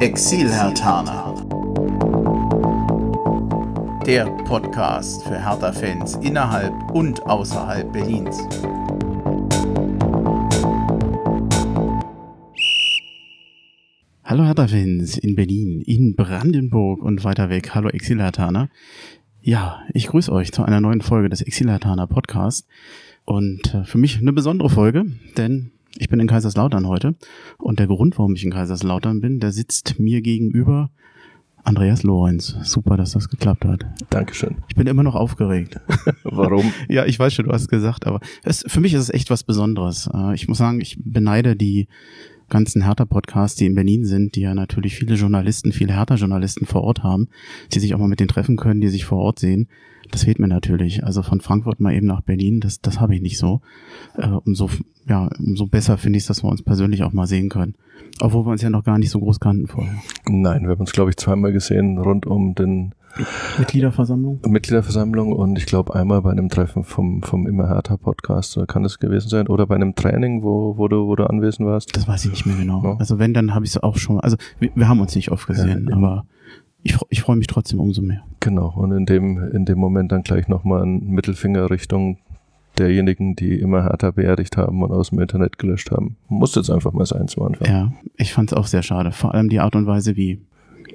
Exil-Hertaner. Der Podcast für Hertha-Fans innerhalb und außerhalb Berlins. Hallo Hertha-Fans in Berlin, in Brandenburg und weiter weg. Hallo Exil-Hertaner. Ja, ich grüße euch zu einer neuen Folge des Exil-Hertaner Podcast. Und äh, für mich eine besondere Folge, denn ich bin in Kaiserslautern heute und der Grund, warum ich in Kaiserslautern bin, der sitzt mir gegenüber Andreas Lorenz. Super, dass das geklappt hat. Dankeschön. Ich bin immer noch aufgeregt. Warum? ja, ich weiß schon, du hast gesagt, aber es, für mich ist es echt was Besonderes. Äh, ich muss sagen, ich beneide die ganzen Hertha-Podcasts, die in Berlin sind, die ja natürlich viele Journalisten, viele Hertha-Journalisten vor Ort haben, die sich auch mal mit denen treffen können, die sich vor Ort sehen. Das fehlt mir natürlich. Also von Frankfurt mal eben nach Berlin, das, das habe ich nicht so. Äh, umso, ja, umso besser finde ich es, dass wir uns persönlich auch mal sehen können. Obwohl wir uns ja noch gar nicht so groß kannten vorher. Nein, wir haben uns, glaube ich, zweimal gesehen rund um den Mitgliederversammlung? Mitgliederversammlung und ich glaube einmal bei einem Treffen vom, vom Immer Härter Podcast, oder kann das gewesen sein? Oder bei einem Training, wo, wo, du, wo du anwesend warst? Das weiß ich nicht mehr genau. No? Also wenn, dann habe ich es auch schon, also wir, wir, haben uns nicht oft gesehen, ja, aber ich, ich freue mich trotzdem umso mehr. Genau, und in dem, in dem Moment dann gleich nochmal ein Mittelfinger Richtung derjenigen, die immer härter beerdigt haben und aus dem Internet gelöscht haben. Muss jetzt einfach mal sein zum Anfang. Ja, ich fand es auch sehr schade. Vor allem die Art und Weise, wie.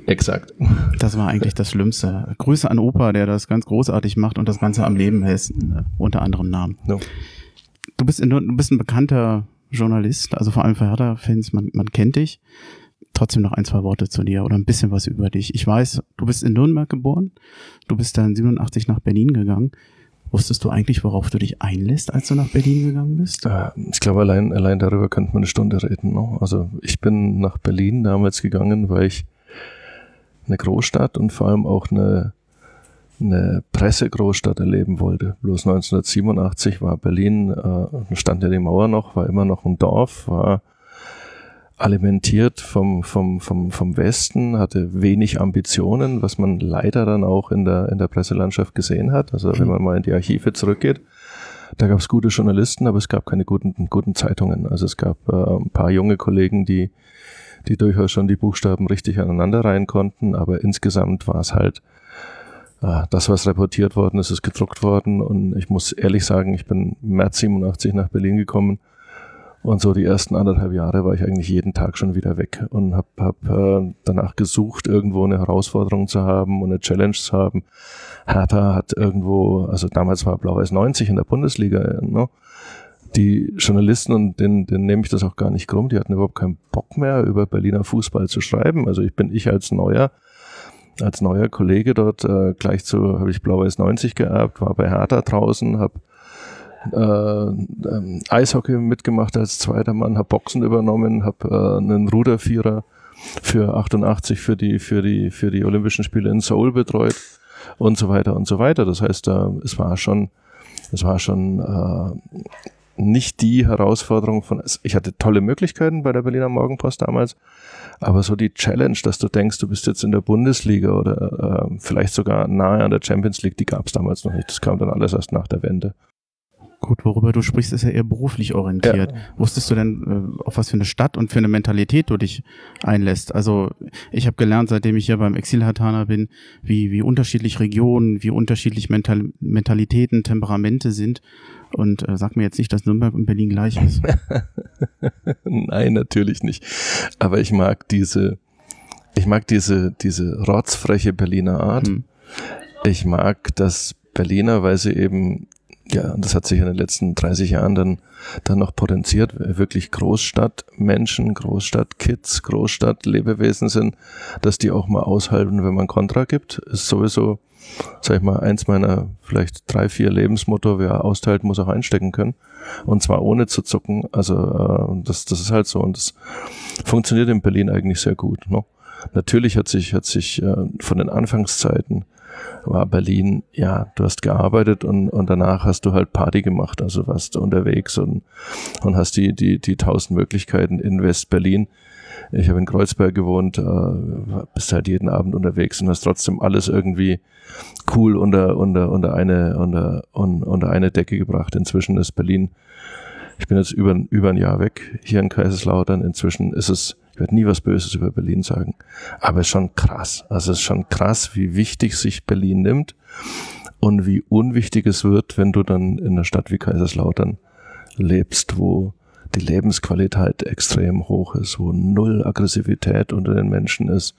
Exakt. Das war eigentlich das Schlimmste. Grüße an Opa, der das ganz großartig macht und das Ganze am Leben hält, unter anderem Namen. No. Du, bist in, du bist ein bekannter Journalist, also vor allem für Hertha-Fans, man, man kennt dich trotzdem noch ein, zwei Worte zu dir oder ein bisschen was über dich. Ich weiß, du bist in Nürnberg geboren, du bist dann 87 nach Berlin gegangen. Wusstest du eigentlich, worauf du dich einlässt, als du nach Berlin gegangen bist? Äh, ich glaube, allein, allein darüber könnte man eine Stunde reden. Ne? Also ich bin nach Berlin damals gegangen, weil ich eine Großstadt und vor allem auch eine, eine Pressegroßstadt erleben wollte. Bloß 1987 war Berlin, äh, stand ja die Mauer noch, war immer noch ein Dorf, war alimentiert vom, vom, vom, vom Westen, hatte wenig Ambitionen, was man leider dann auch in der, in der Presselandschaft gesehen hat. Also wenn man mal in die Archive zurückgeht, da gab es gute Journalisten, aber es gab keine guten, guten Zeitungen. Also es gab äh, ein paar junge Kollegen, die, die durchaus schon die Buchstaben richtig aneinander reihen konnten, aber insgesamt war es halt äh, das, was reportiert worden ist, ist gedruckt worden und ich muss ehrlich sagen, ich bin März 87 nach Berlin gekommen und so die ersten anderthalb Jahre war ich eigentlich jeden Tag schon wieder weg und habe hab, äh, danach gesucht, irgendwo eine Herausforderung zu haben und eine Challenge zu haben. Hertha hat irgendwo, also damals war Blau-Weiß 90 in der Bundesliga, ne? Die Journalisten, und den, den nehme ich das auch gar nicht krumm, die hatten überhaupt keinen Bock mehr, über Berliner Fußball zu schreiben. Also ich bin ich als neuer, als neuer Kollege dort äh, gleich zu, habe ich Blau-Weiß 90 geerbt, war bei Hertha draußen, habe äh, ähm, Eishockey mitgemacht als zweiter Mann, habe Boxen übernommen, habe äh, einen Rudervierer für 88 für die für die für die Olympischen Spiele in Seoul betreut und so weiter und so weiter. Das heißt, äh, es war schon es war schon äh, nicht die Herausforderung von, ich hatte tolle Möglichkeiten bei der Berliner Morgenpost damals, aber so die Challenge, dass du denkst, du bist jetzt in der Bundesliga oder äh, vielleicht sogar nahe an der Champions League, die gab es damals noch nicht. Das kam dann alles erst nach der Wende. Gut, worüber du sprichst, ist ja eher beruflich orientiert. Ja. Wusstest du denn, äh, auf was für eine Stadt und für eine Mentalität du dich einlässt? Also ich habe gelernt, seitdem ich hier beim Exilhartaner bin, wie, wie unterschiedlich Regionen, wie unterschiedlich Mental Mentalitäten, Temperamente sind. Und äh, sag mir jetzt nicht, dass Nürnberg und Berlin gleich ist. Nein, natürlich nicht. Aber ich mag diese, ich mag diese, diese rotzfreche Berliner Art. Hm. Ich mag das Berliner, weil sie eben ja, und das hat sich in den letzten 30 Jahren dann, dann noch potenziert. Wirklich Großstadtmenschen, Großstadtkids, Großstadtlebewesen sind, dass die auch mal aushalten, wenn man Kontra gibt, ist sowieso, sag ich mal, eins meiner vielleicht drei, vier Lebensmotto, wer austeilt, muss auch einstecken können. Und zwar ohne zu zucken. Also äh, das, das ist halt so. Und das funktioniert in Berlin eigentlich sehr gut. Ne? Natürlich hat sich, hat sich äh, von den Anfangszeiten war Berlin, ja, du hast gearbeitet und, und danach hast du halt Party gemacht, also warst du unterwegs und, und hast die, die, die tausend Möglichkeiten in West-Berlin. Ich habe in Kreuzberg gewohnt, äh, bist halt jeden Abend unterwegs und hast trotzdem alles irgendwie cool unter, unter, unter eine, unter, unter eine Decke gebracht. Inzwischen ist Berlin, ich bin jetzt über, über ein Jahr weg hier in Kaiserslautern. Inzwischen ist es Ich werde nie was Böses über Berlin sagen. Aber es ist schon krass. Also es ist schon krass, wie wichtig sich Berlin nimmt und wie unwichtig es wird, wenn du dann in einer Stadt wie Kaiserslautern lebst, wo die Lebensqualität extrem hoch ist, wo null Aggressivität unter den Menschen ist.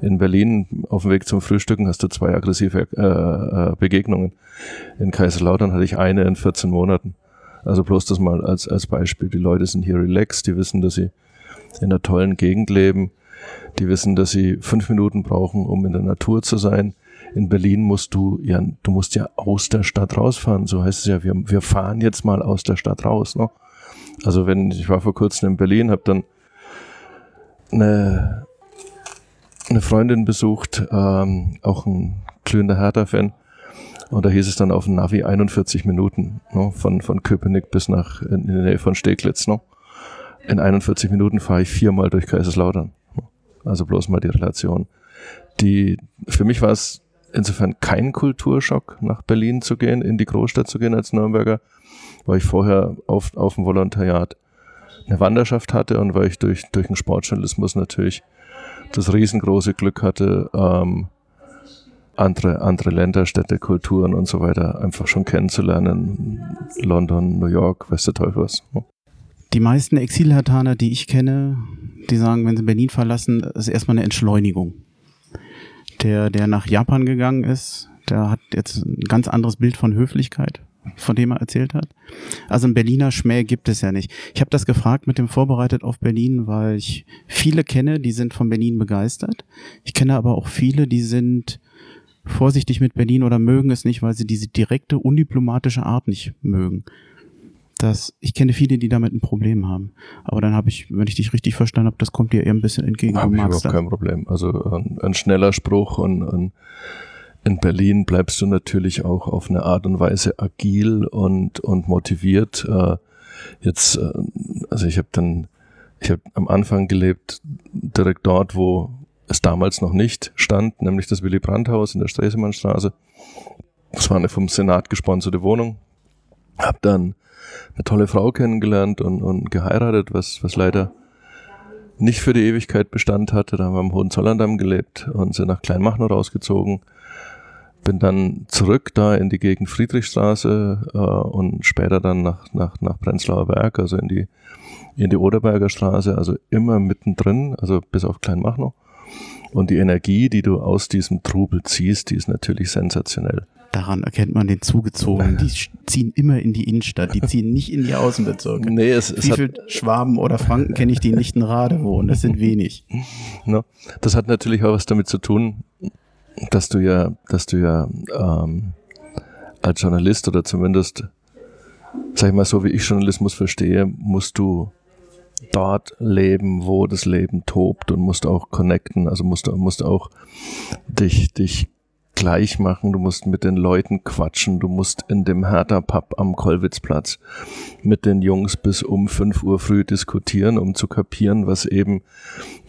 In Berlin auf dem Weg zum Frühstücken hast du zwei aggressive äh, äh, Begegnungen. In Kaiserslautern hatte ich eine in 14 Monaten. Also bloß das mal als, als Beispiel. Die Leute sind hier relaxed, die wissen, dass sie in einer tollen Gegend leben. Die wissen, dass sie fünf Minuten brauchen, um in der Natur zu sein. In Berlin musst du ja, du musst ja aus der Stadt rausfahren. So heißt es ja, wir, wir fahren jetzt mal aus der Stadt raus. Ne? Also wenn, ich war vor kurzem in Berlin, habe dann eine, eine Freundin besucht, ähm, auch ein glühender Hertha-Fan. Und da hieß es dann auf dem Navi 41 Minuten, ne, von, von Köpenick bis nach, in, in der Nähe von Steglitz. Ne. In 41 Minuten fahre ich viermal durch Kaiserslautern. Also bloß mal die Relation. Die, für mich war es insofern kein Kulturschock, nach Berlin zu gehen, in die Großstadt zu gehen als Nürnberger, weil ich vorher auf, auf dem Volontariat eine Wanderschaft hatte und weil ich durch, durch den Sportjournalismus natürlich das riesengroße Glück hatte, ähm, andere, andere Länder, Städte, Kulturen und so weiter einfach schon kennenzulernen. London, New York, weißt du Teufel was. Die meisten Exilhartaner, die ich kenne, die sagen, wenn sie Berlin verlassen, ist erstmal eine Entschleunigung. Der, der nach Japan gegangen ist, der hat jetzt ein ganz anderes Bild von Höflichkeit, von dem er erzählt hat. Also ein Berliner Schmäh gibt es ja nicht. Ich habe das gefragt mit dem Vorbereitet auf Berlin, weil ich viele kenne, die sind von Berlin begeistert. Ich kenne aber auch viele, die sind vorsichtig mit Berlin oder mögen es nicht, weil sie diese direkte, undiplomatische Art nicht mögen. Das, ich kenne viele, die damit ein Problem haben. Aber dann habe ich, wenn ich dich richtig verstanden habe, das kommt dir eher ein bisschen entgegen. Habe ich überhaupt kein Problem. Also ein, ein schneller Spruch und ein, in Berlin bleibst du natürlich auch auf eine Art und Weise agil und, und motiviert. Äh, jetzt, äh, also ich habe dann, ich habe am Anfang gelebt, direkt dort, wo, es damals noch nicht stand, nämlich das Willy Brandt-Haus in der Stresemannstraße. Das war eine vom Senat gesponserte Wohnung. Hab dann eine tolle Frau kennengelernt und, und geheiratet, was, was leider nicht für die Ewigkeit Bestand hatte. Da haben wir am Hohenzollerndamm gelebt und sind nach Kleinmachnow rausgezogen. Bin dann zurück da in die Gegend Friedrichstraße äh, und später dann nach, nach, nach Prenzlauer Berg, also in die, in die Oderberger Straße, also immer mittendrin, also bis auf Kleinmachnow. Und die Energie, die du aus diesem Trubel ziehst, die ist natürlich sensationell. Daran erkennt man den Zugezogenen. Die ziehen immer in die Innenstadt, die ziehen nicht in die Außenbezirke. Nee, es, es Wie viele Schwaben oder Franken kenne ich, die nicht in Rade wohnen? Das sind wenig. No. Das hat natürlich auch was damit zu tun, dass du ja, dass du ja ähm, als Journalist oder zumindest, sag ich mal so, wie ich Journalismus verstehe, musst du dort leben, wo das Leben tobt und musst auch connecten, also musst du musst auch dich, dich gleich machen, du musst mit den Leuten quatschen, du musst in dem Hertha-Pub am Kollwitzplatz mit den Jungs bis um 5 Uhr früh diskutieren, um zu kapieren, was eben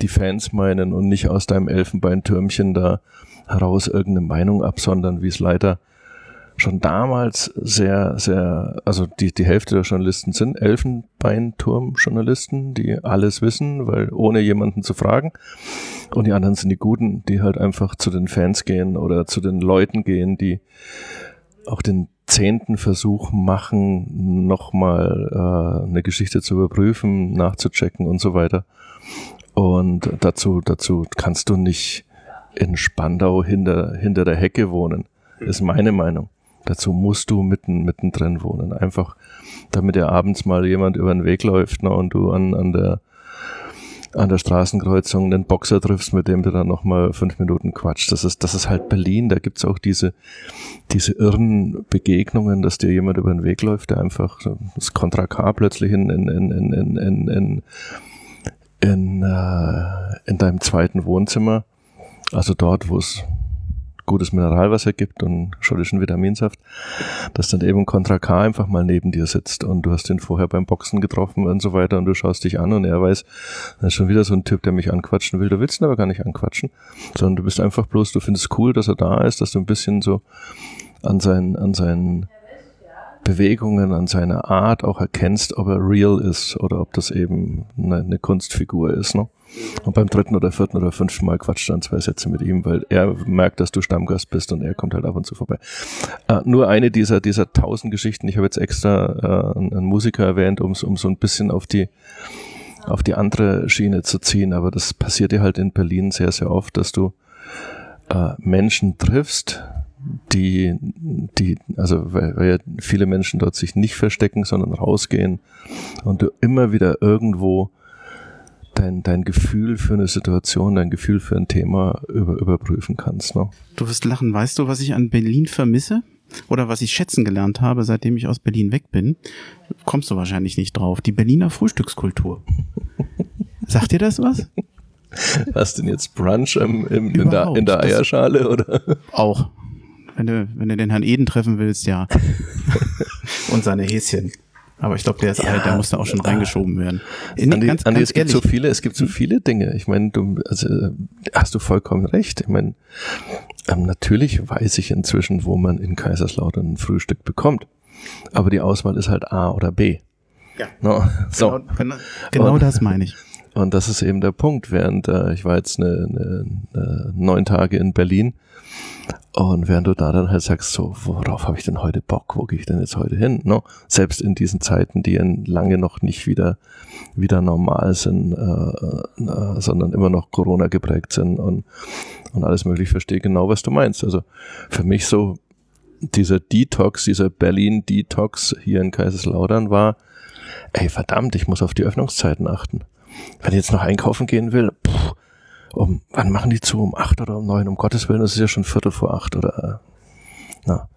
die Fans meinen und nicht aus deinem Elfenbeintürmchen da heraus irgendeine Meinung absondern, wie es leider schon damals sehr, sehr, also die, die Hälfte der Journalisten sind Elfenbeinturm-Journalisten, die alles wissen, weil ohne jemanden zu fragen. Und die anderen sind die Guten, die halt einfach zu den Fans gehen oder zu den Leuten gehen, die auch den zehnten Versuch machen, nochmal äh, eine Geschichte zu überprüfen, nachzuchecken und so weiter. Und dazu, dazu kannst du nicht in Spandau hinter, hinter der Hecke wohnen, ist meine Meinung. Dazu musst du mitten, mittendrin wohnen. Einfach, damit dir abends mal jemand über den Weg läuft ne, und du an, an der an der Straßenkreuzung einen Boxer triffst, mit dem du dann nochmal fünf Minuten quatscht. Das ist, das ist halt Berlin. Da gibt's auch diese, diese irren Begegnungen, dass dir jemand über den Weg läuft, der einfach das Kontra K plötzlich in, in, in, in, in, in, in, in, äh, in deinem zweiten Wohnzimmer, also dort, wo es gutes Mineralwasser gibt und schottischen Vitaminsaft, dass dann eben Contra K einfach mal neben dir sitzt und du hast ihn vorher beim Boxen getroffen und so weiter und du schaust dich an und er weiß, das ist schon wieder so ein Typ, der mich anquatschen will. Du willst ihn aber gar nicht anquatschen, sondern du bist einfach bloß, du findest cool, dass er da ist, dass du ein bisschen so an seinen, an seinen Bewegungen, an seiner Art auch erkennst, ob er real ist oder ob das eben eine, eine Kunstfigur ist. Ne? Und beim dritten oder vierten oder fünften Mal quatscht dann zwei Sätze mit ihm, weil er merkt, dass du Stammgast bist und er kommt halt ab und zu vorbei. Äh, nur eine dieser, dieser tausend Geschichten. Ich habe jetzt extra äh, einen Musiker erwähnt, um, so ein bisschen auf die, auf die andere Schiene zu ziehen. Aber das passiert dir halt in Berlin sehr, sehr oft, dass du äh, Menschen triffst, die, die, also weil, weil ja viele Menschen dort sich nicht verstecken, sondern rausgehen und du immer wieder irgendwo dein, dein Gefühl für eine Situation, dein Gefühl für ein Thema über, überprüfen kannst. Ne? Du wirst lachen. Weißt du, was ich an Berlin vermisse? Oder was ich schätzen gelernt habe, seitdem ich aus Berlin weg bin? Kommst du wahrscheinlich nicht drauf. Die Berliner Frühstückskultur. Sagt dir das was? Was denn jetzt Brunch im, im, in, der, in der Eierschale oder? Auch. Wenn du, wenn du den Herrn Eden treffen willst, ja. Und seine Häschen. Aber ich glaube, der ist ja, alt, der musste auch schon reingeschoben werden. In, Andi, ganz, Andi, ganz es gibt so viele, es gibt so viele Dinge. Ich meine, du, also hast du vollkommen recht. Ich meine, ähm, natürlich weiß ich inzwischen, wo man in Kaiserslautern ein Frühstück bekommt. Aber die Auswahl ist halt A oder B. Ja. No, so. Genau, genau, genau und, das meine ich. Und das ist eben der Punkt. Während äh, ich war jetzt eine, eine, eine neun Tage in Berlin und während du da dann halt sagst, so, worauf habe ich denn heute Bock? Wo gehe ich denn jetzt heute hin? No? Selbst in diesen Zeiten, die lange noch nicht wieder, wieder normal sind, äh, äh, sondern immer noch Corona geprägt sind und, und alles mögliche, ich verstehe genau, was du meinst. Also für mich so dieser Detox, dieser Berlin-Detox hier in Kaiserslautern war, ey verdammt, ich muss auf die Öffnungszeiten achten. Wenn ich jetzt noch einkaufen gehen will, pff, um, wann machen die zu? Um acht oder um neun? Um Gottes Willen, das ist ja schon Viertel vor acht oder, äh, na.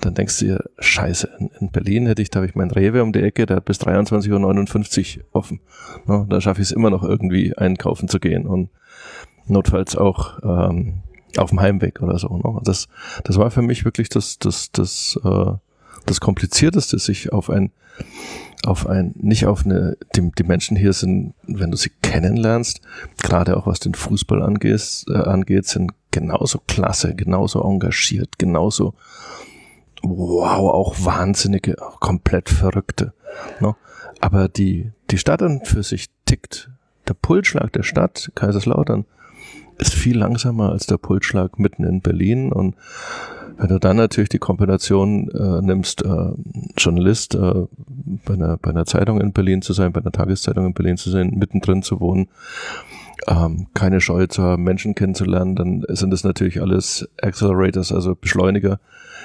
Dann denkst du dir, scheiße, in, in Berlin hätte ich, da habe ich mein Rewe um die Ecke, der hat bis 23.59 Uhr offen. Na, da schaffe ich es immer noch irgendwie einkaufen zu gehen und notfalls auch ähm, auf dem Heimweg oder so. Ne? Das, das war für mich wirklich das, das, das, äh, das Komplizierteste, sich auf ein auf ein, nicht auf eine, die, die Menschen hier sind, wenn du sie kennenlernst, gerade auch was den Fußball angeht, äh, angeht, sind genauso klasse, genauso engagiert, genauso wow, auch wahnsinnige, auch komplett verrückte. Ne? Aber die, die Stadt an für sich tickt. Der Pulsschlag der Stadt, Kaiserslautern, ist viel langsamer als der Pulsschlag mitten in Berlin und wenn du dann natürlich die Kombination äh, nimmst, äh, Journalist äh, bei, einer, bei einer Zeitung in Berlin zu sein, bei einer Tageszeitung in Berlin zu sein, mittendrin zu wohnen, ähm, keine Scheu zu haben, Menschen kennenzulernen, dann sind das natürlich alles Accelerators, also Beschleuniger.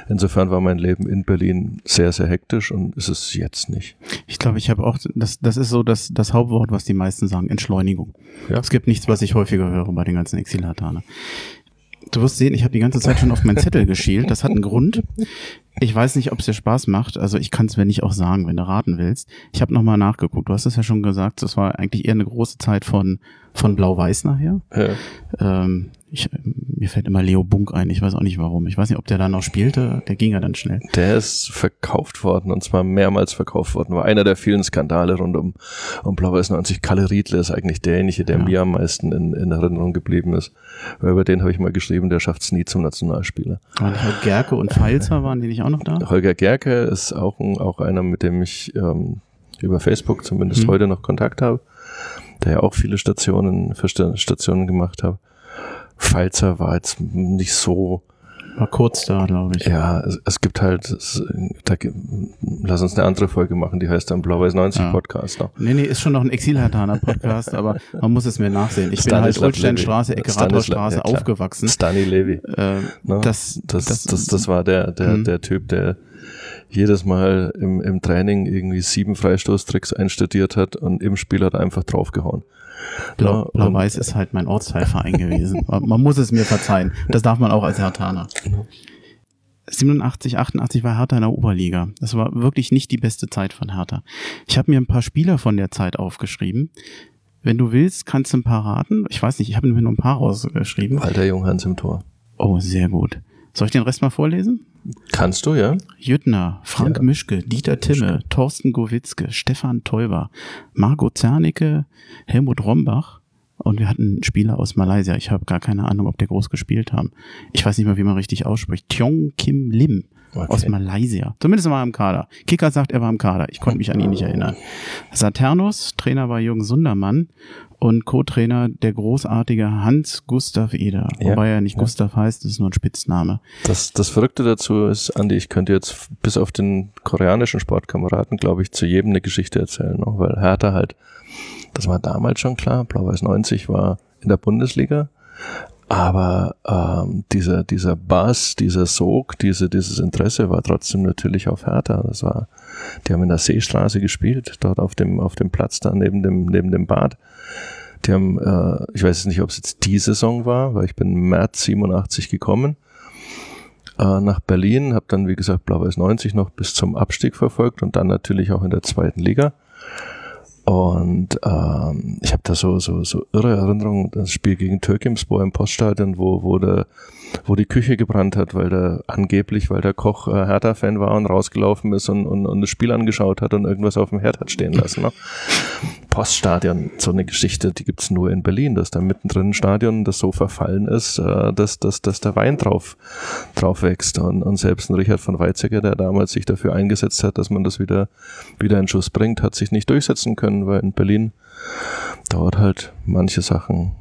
Insofern war mein Leben in Berlin sehr, sehr hektisch und ist es jetzt nicht. Ich glaube, ich habe auch, das, das ist so das, das Hauptwort, was die meisten sagen, Entschleunigung. Ja. Es gibt nichts, was ich häufiger höre bei den ganzen Exilhataner. Du wirst sehen, ich habe die ganze Zeit schon auf meinen Zettel geschielt. Das hat einen Grund. Ich weiß nicht, ob es dir Spaß macht. Also ich kann es, wenn ich auch sagen, wenn du raten willst. Ich habe nochmal nachgeguckt. Du hast es ja schon gesagt, das war eigentlich eher eine große Zeit von, von Blau-Weiß nachher. Ja. Ähm, ich, mir fällt immer Leo Bunk ein, ich weiß auch nicht warum. Ich weiß nicht, ob der da noch spielte, der ging ja dann schnell. Der ist verkauft worden und zwar mehrmals verkauft worden. War einer der vielen Skandale rund um, um Blau-Weiß 90. Kalle Riedle ist eigentlich derjenige, der ja. mir am meisten in, in Erinnerung geblieben ist. Weil über den habe ich mal geschrieben, der schafft es nie zum Nationalspieler. Und Gerke und Pfalzer waren die nicht auch noch da? Holger Gerke ist auch, ein, auch einer, mit dem ich ähm, über Facebook zumindest hm. heute noch Kontakt habe, der ja auch viele Stationen, Stationen gemacht hat. Pfalzer war jetzt nicht so. War kurz da, glaube ich. Ja, es, es gibt halt, es, da, lass uns eine andere Folge machen, die heißt dann Blau-Weiß 90 ja. Podcast. Ne? Nee, nee, ist schon noch ein Exilhartaner Podcast, aber man muss es mir nachsehen. Ich Stanislav bin halt Ulsteinstraße, Ecke Rathausstraße ja, aufgewachsen. Stani Levi. Äh, no? das, das, das, das, das war der, der, mhm. der Typ, der jedes Mal im, im Training irgendwie sieben Freistoßtricks einstudiert hat und im Spiel hat er einfach draufgehauen. Blau, Blau-Weiß ist halt mein Ortsteilverein gewesen. Man muss es mir verzeihen. Das darf man auch als Hertaner. 87, 88 war Hertha in der Oberliga. Das war wirklich nicht die beste Zeit von Hertha. Ich habe mir ein paar Spieler von der Zeit aufgeschrieben. Wenn du willst, kannst du ein paar raten. Ich weiß nicht, ich habe mir nur ein paar rausgeschrieben. Walter Junghans im Tor. Oh, sehr gut. Soll ich den Rest mal vorlesen? Kannst du, ja. Jüttner, Frank ja. Mischke, Dieter Timme, Thorsten Gowitzke, Stefan Teuber, Margot Zernicke, Helmut Rombach, und wir hatten Spieler aus Malaysia. Ich habe gar keine Ahnung, ob der groß gespielt haben. Ich weiß nicht mal, wie man richtig ausspricht. Tiong Kim Lim okay. aus Malaysia. Zumindest war er im Kader. Kicker sagt, er war im Kader. Ich konnte mich an ihn nicht erinnern. Saturnus, Trainer war Jürgen Sundermann und Co-Trainer der großartige Hans Gustav Eder. Ja, Wobei er nicht ja. Gustav heißt, das ist nur ein Spitzname. Das, das Verrückte dazu ist, Andi, ich könnte jetzt bis auf den koreanischen Sportkameraden, glaube ich, zu jedem eine Geschichte erzählen, noch, weil Hertha halt, das war damals schon klar, Blau-Weiß 90 war in der Bundesliga, aber ähm, dieser, dieser Bass, dieser Sog, diese, dieses Interesse war trotzdem natürlich auf Hertha. Das war, die haben in der Seestraße gespielt, dort auf dem, auf dem Platz da neben dem, neben dem Bad. Die haben, äh, ich weiß nicht, ob es jetzt die Saison war, weil ich bin März 87 gekommen äh, nach Berlin, habe dann, wie gesagt, Blau-Weiß 90 noch bis zum Abstieg verfolgt und dann natürlich auch in der zweiten Liga. Und ähm, ich habe da so, so, so irre Erinnerungen, das Spiel gegen Türkimspor im Poststadion, wo, wo der wo die Küche gebrannt hat, weil der angeblich, weil der Koch äh, Hertha-Fan war und rausgelaufen ist und, und, und das Spiel angeschaut hat und irgendwas auf dem Herd hat stehen lassen. Ne? Poststadion, so eine Geschichte, die gibt's nur in Berlin, dass da mittendrin ein Stadion, das so verfallen ist, äh, dass, dass, dass der Wein drauf, drauf wächst. Und, und selbst ein Richard von Weizsäcker, der damals sich dafür eingesetzt hat, dass man das wieder, wieder in Schuss bringt, hat sich nicht durchsetzen können, weil in Berlin dauert halt manche Sachen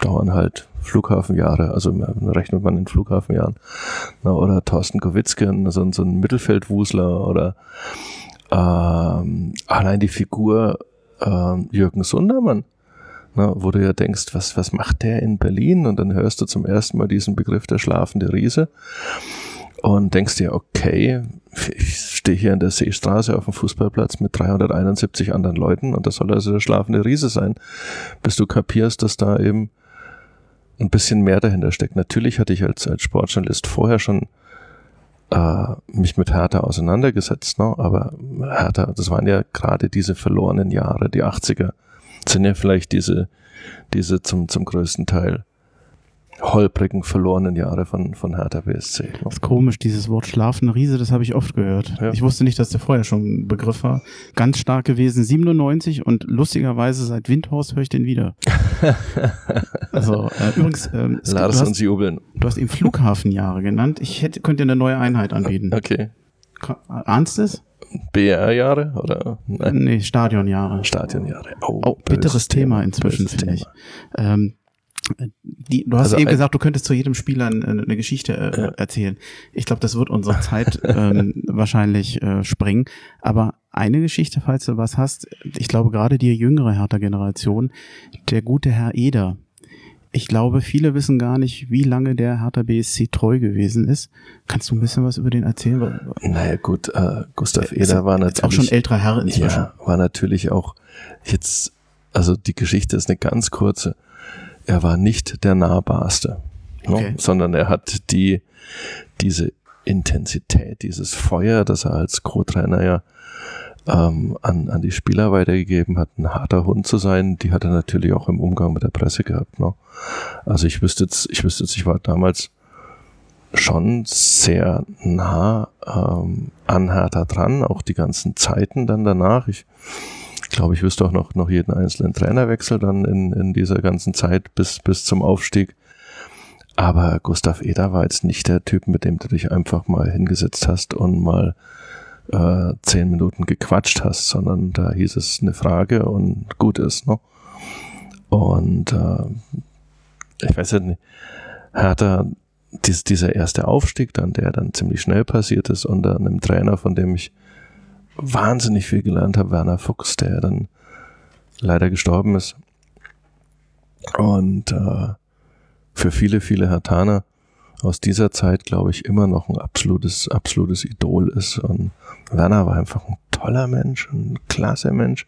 dauern halt Flughafenjahre, also rechnet man in Flughafenjahren. Oder Thorsten Kowitzke, so, so ein Mittelfeldwusler oder ähm, allein die Figur ähm, Jürgen Sundermann, na, wo du ja denkst, was, was macht der in Berlin? Und dann hörst du zum ersten Mal diesen Begriff der schlafende Riese und denkst dir, okay, ich stehe hier in der Seestraße auf dem Fußballplatz mit 371 anderen Leuten und das soll also der schlafende Riese sein, bis du kapierst, dass da eben ein bisschen mehr dahinter steckt. Natürlich hatte ich als, als Sportjournalist vorher schon äh, mich mit Hertha auseinandergesetzt, ne? aber Hertha, das waren ja gerade diese verlorenen Jahre, die 80er, sind ja vielleicht diese, diese zum, zum größten Teil holprigen, verlorenen Jahre von, von Hertha BSC. Das ist komisch, dieses Wort schlafende Riese, das habe ich oft gehört. Ja. Ich wusste nicht, dass der vorher schon ein Begriff war. Ganz stark gewesen, 97 und lustigerweise seit Windhorst höre ich den wieder. also äh, übrigens, ähm, Lars du, hast, jubeln. du hast ihm Flughafenjahre genannt. Ich hätte, könnte eine neue Einheit anbieten. Okay. Ahnst es? BR-Jahre oder? Nein. Nee, Stadionjahre. Stadionjahre. Oh, oh bitteres Thema, Thema inzwischen, finde ich. Ähm, die, du hast also eben gesagt, du könntest zu jedem Spieler eine, eine Geschichte äh, erzählen. Ich glaube, das wird unsere Zeit ähm, wahrscheinlich äh, sprengen. Aber eine Geschichte, falls du was hast, ich glaube gerade die jüngere Hertha-Generation, der gute Herr Eder. Ich glaube, viele wissen gar nicht, wie lange der Hertha BSC treu gewesen ist. Kannst du ein bisschen was über den erzählen? Naja, gut, äh, Gustav Eder war natürlich. auch schon älterer Herr inzwischen. Ja, war natürlich auch jetzt, also die Geschichte ist eine ganz kurze er war nicht der nahbarste, ne? okay. ne? sondern er hat die, diese Intensität, dieses Feuer, das er als Co-Trainer ja ähm, an, an die Spieler weitergegeben hat, ein harter Hund zu sein, die hat er natürlich auch im Umgang mit der Presse gehabt. Ne? Also ich wüsste jetzt, ich wüsste jetzt, ich war damals schon sehr nah ähm, an Hertha dran, auch die ganzen Zeiten dann danach. Ich glaube, ich wüsste auch noch, noch jeden einzelnen Trainerwechsel dann in, in dieser ganzen Zeit bis, bis zum Aufstieg. Aber Gustav Eder war jetzt nicht der Typ, mit dem du dich einfach mal hingesetzt hast und mal äh, zehn Minuten gequatscht hast, sondern da hieß es eine Frage und gut ist. Ne? Und äh, ich weiß ja nicht, Hertha, dies, dieser erste Aufstieg dann, der dann ziemlich schnell passiert ist unter einem Trainer, von dem ich wahnsinnig viel gelernt habe, Werner Fuchs, der dann leider gestorben ist. Und äh, für viele, viele Hertaner aus dieser Zeit, glaube ich, immer noch ein absolutes, absolutes Idol ist. Und Werner war einfach ein toller Mensch, ein klasse Mensch,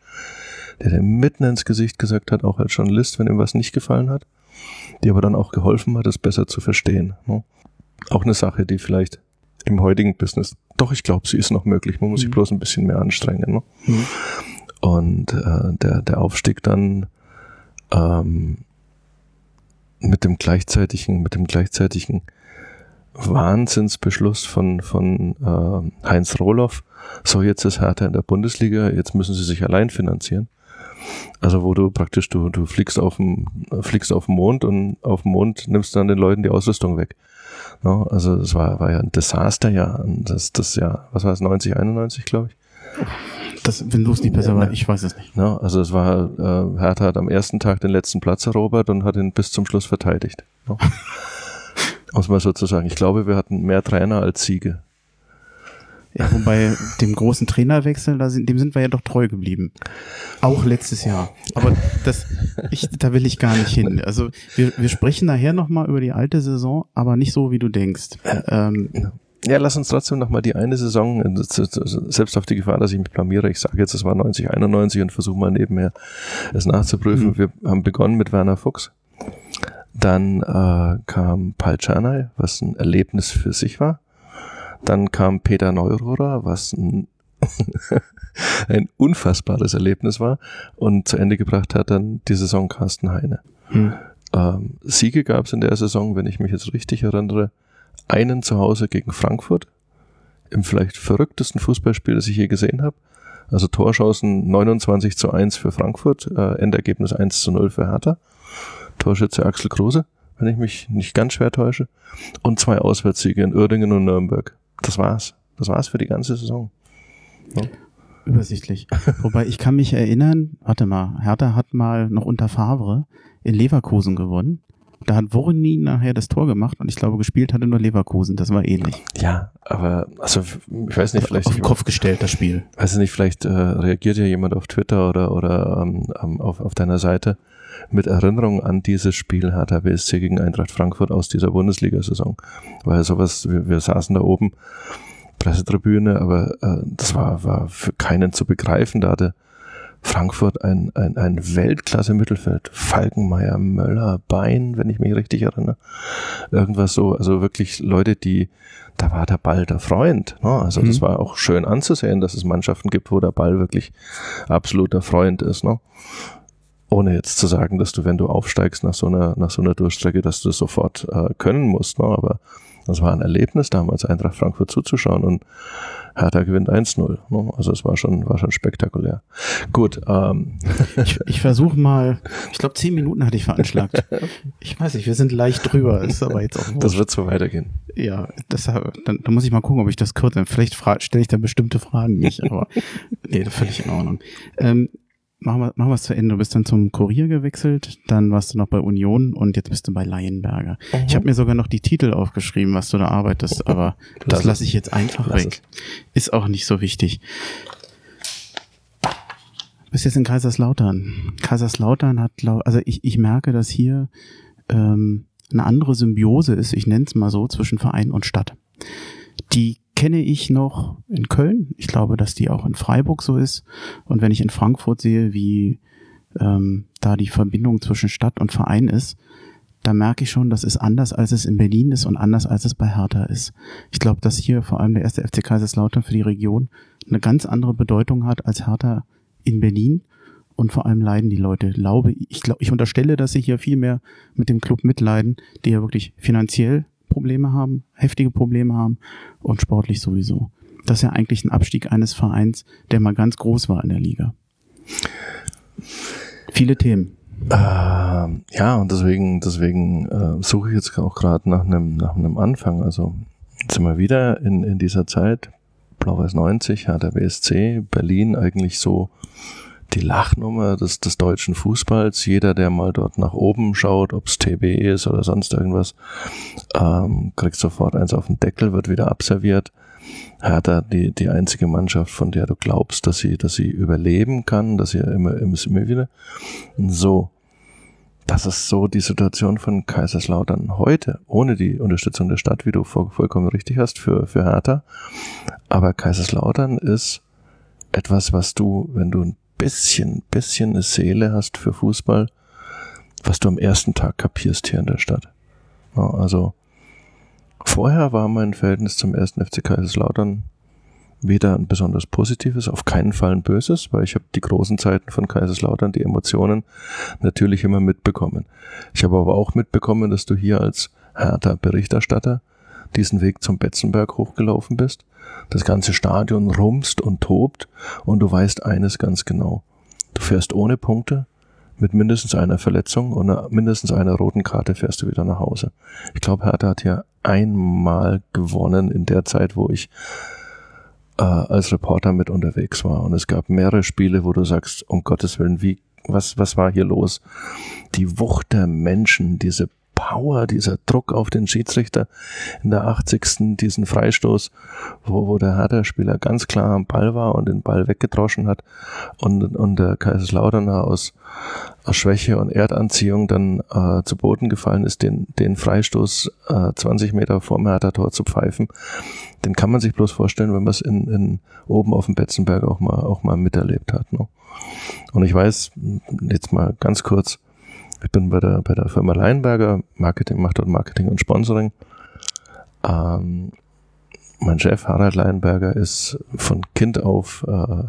der dir mitten ins Gesicht gesagt hat, auch als Journalist, wenn ihm was nicht gefallen hat, die aber dann auch geholfen hat, es besser zu verstehen. Ne? Auch eine Sache, die vielleicht im heutigen Business. Doch, ich glaube, sie ist noch möglich. Man muss mhm. sich bloß ein bisschen mehr anstrengen. Ne? Mhm. Und äh, der, der Aufstieg dann ähm, mit dem gleichzeitigen, mit dem gleichzeitigen Wahnsinnsbeschluss von, von äh, Heinz Rohloff, so jetzt ist Hertha in der Bundesliga, jetzt müssen sie sich allein finanzieren. Also wo du praktisch, du, du fliegst auf dem, fliegst auf dem Mond und auf dem Mond nimmst dann den Leuten die Ausrüstung weg. No, also das war, war ja ein Desaster, ja. Das, das ja, was war es, 90, 91, glaube ich. Das, wenn du es nicht besser ja, weißt, ich weiß es nicht. No, also es war, äh, Hertha hat am ersten Tag den letzten Platz erobert und hat ihn bis zum Schluss verteidigt. No. Muss man sozusagen. Ich glaube, wir hatten mehr Trainer als Siege. Ja, wobei dem großen Trainerwechsel, da sind, dem sind wir ja doch treu geblieben. Auch letztes Jahr. Aber das, ich, da will ich gar nicht hin. Also wir, wir sprechen nachher nochmal über die alte Saison, aber nicht so, wie du denkst. Ähm, ja, lass uns trotzdem nochmal die eine Saison, selbst auf die Gefahr, dass ich mich blamiere, ich sage jetzt, es war 90, 91 und versuche mal nebenher es nachzuprüfen. Mhm. Wir haben begonnen mit Werner Fuchs. Dann äh, kam Paul Czernay, was ein Erlebnis für sich war. Dann kam Peter Neururer, was ein, ein unfassbares Erlebnis war. Und zu Ende gebracht hat dann die Saison Carsten Heine. Hm. Ähm, Siege gab es in der Saison, wenn ich mich jetzt richtig erinnere, einen zu Hause gegen Frankfurt. Im vielleicht verrücktesten Fußballspiel, das ich je gesehen habe. Also Torschancen 29 zu 1 für Frankfurt, äh, Endergebnis 1 zu 0 für Hertha. Torschütze Axel Kruse, wenn ich mich nicht ganz schwer täusche. Und zwei Auswärtssiege in Uerdingen und Nürnberg das war's. Das war's für die ganze Saison. Ja. Übersichtlich. Wobei ich kann mich erinnern, warte mal, Hertha hat mal noch unter Favre in Leverkusen gewonnen. Da hat Worini nachher das Tor gemacht und ich glaube, gespielt hatte nur Leverkusen. Das war ähnlich. Ja, aber also ich weiß nicht, vielleicht. Auf den Kopf gestellt, das Spiel. Weiß nicht, vielleicht äh, reagiert ja jemand auf Twitter oder, oder ähm, ähm auf, auf deiner Seite mit Erinnerung an dieses Spiel Hertha BSC gegen Eintracht Frankfurt aus dieser Bundesliga-Saison. Weil sowas, wir, wir saßen da oben, Pressetribüne, aber äh, das war, war für keinen zu begreifen. Da hatte Frankfurt ein, ein, ein Weltklasse-Mittelfeld. Falkenmeier, Möller, Bein, wenn ich mich richtig erinnere. Irgendwas so, also wirklich Leute, die, da war der Ball der Freund. Ne? Also mhm. das war auch schön anzusehen, dass es Mannschaften gibt, wo der Ball wirklich absoluter Freund ist. Ne? Ohne jetzt zu sagen, dass du, wenn du aufsteigst nach so einer, nach so einer Durchstrecke, dass du das sofort äh, können musst. Ne? Aber das war ein Erlebnis damals, Eintracht Frankfurt zuzuschauen und Hertha gewinnt 1-0. Ne? Also es war schon, war schon spektakulär. Gut. Ähm. Ich, ich versuche mal, ich glaube zehn Minuten hatte ich veranschlagt. Ich weiß nicht, wir sind leicht drüber, ist aber jetzt auch wurscht. Das wird so weitergehen. Ja, das, dann, dann muss ich mal gucken, ob ich das kürze. Vielleicht stelle ich da bestimmte Fragen nicht, aber nee, völlig in Ordnung. Ähm, machen wir, machen wir es zu Ende. Du bist dann zum Kurier gewechselt, dann warst du noch bei Union und jetzt bist du bei Laienberger. Mhm. Ich habe mir sogar noch die Titel aufgeschrieben, was du da arbeitest, aber das lasse ich jetzt einfach Lass weg. Es. Ist auch nicht so wichtig. Du bist jetzt in Kaiserslautern. Kaiserslautern hat, also ich, ich merke, dass hier ähm, eine andere Symbiose ist, ich nenne es mal so, zwischen Verein und Stadt. Die kenne ich noch in Köln. Ich glaube, dass die auch in Freiburg so ist. Und wenn ich in Frankfurt sehe, wie ähm, da die Verbindung zwischen Stadt und Verein ist, da merke ich schon, das ist anders, als es in Berlin ist und anders, als es bei Hertha ist. Ich glaube, dass hier vor allem der erste FC Kaiserslautern für die Region eine ganz andere Bedeutung hat als Hertha in Berlin. Und vor allem leiden die Leute. Glaube, ich glaube, ich unterstelle, dass sie hier viel mehr mit dem Club mitleiden, die ja wirklich finanziell Probleme haben, heftige Probleme haben und sportlich sowieso. Das ist ja eigentlich ein Abstieg eines Vereins, der mal ganz groß war in der Liga. Viele Themen. Äh, ja, und deswegen, deswegen äh, suche ich jetzt auch gerade nach einem nach Anfang. Also jetzt sind wir wieder in, in dieser Zeit, Blau-Weiß 90, hat der BSC, Berlin eigentlich so die Lachnummer des, des deutschen Fußballs. Jeder, der mal dort nach oben schaut, ob es TB ist oder sonst irgendwas, ähm, kriegt sofort eins auf den Deckel, wird wieder abserviert. Hertha die, die einzige Mannschaft, von der du glaubst, dass sie, dass sie überleben kann, dass sie immer, immer, immer wieder. So. Das ist so die Situation von Kaiserslautern heute, ohne die Unterstützung der Stadt, wie du vollkommen richtig hast, für, für Hertha. Aber Kaiserslautern ist etwas, was du, wenn du ein bisschen, bisschen eine Seele hast für Fußball, was du am ersten Tag kapierst hier in der Stadt. Ja, also vorher war mein Verhältnis zum ersten FC Kaiserslautern weder ein besonders positives, auf keinen Fall ein böses, weil ich habe die großen Zeiten von Kaiserslautern, die Emotionen natürlich immer mitbekommen. Ich habe aber auch mitbekommen, dass du hier als härter Berichterstatter diesen Weg zum Betzenberg hochgelaufen bist das ganze Stadion rumst und tobt und du weißt eines ganz genau. du fährst ohne Punkte, mit mindestens einer Verletzung und mindestens einer roten Karte fährst du wieder nach Hause. Ich glaube, Hertha hat ja einmal gewonnen in der Zeit, wo ich äh, als Reporter mit unterwegs war. Und es gab mehrere Spiele, wo du sagst, um Gottes Willen, wie, was, was war hier los? Die Wucht der Menschen, diese Power, dieser Druck auf den Schiedsrichter in der 80. diesen Freistoß, wo, wo der Hertha-Spieler ganz klar am Ball war und den Ball weggedroschen hat und, und der Kaiserslauterner aus, aus Schwäche und Erdanziehung dann äh, zu Boden gefallen ist, den, den Freistoß äh, 20 Meter vor dem Hertha-Tor zu pfeifen. Den kann man sich bloß vorstellen, wenn man es in, in, oben auf dem Betzenberg auch mal, auch mal miterlebt hat. Ne? Und ich weiß, jetzt mal ganz kurz, ich bin bei der, bei der Firma Leinberger, Marketing, macht dort Marketing und Sponsoring. Ähm, mein Chef Harald Leinberger ist von Kind auf äh,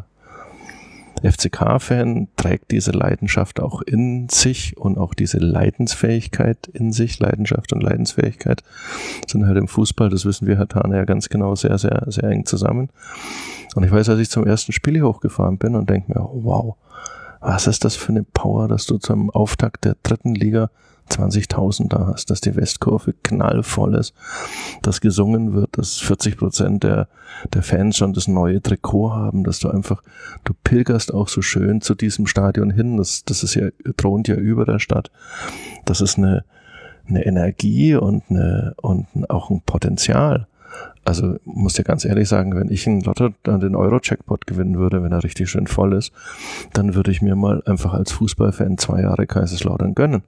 FCK-Fan, trägt diese Leidenschaft auch in sich und auch diese Leidensfähigkeit in sich. Leidenschaft und Leidensfähigkeit sind halt im Fußball, das wissen wir, Herr Tane, ja ganz genau sehr, sehr, sehr eng zusammen. Und ich weiß, als ich zum ersten Spiel hier hochgefahren bin und denke mir, wow, was ist das für eine Power, dass du zum Auftakt der dritten Liga 20.000 da hast, dass die Westkurve knallvoll ist, dass gesungen wird, dass 40 Prozent der, der Fans schon das neue Trikot haben, dass du einfach, du pilgerst auch so schön zu diesem Stadion hin, das, das ist ja, thront ja über der Stadt. Das ist eine, eine Energie und eine, und auch ein Potenzial. Also muss dir ganz ehrlich sagen, wenn ich einen Lotto den Euro-Checkpot gewinnen würde, wenn er richtig schön voll ist, dann würde ich mir mal einfach als Fußballfan zwei Jahre Kaiserslautern gönnen,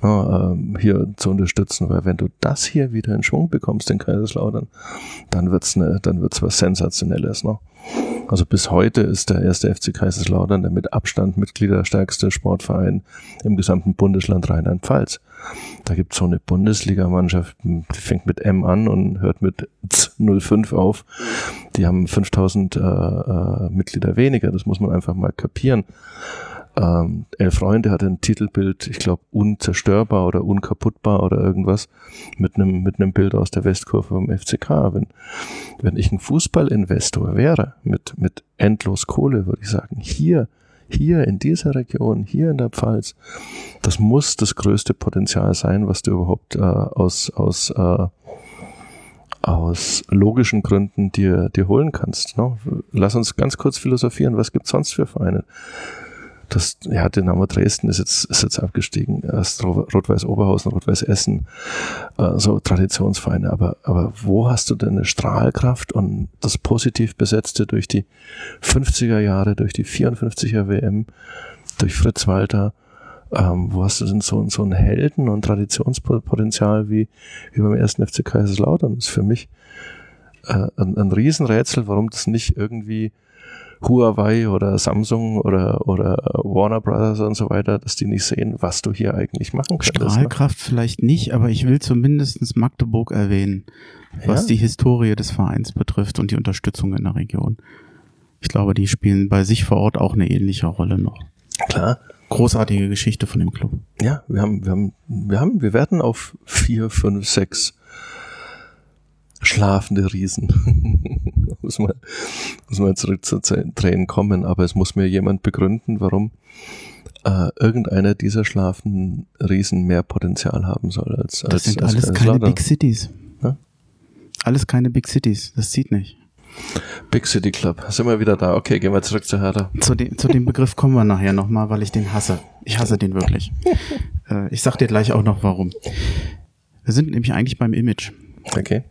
na, ähm, hier zu unterstützen, weil wenn du das hier wieder in Schwung bekommst in Kaiserslautern, dann wird's ne, dann wird's was Sensationelles. Ne? Also bis heute ist der erste FC Kaiserslautern der mit Abstand mitgliederstärkste Sportverein im gesamten Bundesland Rheinland-Pfalz. Da gibt es so eine Bundesligamannschaft, die fängt mit M an und hört mit 05 auf. Die haben 5000 äh, äh, Mitglieder weniger, das muss man einfach mal kapieren. Ähm, Elf Freunde hat ein Titelbild, ich glaube, unzerstörbar oder unkaputtbar oder irgendwas mit einem mit Bild aus der Westkurve vom FCK. Wenn, wenn ich ein Fußballinvestor wäre mit, mit endlos Kohle, würde ich sagen, hier hier in dieser Region, hier in der Pfalz, das muss das größte Potenzial sein, was du überhaupt äh, aus, aus, äh, aus logischen Gründen dir, dir holen kannst. Ne? Lass uns ganz kurz philosophieren, was gibt sonst für Vereine? Das, ja, Dynamo Dresden ist jetzt, ist jetzt abgestiegen. Erst Rot-Weiß Oberhausen, Rot-Weiß Essen, äh, so Traditionsvereine. Aber, aber wo hast du denn eine Strahlkraft und das positiv besetzte durch die 50er Jahre, durch die 54er WM, durch Fritz Walter? Ähm, wo hast du denn so, so ein Helden- und Traditionspotenzial wie, wie beim ersten FC Kaiserslautern? Das ist für mich äh, ein, ein Riesenrätsel, warum das nicht irgendwie Huawei oder Samsung oder, oder Warner Brothers und so weiter, dass die nicht sehen, was du hier eigentlich machen kannst. Ne? Strahlkraft ne? vielleicht nicht, aber ich will zumindest Magdeburg erwähnen, was ja. die Historie des Vereins betrifft und die Unterstützung in der Region. Ich glaube, die spielen bei sich vor Ort auch eine ähnliche Rolle noch. Klar. Großartige Geschichte von dem Club. Ja, wir haben, wir haben, wir haben, wir werden auf vier, fünf, sechs schlafende Riesen. muss man, muss man zurück zu Tränen kommen, aber es muss mir jemand begründen, warum äh, irgendeiner dieser schlafenden Riesen mehr Potenzial haben soll als Das sind als, alles als keine Big Cities. Ja? Alles keine Big Cities, das zieht nicht. Big City Club, sind wir wieder da. Okay, gehen wir zurück zu Hertha. Zu, de zu dem Begriff kommen wir nachher nochmal, weil ich den hasse. Ich hasse den wirklich. äh, ich sag dir gleich auch noch warum. Wir sind nämlich eigentlich beim Image. Okay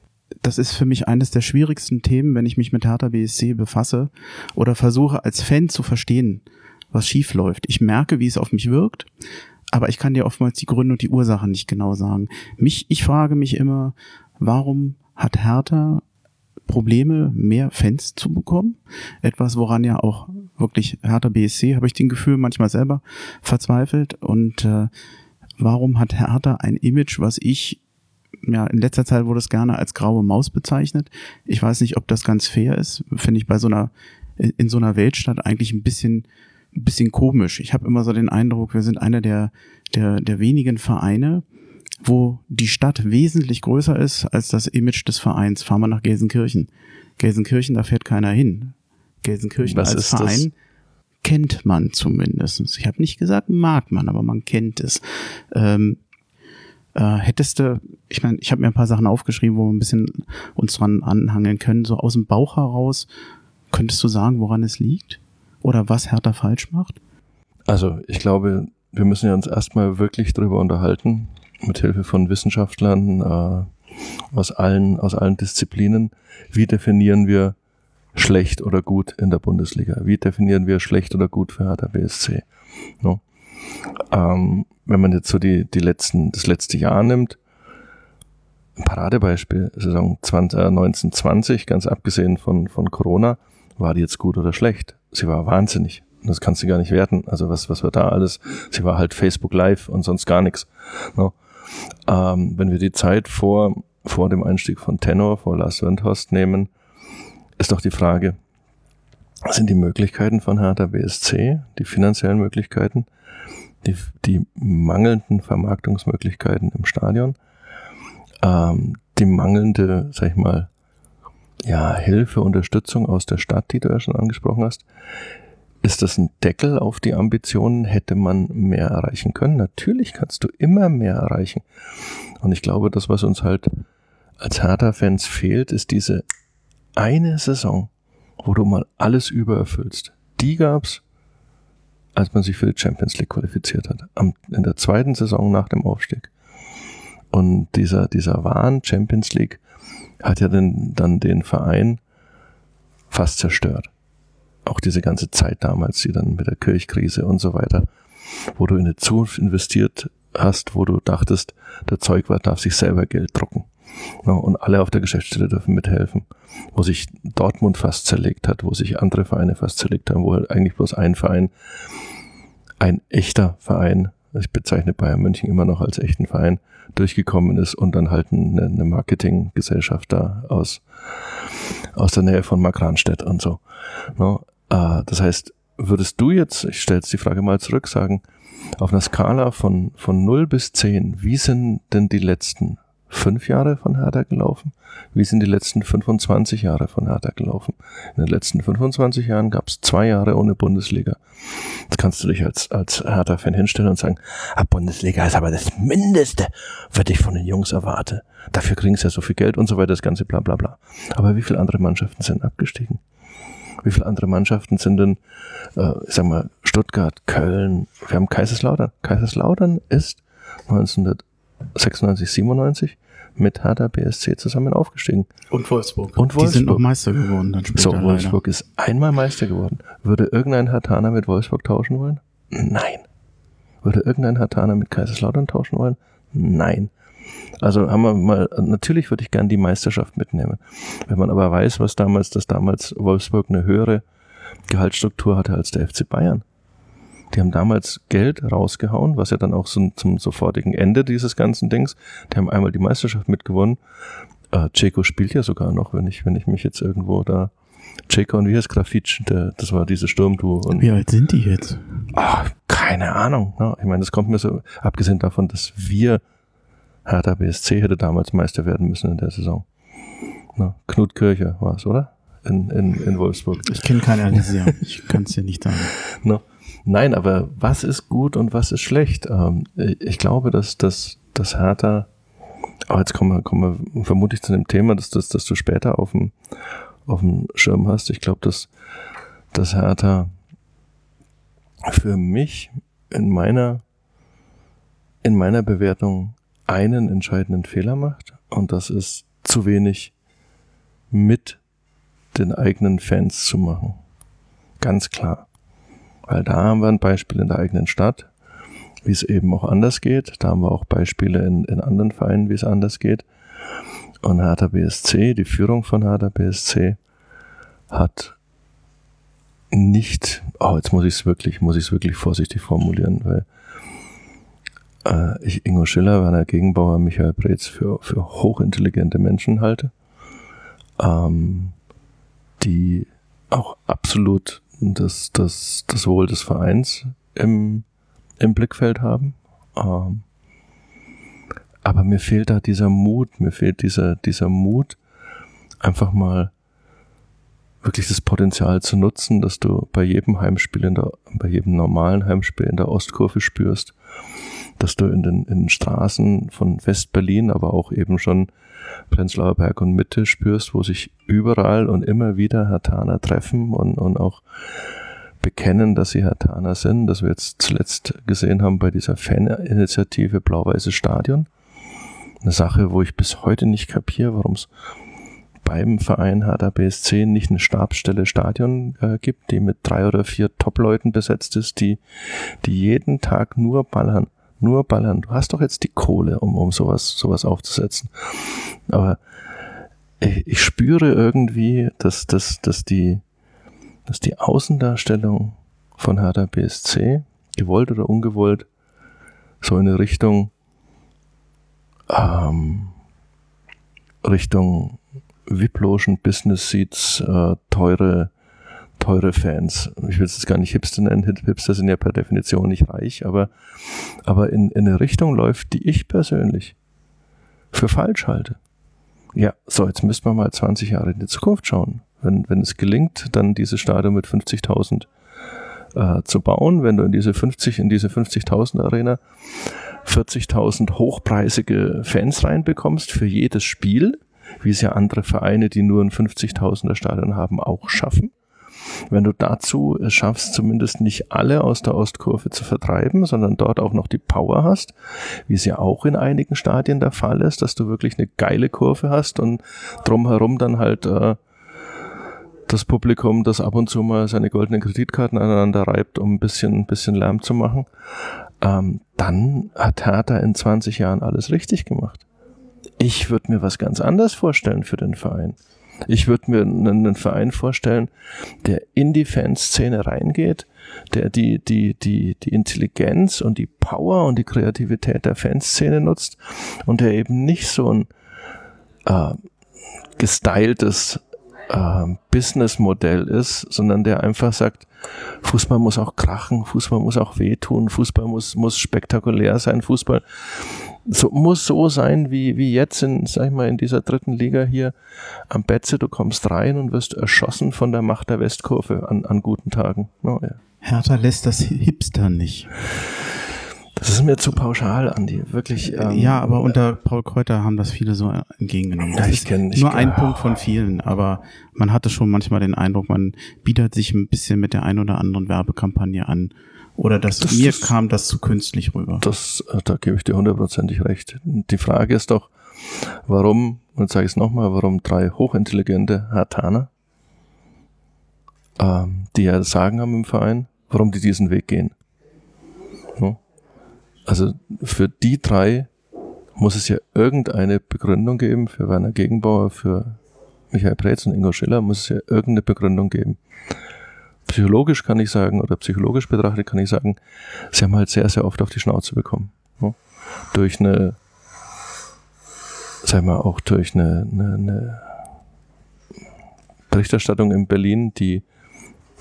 das ist für mich eines der schwierigsten Themen, wenn ich mich mit Hertha BSC befasse oder versuche als Fan zu verstehen, was schief läuft. Ich merke, wie es auf mich wirkt, aber ich kann dir oftmals die Gründe und die Ursachen nicht genau sagen. Mich, ich frage mich immer, warum hat Hertha Probleme, mehr Fans zu bekommen? Etwas, woran ja auch wirklich Hertha BSC, habe ich den Gefühl, manchmal selber verzweifelt. Und äh, warum hat Hertha ein Image, was ich ja, in letzter Zeit wurde es gerne als graue Maus bezeichnet. Ich weiß nicht, ob das ganz fair ist. Finde ich bei so einer, in so einer Weltstadt eigentlich ein bisschen, ein bisschen komisch. Ich habe immer so den Eindruck, wir sind einer der, der, der wenigen Vereine, wo die Stadt wesentlich größer ist als das Image des Vereins. Fahren wir nach Gelsenkirchen. Gelsenkirchen, da fährt keiner hin. Gelsenkirchen Was als Verein. Das? kennt man zumindest. Ich habe nicht gesagt, mag man, aber man kennt es. Ähm, äh, hättest du, ich meine, ich habe mir ein paar Sachen aufgeschrieben, wo wir ein bisschen uns dran anhangeln können, so aus dem Bauch heraus, könntest du sagen, woran es liegt? Oder was Hertha falsch macht? Also ich glaube, wir müssen ja uns erstmal wirklich drüber unterhalten, mit Hilfe von Wissenschaftlern äh, aus allen, aus allen Disziplinen. Wie definieren wir schlecht oder gut in der Bundesliga? Wie definieren wir schlecht oder gut für Hertha BSC? No? Ähm, wenn man jetzt so die, die letzten, das letzte Jahr nimmt, ein Paradebeispiel, Saison 20, äh, 1920, ganz abgesehen von, von Corona, war die jetzt gut oder schlecht? Sie war wahnsinnig. Das kannst du gar nicht werten. Also was, was war da alles? Sie war halt Facebook Live und sonst gar nichts. No? Ähm, wenn wir die Zeit vor, vor dem Einstieg von Tenor, vor Lars Wendhorst nehmen, ist doch die Frage, sind die Möglichkeiten von Hertha BSC, die finanziellen Möglichkeiten, die, die mangelnden Vermarktungsmöglichkeiten im Stadion, ähm, die mangelnde, sag ich mal, ja, Hilfe, Unterstützung aus der Stadt, die du ja schon angesprochen hast. Ist das ein Deckel auf die Ambitionen? Hätte man mehr erreichen können? Natürlich kannst du immer mehr erreichen. Und ich glaube, das, was uns halt als Hertha-Fans fehlt, ist diese eine Saison, wo du mal alles übererfüllst. Die gab's, als man sich für die Champions League qualifiziert hat. Am, in der zweiten Saison nach dem Aufstieg. Und dieser, dieser Wahn Champions League hat ja den, dann den Verein fast zerstört. Auch diese ganze Zeit damals, die dann mit der Kirchkrise und so weiter, wo du in eine Zukunft investiert hast, wo du dachtest, der Zeugwart darf sich selber Geld drucken. Ja, und alle auf der Geschäftsstelle dürfen mithelfen. Wo sich Dortmund fast zerlegt hat, wo sich andere Vereine fast zerlegt haben, wo halt eigentlich bloß ein Verein, ein echter Verein, ich bezeichne Bayern München immer noch als echten Verein, durchgekommen ist und dann halt eine, eine Marketinggesellschaft da aus, aus der Nähe von Markranstädt und so. No, äh, das heißt, würdest du jetzt, ich stelle jetzt die Frage mal zurück, sagen, auf einer Skala von, von 0 bis 10, wie sind denn die letzten fünf Jahre von Hertha gelaufen? Wie sind die letzten 25 Jahre von Hertha gelaufen? In den letzten 25 Jahren gab es zwei Jahre ohne Bundesliga. Jetzt kannst du dich als, als Hertha-Fan hinstellen und sagen, ah, Bundesliga ist aber das Mindeste, was ich von den Jungs erwarte. Dafür kriegen sie ja so viel Geld und so weiter, das ganze bla bla bla. Aber wie viele andere Mannschaften sind abgestiegen? Wie viele andere Mannschaften sind denn, äh, ich sag mal, Stuttgart, Köln, wir haben Kaiserslautern. Kaiserslautern ist 1996, 97 mit Hertha BSC zusammen aufgestiegen. Und Wolfsburg. Und Wolfsburg. Die sind noch Meister geworden dann später. So, Wolfsburg leider. ist einmal Meister geworden. Würde irgendein Hertaner mit Wolfsburg tauschen wollen? Nein. Würde irgendein Hertaner mit Kaiserslautern tauschen wollen? Nein. Also haben wir mal, natürlich würde ich gern die Meisterschaft mitnehmen. Wenn man aber weiß, was damals, dass damals Wolfsburg eine höhere Gehaltsstruktur hatte als der FC Bayern. Die haben damals Geld rausgehauen, was ja dann auch so zum sofortigen Ende dieses ganzen Dings. Die haben einmal die Meisterschaft mitgewonnen. Äh, Ceco spielt ja sogar noch, wenn ich, wenn ich mich jetzt irgendwo da. Ceco und wie heißt Grafitsch, der, das war diese Sturmduo. Und, wie alt sind die jetzt? Ach, keine Ahnung. Ne? Ich meine, das kommt mir so, abgesehen davon, dass wir Hertha BSC hätte damals Meister werden müssen in der Saison. Na, Knut Kircher war es, oder? In, in, in Wolfsburg. Ich kenne keine Alicia. ich kann es dir nicht sagen. No. Nein, aber was ist gut und was ist schlecht? Ähm, ich glaube, dass, dass, dass Hertha, aber jetzt kommen wir, kommen wir vermutlich zu dem Thema, dass, dass, dass du später auf dem, auf dem Schirm hast. Ich glaube, dass, dass Hertha für mich in meiner, in meiner Bewertung einen entscheidenden Fehler macht und das ist zu wenig mit den eigenen Fans zu machen. Ganz klar. Weil da haben wir ein Beispiel in der eigenen Stadt, wie es eben auch anders geht. Da haben wir auch Beispiele in, in anderen Vereinen, wie es anders geht. Und Hertha BSC, die Führung von Hertha BSC, hat nicht, oh, jetzt muss ich es wirklich, muss ich es wirklich vorsichtig formulieren, weil äh, ich Ingo Schiller, Werner Gegenbauer, Michael Breetz für, für hochintelligente Menschen halte, ähm, die auch absolut das, das, das Wohl des Vereins im, im Blickfeld haben. Ähm, aber mir fehlt da dieser Mut, mir fehlt dieser, dieser Mut, einfach mal wirklich das Potenzial zu nutzen, dass du bei jedem Heimspiel in der, bei jedem normalen Heimspiel in der Ostkurve spürst, dass du in den, in den Straßen von West-Berlin, aber auch eben schon Prenzlauer Berg und Mitte spürst, wo sich überall und immer wieder Hertaner treffen und, und auch bekennen, dass sie Hertaner sind, das wir jetzt zuletzt gesehen haben bei dieser Faninitiative Blau-Weißes Stadion. Eine Sache, wo ich bis heute nicht kapiere, warum es beim Verein Hertha BSC nicht eine Stabsstelle Stadion äh, gibt, die mit drei oder vier Top-Leuten besetzt ist, die, die jeden Tag nur ballern. Nur ballern. Du hast doch jetzt die Kohle, um, um sowas, sowas aufzusetzen. Aber ich, ich spüre irgendwie, dass, dass, dass die, dass die Außendarstellung von Hertha BSC, gewollt oder ungewollt, so in eine Richtung, ähm, Richtung VIP-Logen, Business Seats, äh, teure, teure Fans. Ich will es jetzt gar nicht Hipster nennen. Hipster sind ja per Definition nicht reich, aber, aber in, in eine Richtung läuft, die ich persönlich für falsch halte. Ja, so, jetzt müssen wir mal 20 Jahre in die Zukunft schauen. Wenn, wenn es gelingt, dann dieses Stadion mit 50.000 äh, zu bauen, wenn du in diese 50, in diese 50.000 Arena 40.000 hochpreisige Fans reinbekommst für jedes Spiel, wie es ja andere Vereine, die nur ein 50.000er Stadion haben, auch schaffen. Wenn du dazu es schaffst, zumindest nicht alle aus der Ostkurve zu vertreiben, sondern dort auch noch die Power hast, wie es ja auch in einigen Stadien der Fall ist, dass du wirklich eine geile Kurve hast und drumherum dann halt äh, das Publikum, das ab und zu mal seine goldenen Kreditkarten aneinander reibt, um ein bisschen, ein bisschen Lärm zu machen, ähm, dann hat Hertha in 20 Jahren alles richtig gemacht. Ich würde mir was ganz anderes vorstellen für den Verein. Ich würde mir einen, Verein vorstellen, der in die Fanszene reingeht, der die, die, die, die Intelligenz und die Power und die Kreativität der Fanszene nutzt und der eben nicht so ein äh, gestyltes äh, Businessmodell ist, sondern der einfach sagt, Fußball muss auch krachen, Fußball muss auch wehtun, Fußball muss, muss spektakulär sein, Fußball so, muss so sein wie, wie jetzt in, sag ich mal, in dieser dritten Liga hier am Betze. Du kommst rein und wirst erschossen von der Macht der Westkurve an, an guten Tagen. Oh, ja. Hertha lässt das Hipster nicht. Das ist mir zu pauschal, Andi. Wirklich. Ähm, ja, aber unter Paul Kräuter haben das viele so entgegengenommen. Das ich kenne nur ein Punkt von vielen, aber man hatte schon manchmal den Eindruck, man bietet sich ein bisschen mit der ein oder anderen Werbekampagne an oder dass das, mir das, kam das zu künstlich rüber. Das, äh, da gebe ich dir hundertprozentig recht. Die Frage ist doch, warum, und sage ich es nochmal, warum drei hochintelligente Hartaner, ähm, die ja das Sagen haben im Verein, warum die diesen Weg gehen. No? Also für die drei muss es ja irgendeine Begründung geben, für Werner Gegenbauer, für Michael Preetz und Ingo Schiller muss es ja irgendeine Begründung geben psychologisch kann ich sagen, oder psychologisch betrachtet kann ich sagen, sie haben halt sehr, sehr oft auf die Schnauze bekommen. Ne? Durch eine, sag mal, auch durch eine, eine, eine Berichterstattung in Berlin, die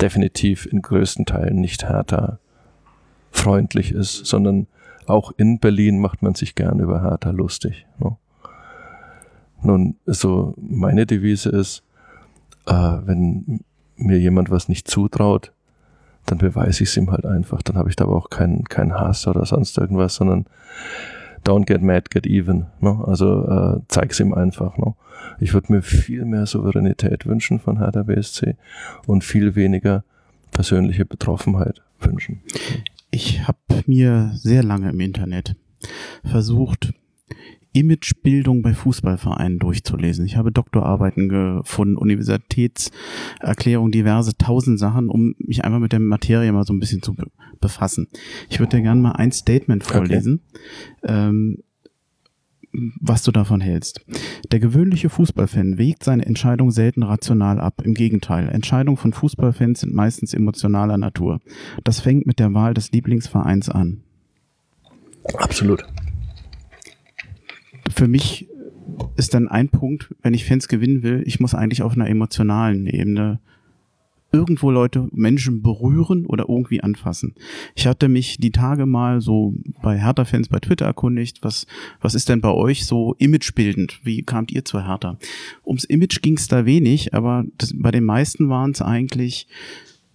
definitiv in größten Teilen nicht härter freundlich ist, sondern auch in Berlin macht man sich gern über Hertha lustig. Ne? Nun, so meine Devise ist, äh, wenn mir jemand was nicht zutraut, dann beweise ich es ihm halt einfach. Dann habe ich da aber auch keinen keinen Hass oder sonst irgendwas, sondern don't get mad, get even. Ne? Also äh, zeig's ihm einfach. Ne? Ich würde mir viel mehr Souveränität wünschen von Hertha und viel weniger persönliche Betroffenheit wünschen. Ich habe mir sehr lange im Internet versucht, Imagebildung bei Fußballvereinen durchzulesen. Ich habe Doktorarbeiten gefunden, Universitätserklärungen, diverse tausend Sachen, um mich einfach mit der Materie mal so ein bisschen zu befassen. Ich würde dir gerne mal ein Statement vorlesen. Okay. Ähm, was du davon hältst. Der gewöhnliche Fußballfan wägt seine Entscheidung selten rational ab. Im Gegenteil, Entscheidungen von Fußballfans sind meistens emotionaler Natur. Das fängt mit der Wahl des Lieblingsvereins an. Absolut für mich ist dann ein Punkt, wenn ich Fans gewinnen will, ich muss eigentlich auf einer emotionalen Ebene irgendwo Leute, Menschen berühren oder irgendwie anfassen. Ich hatte mich die Tage mal so bei Hertha-Fans bei Twitter erkundigt, was, was ist denn bei euch so imagebildend? Wie kamt ihr zur Hertha? Ums Image ging es da wenig, aber das, bei den meisten waren es eigentlich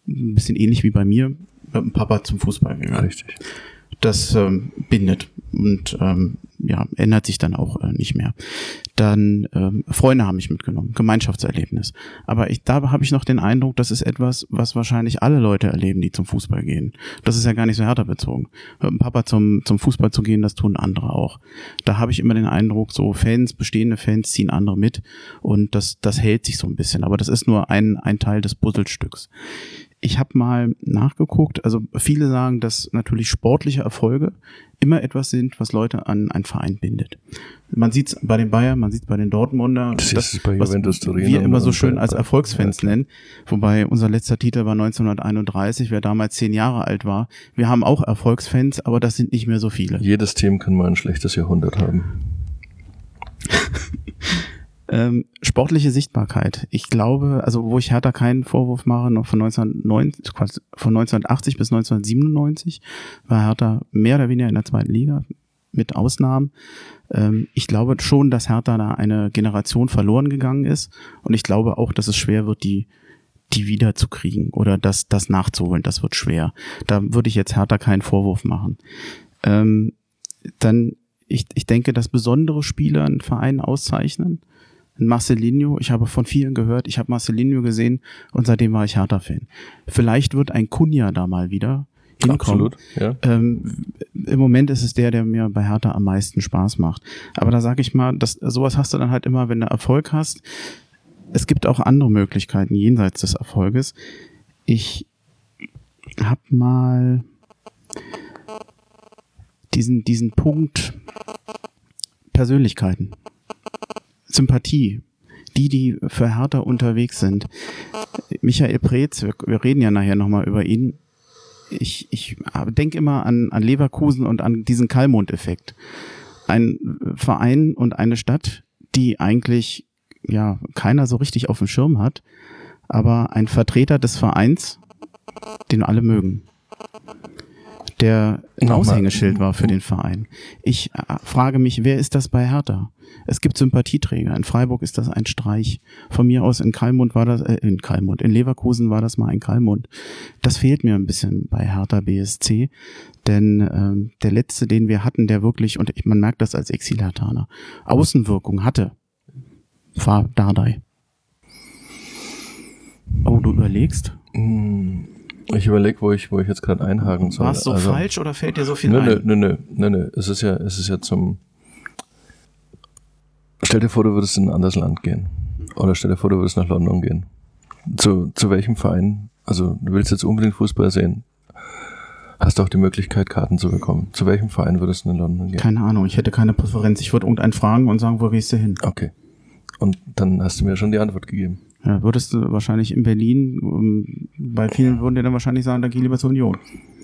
ein bisschen ähnlich wie bei mir, mit dem Papa zum Fußball gegangen. Richtig. Das ähm, bindet und ähm, ja, ändert sich dann auch äh, nicht mehr. Dann ähm, Freunde haben mich mitgenommen, Gemeinschaftserlebnis. Aber ich, da habe ich noch den Eindruck, das ist etwas, was wahrscheinlich alle Leute erleben, die zum Fußball gehen. Das ist ja gar nicht so härter bezogen. Mit dem Papa zum, zum Fußball zu gehen, das tun andere auch. Da habe ich immer den Eindruck, so Fans, bestehende Fans ziehen andere mit und das, das hält sich so ein bisschen. Aber das ist nur ein, ein Teil des Puzzlestücks. Ich habe mal nachgeguckt, also viele sagen, dass natürlich sportliche Erfolge immer etwas sind, was Leute an einen Verein bindet. Man sieht es bei den Bayern, man sieht es bei den Dortmunder, Das das, ist bei was Juventus Turin wir immer so schön als Erfolgsfans ja, nennen. Wobei unser letzter Titel war 1931, wer damals zehn Jahre alt war. Wir haben auch Erfolgsfans, aber das sind nicht mehr so viele. Jedes Team kann mal ein schlechtes Jahrhundert haben. Ähm, sportliche Sichtbarkeit. Ich glaube, also wo ich Hertha keinen Vorwurf mache, noch von, 1990, quasi von 1980 bis 1997 war Hertha mehr oder weniger in der zweiten Liga, mit Ausnahmen. Ähm, ich glaube schon, dass Hertha da eine Generation verloren gegangen ist und ich glaube auch, dass es schwer wird, die die wieder zu kriegen oder das, das nachzuholen, das wird schwer. Da würde ich jetzt Hertha keinen Vorwurf machen. Ähm, dann, ich, ich denke, dass besondere Spieler einen Verein auszeichnen. Marcelinho, ich habe von vielen gehört, ich habe Marcelinho gesehen und seitdem war ich Hertha-Fan. Vielleicht wird ein Kunja da mal wieder hinkommen. Absolut, ja. Ähm, Im Moment ist es der, der mir bei Hertha am meisten Spaß macht. Aber da sage ich mal, das, sowas hast du dann halt immer, wenn du Erfolg hast. Es gibt auch andere Möglichkeiten jenseits des Erfolges. Ich habe mal diesen, diesen Punkt Persönlichkeiten, Sympathie, die, die für Hertha unterwegs sind. Michael Preetz, wir, wir reden ja nachher nochmal über ihn, ich, ich denke immer an, an Leverkusen und an diesen Kalmund-Effekt. Ein Verein und eine Stadt, die eigentlich ja keiner so richtig auf dem Schirm hat, aber ein Vertreter des Vereins, den alle mögen. Der ein. Aushängeschild war für den Verein. Ich äh, frage mich, wer ist das bei Hertha? Es gibt Sympathieträger. In Freiburg ist das ein Streich. Von mir aus in Kalmund war das, äh, in Kalmund, in Leverkusen war das mal ein Kalmund. Das fehlt mir ein bisschen bei Hertha BSC, denn ähm, der letzte, den wir hatten, der wirklich, und ich, man merkt das als Exilhertaner, Außenwirkung hatte, war Dardai. Oh, du überlegst? Hm, Ich überlege, wo ich, wo ich jetzt gerade einhaken soll. War es so Also- falsch oder fällt dir so viel Nö, ein? nö, nö, nö, nö. Es ist ja, es ist ja zum. Stell dir vor, du würdest in ein anderes Land gehen. Oder stell dir vor, du würdest nach London gehen. Zu, zu welchem Verein? Also, du willst jetzt unbedingt Fußball sehen. Hast auch die Möglichkeit, Karten zu bekommen. Zu welchem Verein würdest du in London gehen? Keine Ahnung, ich hätte keine Präferenz. Ich würde irgendeinen fragen und sagen, wo gehst du hin? Okay. Und dann hast du mir schon die Antwort gegeben. Ja, würdest du wahrscheinlich in Berlin, ähm, bei vielen würden dir dann wahrscheinlich sagen, da geh lieber zur Union.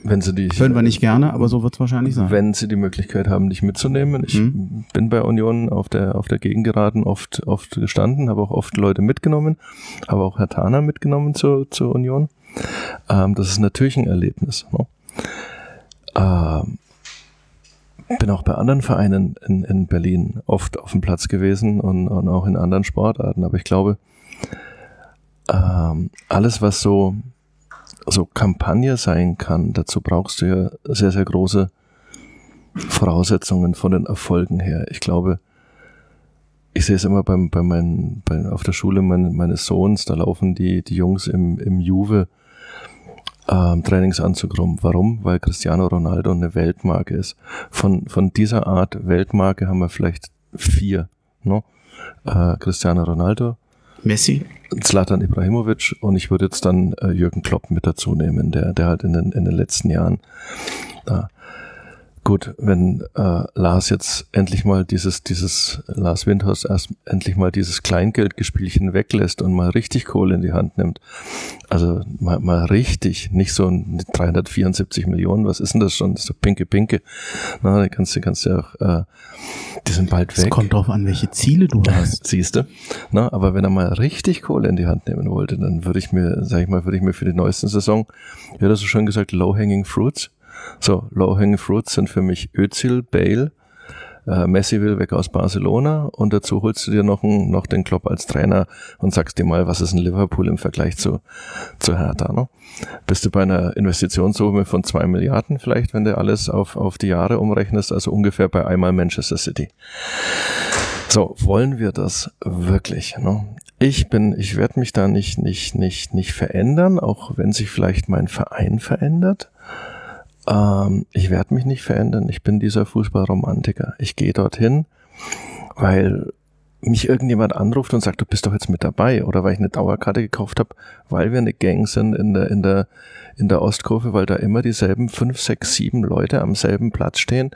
Wenn sie dich, Hören wir nicht gerne, aber so wird es wahrscheinlich sein. wenn sie die Möglichkeit haben, dich mitzunehmen. Ich Mhm. bin bei Union auf der, auf der Gegengeraden oft, oft gestanden, habe auch oft Leute mitgenommen, habe auch Herr Thaner mitgenommen zur, zur Union. Ähm, das ist natürlich ein Erlebnis. Ne? Ähm, bin auch bei anderen Vereinen in, in Berlin oft auf dem Platz gewesen und, und auch in anderen Sportarten, aber ich glaube, ähm, alles, was so, so Kampagne sein kann, dazu brauchst du ja sehr, sehr große Voraussetzungen von den Erfolgen her. Ich glaube, ich sehe es immer beim, bei meinen, bei, auf der Schule mein, meines Sohns, da laufen die, die Jungs im, im Juve ähm, Trainingsanzug rum. Warum? Weil Cristiano Ronaldo eine Weltmarke ist. Von, von dieser Art Weltmarke haben wir vielleicht vier. No? Äh, Cristiano Ronaldo, Messi? Zlatan Ibrahimovic und ich würde jetzt dann äh, Jürgen Klopp mit dazu nehmen, der, der halt in den, in den letzten Jahren äh, gut, wenn äh, Lars jetzt endlich mal dieses, dieses Lars Windhorst erst endlich mal dieses Kleingeldgespielchen weglässt und mal richtig Kohle in die Hand nimmt. Also mal, mal richtig, nicht so ein 374 Millionen, was ist denn das schon? Das ist so pinke Pinke. Na, die kannst du, kannst du auch, äh, die sind bald Es weg. kommt drauf an, welche Ziele du hast. Siehst du? Na, aber wenn er mal richtig Kohle in die Hand nehmen wollte, dann würde ich mir, sag ich mal, würde ich mir für die neueste Saison, wie hat er so schön gesagt, low-hanging fruits, So, Low-Hanging Fruits sind für mich Özil, Bale, äh, Messi will weg aus Barcelona und dazu holst du dir noch, einen, noch den Klopp als Trainer und sagst dir mal, was ist ein Liverpool im Vergleich zu, zu Hertha. Ne? Bist du bei einer Investitionssumme von zwei Milliarden vielleicht, wenn du alles auf, auf die Jahre umrechnest, also ungefähr bei einmal Manchester City. So, wollen wir das wirklich? Ne? Ich bin, ich werde mich da nicht, nicht, nicht, nicht verändern, auch wenn sich vielleicht mein Verein verändert. Ähm, ich werde mich nicht verändern. Ich bin dieser Fußballromantiker. Ich gehe dorthin, weil mich irgendjemand anruft und sagt, du bist doch jetzt mit dabei oder weil ich eine Dauerkarte gekauft habe, weil wir eine Gang sind in der, in der, in der Ostkurve, weil da immer dieselben fünf, sechs, sieben Leute am selben Platz stehen.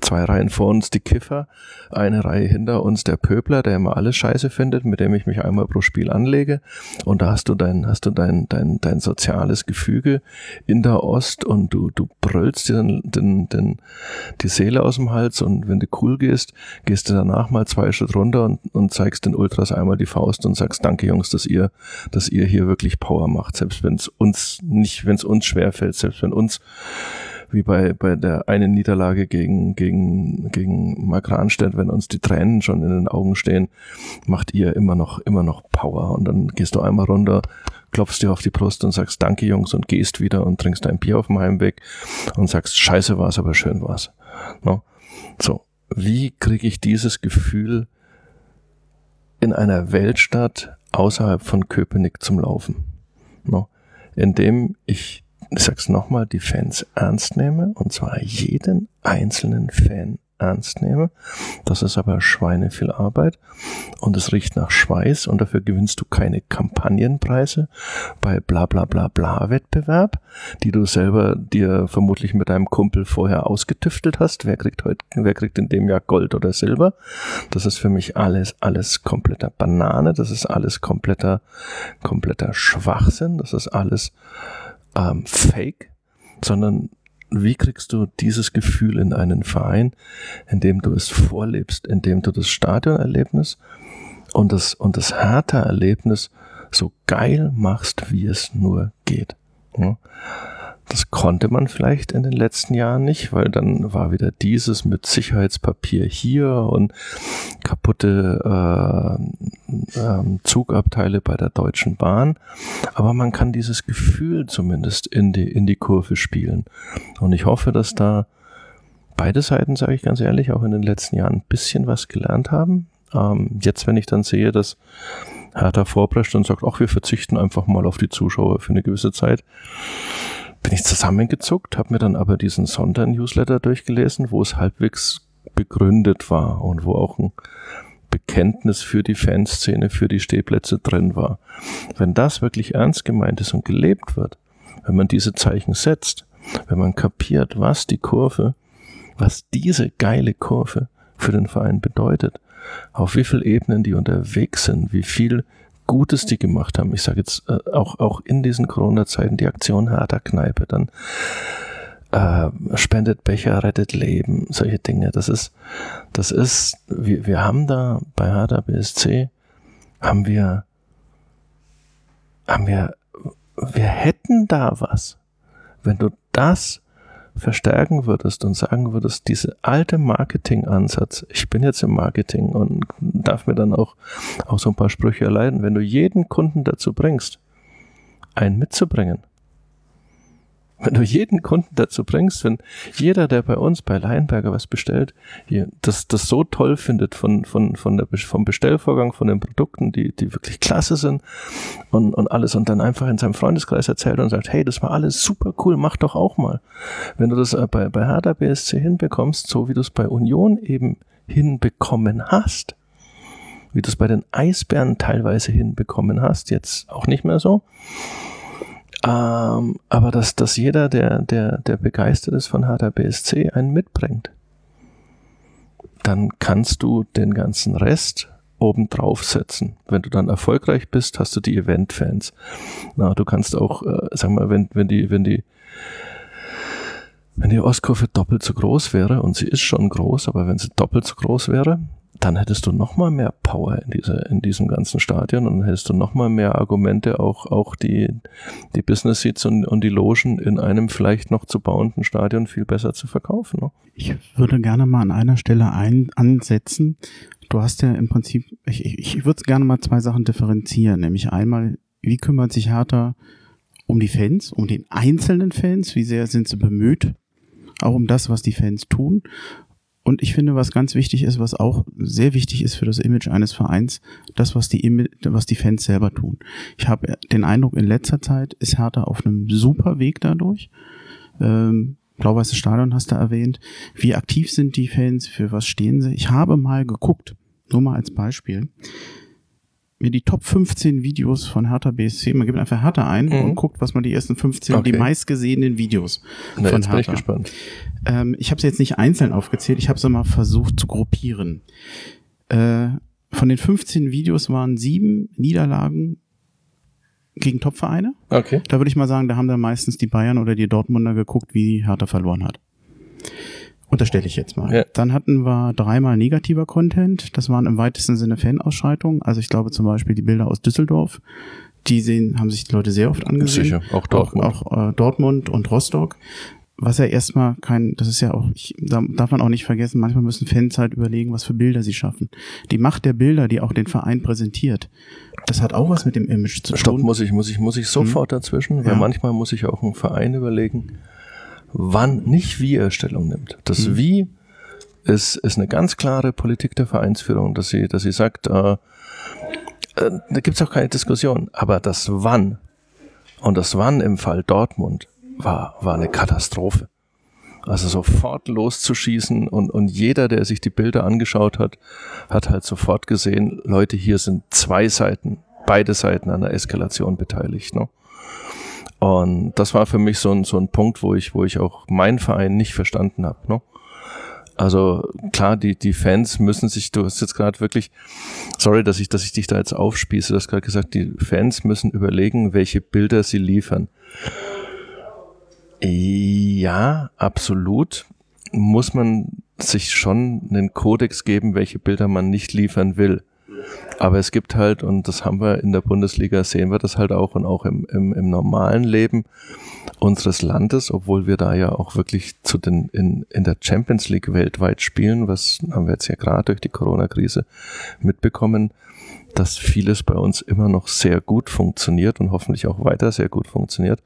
Zwei Reihen vor uns die Kiffer, eine Reihe hinter uns der Pöbler, der immer alles scheiße findet, mit dem ich mich einmal pro Spiel anlege. Und da hast du dein, hast du dein, dein, dein soziales Gefüge in der Ost und du, du brüllst dir den, den, den, die Seele aus dem Hals und wenn du cool gehst, gehst du danach mal zwei Schritt runter und, und zeigst den Ultras einmal die Faust und sagst, danke Jungs, dass ihr, dass ihr hier wirklich Power macht, selbst wenn es uns nicht, wenn es uns schwerfällt, selbst wenn uns wie bei, bei der einen Niederlage gegen, gegen, gegen Mark wenn uns die Tränen schon in den Augen stehen, macht ihr immer noch, immer noch Power. Und dann gehst du einmal runter, klopfst dir auf die Brust und sagst Danke Jungs und gehst wieder und trinkst dein Bier auf dem Heimweg und sagst Scheiße war's, aber schön war's. No? So. Wie kriege ich dieses Gefühl in einer Weltstadt außerhalb von Köpenick zum Laufen? No? Indem ich ich sag's nochmal, die Fans ernst nehme, und zwar jeden einzelnen Fan ernst nehme. Das ist aber Schweine viel Arbeit und es riecht nach Schweiß und dafür gewinnst du keine Kampagnenpreise bei bla bla bla bla Wettbewerb, die du selber dir vermutlich mit deinem Kumpel vorher ausgetüftelt hast. Wer kriegt heute, wer kriegt in dem Jahr Gold oder Silber? Das ist für mich alles, alles kompletter Banane. Das ist alles kompletter, kompletter Schwachsinn. Das ist alles ähm, Fake, sondern wie kriegst du dieses Gefühl in einen Verein, indem du es vorlebst, indem du das Stadionerlebnis und das, und das Hertha-Erlebnis so geil machst, wie es nur geht. Ja? Das konnte man vielleicht in den letzten Jahren nicht, weil dann war wieder dieses mit Sicherheitspapier hier und kaputte äh, äh, Zugabteile bei der Deutschen Bahn. Aber man kann dieses Gefühl zumindest in die, in die Kurve spielen. Und ich hoffe, dass da beide Seiten, sage ich ganz ehrlich, auch in den letzten Jahren ein bisschen was gelernt haben. Ähm, jetzt, wenn ich dann sehe, dass Hertha vorprescht und sagt, ach, wir verzichten einfach mal auf die Zuschauer für eine gewisse Zeit, bin ich zusammengezuckt, habe mir dann aber diesen Sonder-Newsletter durchgelesen, wo es halbwegs begründet war und wo auch ein Bekenntnis für die Fanszene, für die Stehplätze drin war. Wenn das wirklich ernst gemeint ist und gelebt wird, wenn man diese Zeichen setzt, wenn man kapiert, was die Kurve, was diese geile Kurve für den Verein bedeutet, auf wie viel Ebenen die unterwegs sind, wie viel Gutes die gemacht haben. Ich sage jetzt äh, auch, auch in diesen Corona-Zeiten die Aktion Harter Kneipe, dann äh, spendet Becher, rettet Leben, solche Dinge. Das ist, das ist, wir, wir haben da bei Hertha BSC, haben wir, haben wir, wir hätten da was. Wenn du das verstärken würdest und sagen würdest, diese alte Marketing-Ansatz, ich bin jetzt im Marketing und darf mir dann auch, auch so ein paar Sprüche erleiden, wenn du jeden Kunden dazu bringst, einen mitzubringen, wenn du jeden Kunden dazu bringst, wenn jeder, der bei uns bei Leinberger was bestellt, hier, das, das so toll findet von, von, von der, vom Bestellvorgang, von den Produkten, die, die wirklich klasse sind und, und alles und dann einfach in seinem Freundeskreis erzählt und sagt, hey, das war alles super cool, mach doch auch mal. Wenn du das äh, bei, bei Hertha BSC hinbekommst, so wie du es bei Union eben hinbekommen hast, wie du es bei den Eisbären teilweise hinbekommen hast, jetzt auch nicht mehr so, ähm, aber dass, dass jeder, der, der, der begeistert ist von Hertha BSC, einen mitbringt. Dann kannst du den ganzen Rest oben drauf setzen. Wenn du dann erfolgreich bist, hast du die Event-Fans. Na, du kannst auch, äh, sag mal, wenn, wenn die, wenn die, wenn die Ostkurve doppelt so groß wäre, und sie ist schon groß, aber wenn sie doppelt so groß wäre, dann hättest du noch mal mehr Power in, diese, in diesem ganzen Stadion und hättest du noch mal mehr Argumente, auch, auch die, die Business Seats und, und die Logen in einem vielleicht noch zu bauenden Stadion viel besser zu verkaufen. Ne? Ich würde gerne mal an einer Stelle ein, ansetzen. Du hast ja im Prinzip, ich, ich, ich würde gerne mal zwei Sachen differenzieren, nämlich einmal, wie kümmert sich Hertha um die Fans, um den einzelnen Fans, wie sehr sind sie bemüht, auch um das, was die Fans tun. Und ich finde, was ganz wichtig ist, was auch sehr wichtig ist für das Image eines Vereins, das, was die, was die Fans selber tun. Ich habe den Eindruck, in letzter Zeit ist Hertha auf einem super Weg dadurch. Ähm, Blau-Weißes Stadion hast du erwähnt. Wie aktiv sind die Fans? Für was stehen sie? Ich habe mal geguckt, nur mal als Beispiel mir die Top 15 Videos von Hertha BSC, man gibt einfach Hertha ein mhm. und guckt, was man die ersten 15, okay. die meistgesehenen Videos Na, von jetzt Hertha. Bin ich gespannt. Ähm, ich habe sie jetzt nicht einzeln aufgezählt, ich habe sie mal versucht zu gruppieren. Äh, von den 15 Videos waren sieben Niederlagen gegen Topvereine. Okay. Da würde ich mal sagen, da haben dann meistens die Bayern oder die Dortmunder geguckt, wie Hertha verloren hat. Unterstelle ich jetzt mal. Ja. Dann hatten wir dreimal negativer Content. Das waren im weitesten Sinne Fanausschreitungen. Also ich glaube zum Beispiel die Bilder aus Düsseldorf. Die sehen, haben sich die Leute sehr oft angesehen. Sicher, auch Dortmund. Auch, auch äh, Dortmund und Rostock. Was ja erstmal kein, das ist ja auch, ich, da darf man auch nicht vergessen, manchmal müssen Fans halt überlegen, was für Bilder sie schaffen. Die Macht der Bilder, die auch den Verein präsentiert, das hat auch was mit dem Image zu Stopp, tun. Stopp, muss ich, muss ich, muss ich sofort hm. dazwischen, weil ja. manchmal muss ich auch einen Verein überlegen, wann, nicht wie er Stellung nimmt. Das mhm. Wie ist, ist eine ganz klare Politik der Vereinsführung, dass sie, dass sie sagt, äh, äh, da gibt's auch keine Diskussion. Aber das Wann und das Wann im Fall Dortmund war, war eine Katastrophe. Also sofort loszuschießen und, und jeder, der sich die Bilder angeschaut hat, hat halt sofort gesehen, Leute, hier sind zwei Seiten, beide Seiten an der Eskalation beteiligt. Ne? Und das war für mich so ein, so ein Punkt, wo ich, wo ich auch meinen Verein nicht verstanden habe. Ne? Also klar, die, die Fans müssen sich, du hast jetzt gerade wirklich, sorry, dass ich, dass ich dich da jetzt aufspieße, du hast gerade gesagt, die Fans müssen überlegen, welche Bilder sie liefern. Ja, absolut. Muss man sich schon einen Kodex geben, welche Bilder man nicht liefern will. Aber es gibt halt, und das haben wir in der Bundesliga, sehen wir das halt auch und auch im, im, im normalen Leben unseres Landes, obwohl wir da ja auch wirklich zu den in, in der Champions League weltweit spielen, was haben wir jetzt ja gerade durch die Corona-Krise mitbekommen, dass vieles bei uns immer noch sehr gut funktioniert und hoffentlich auch weiter sehr gut funktioniert.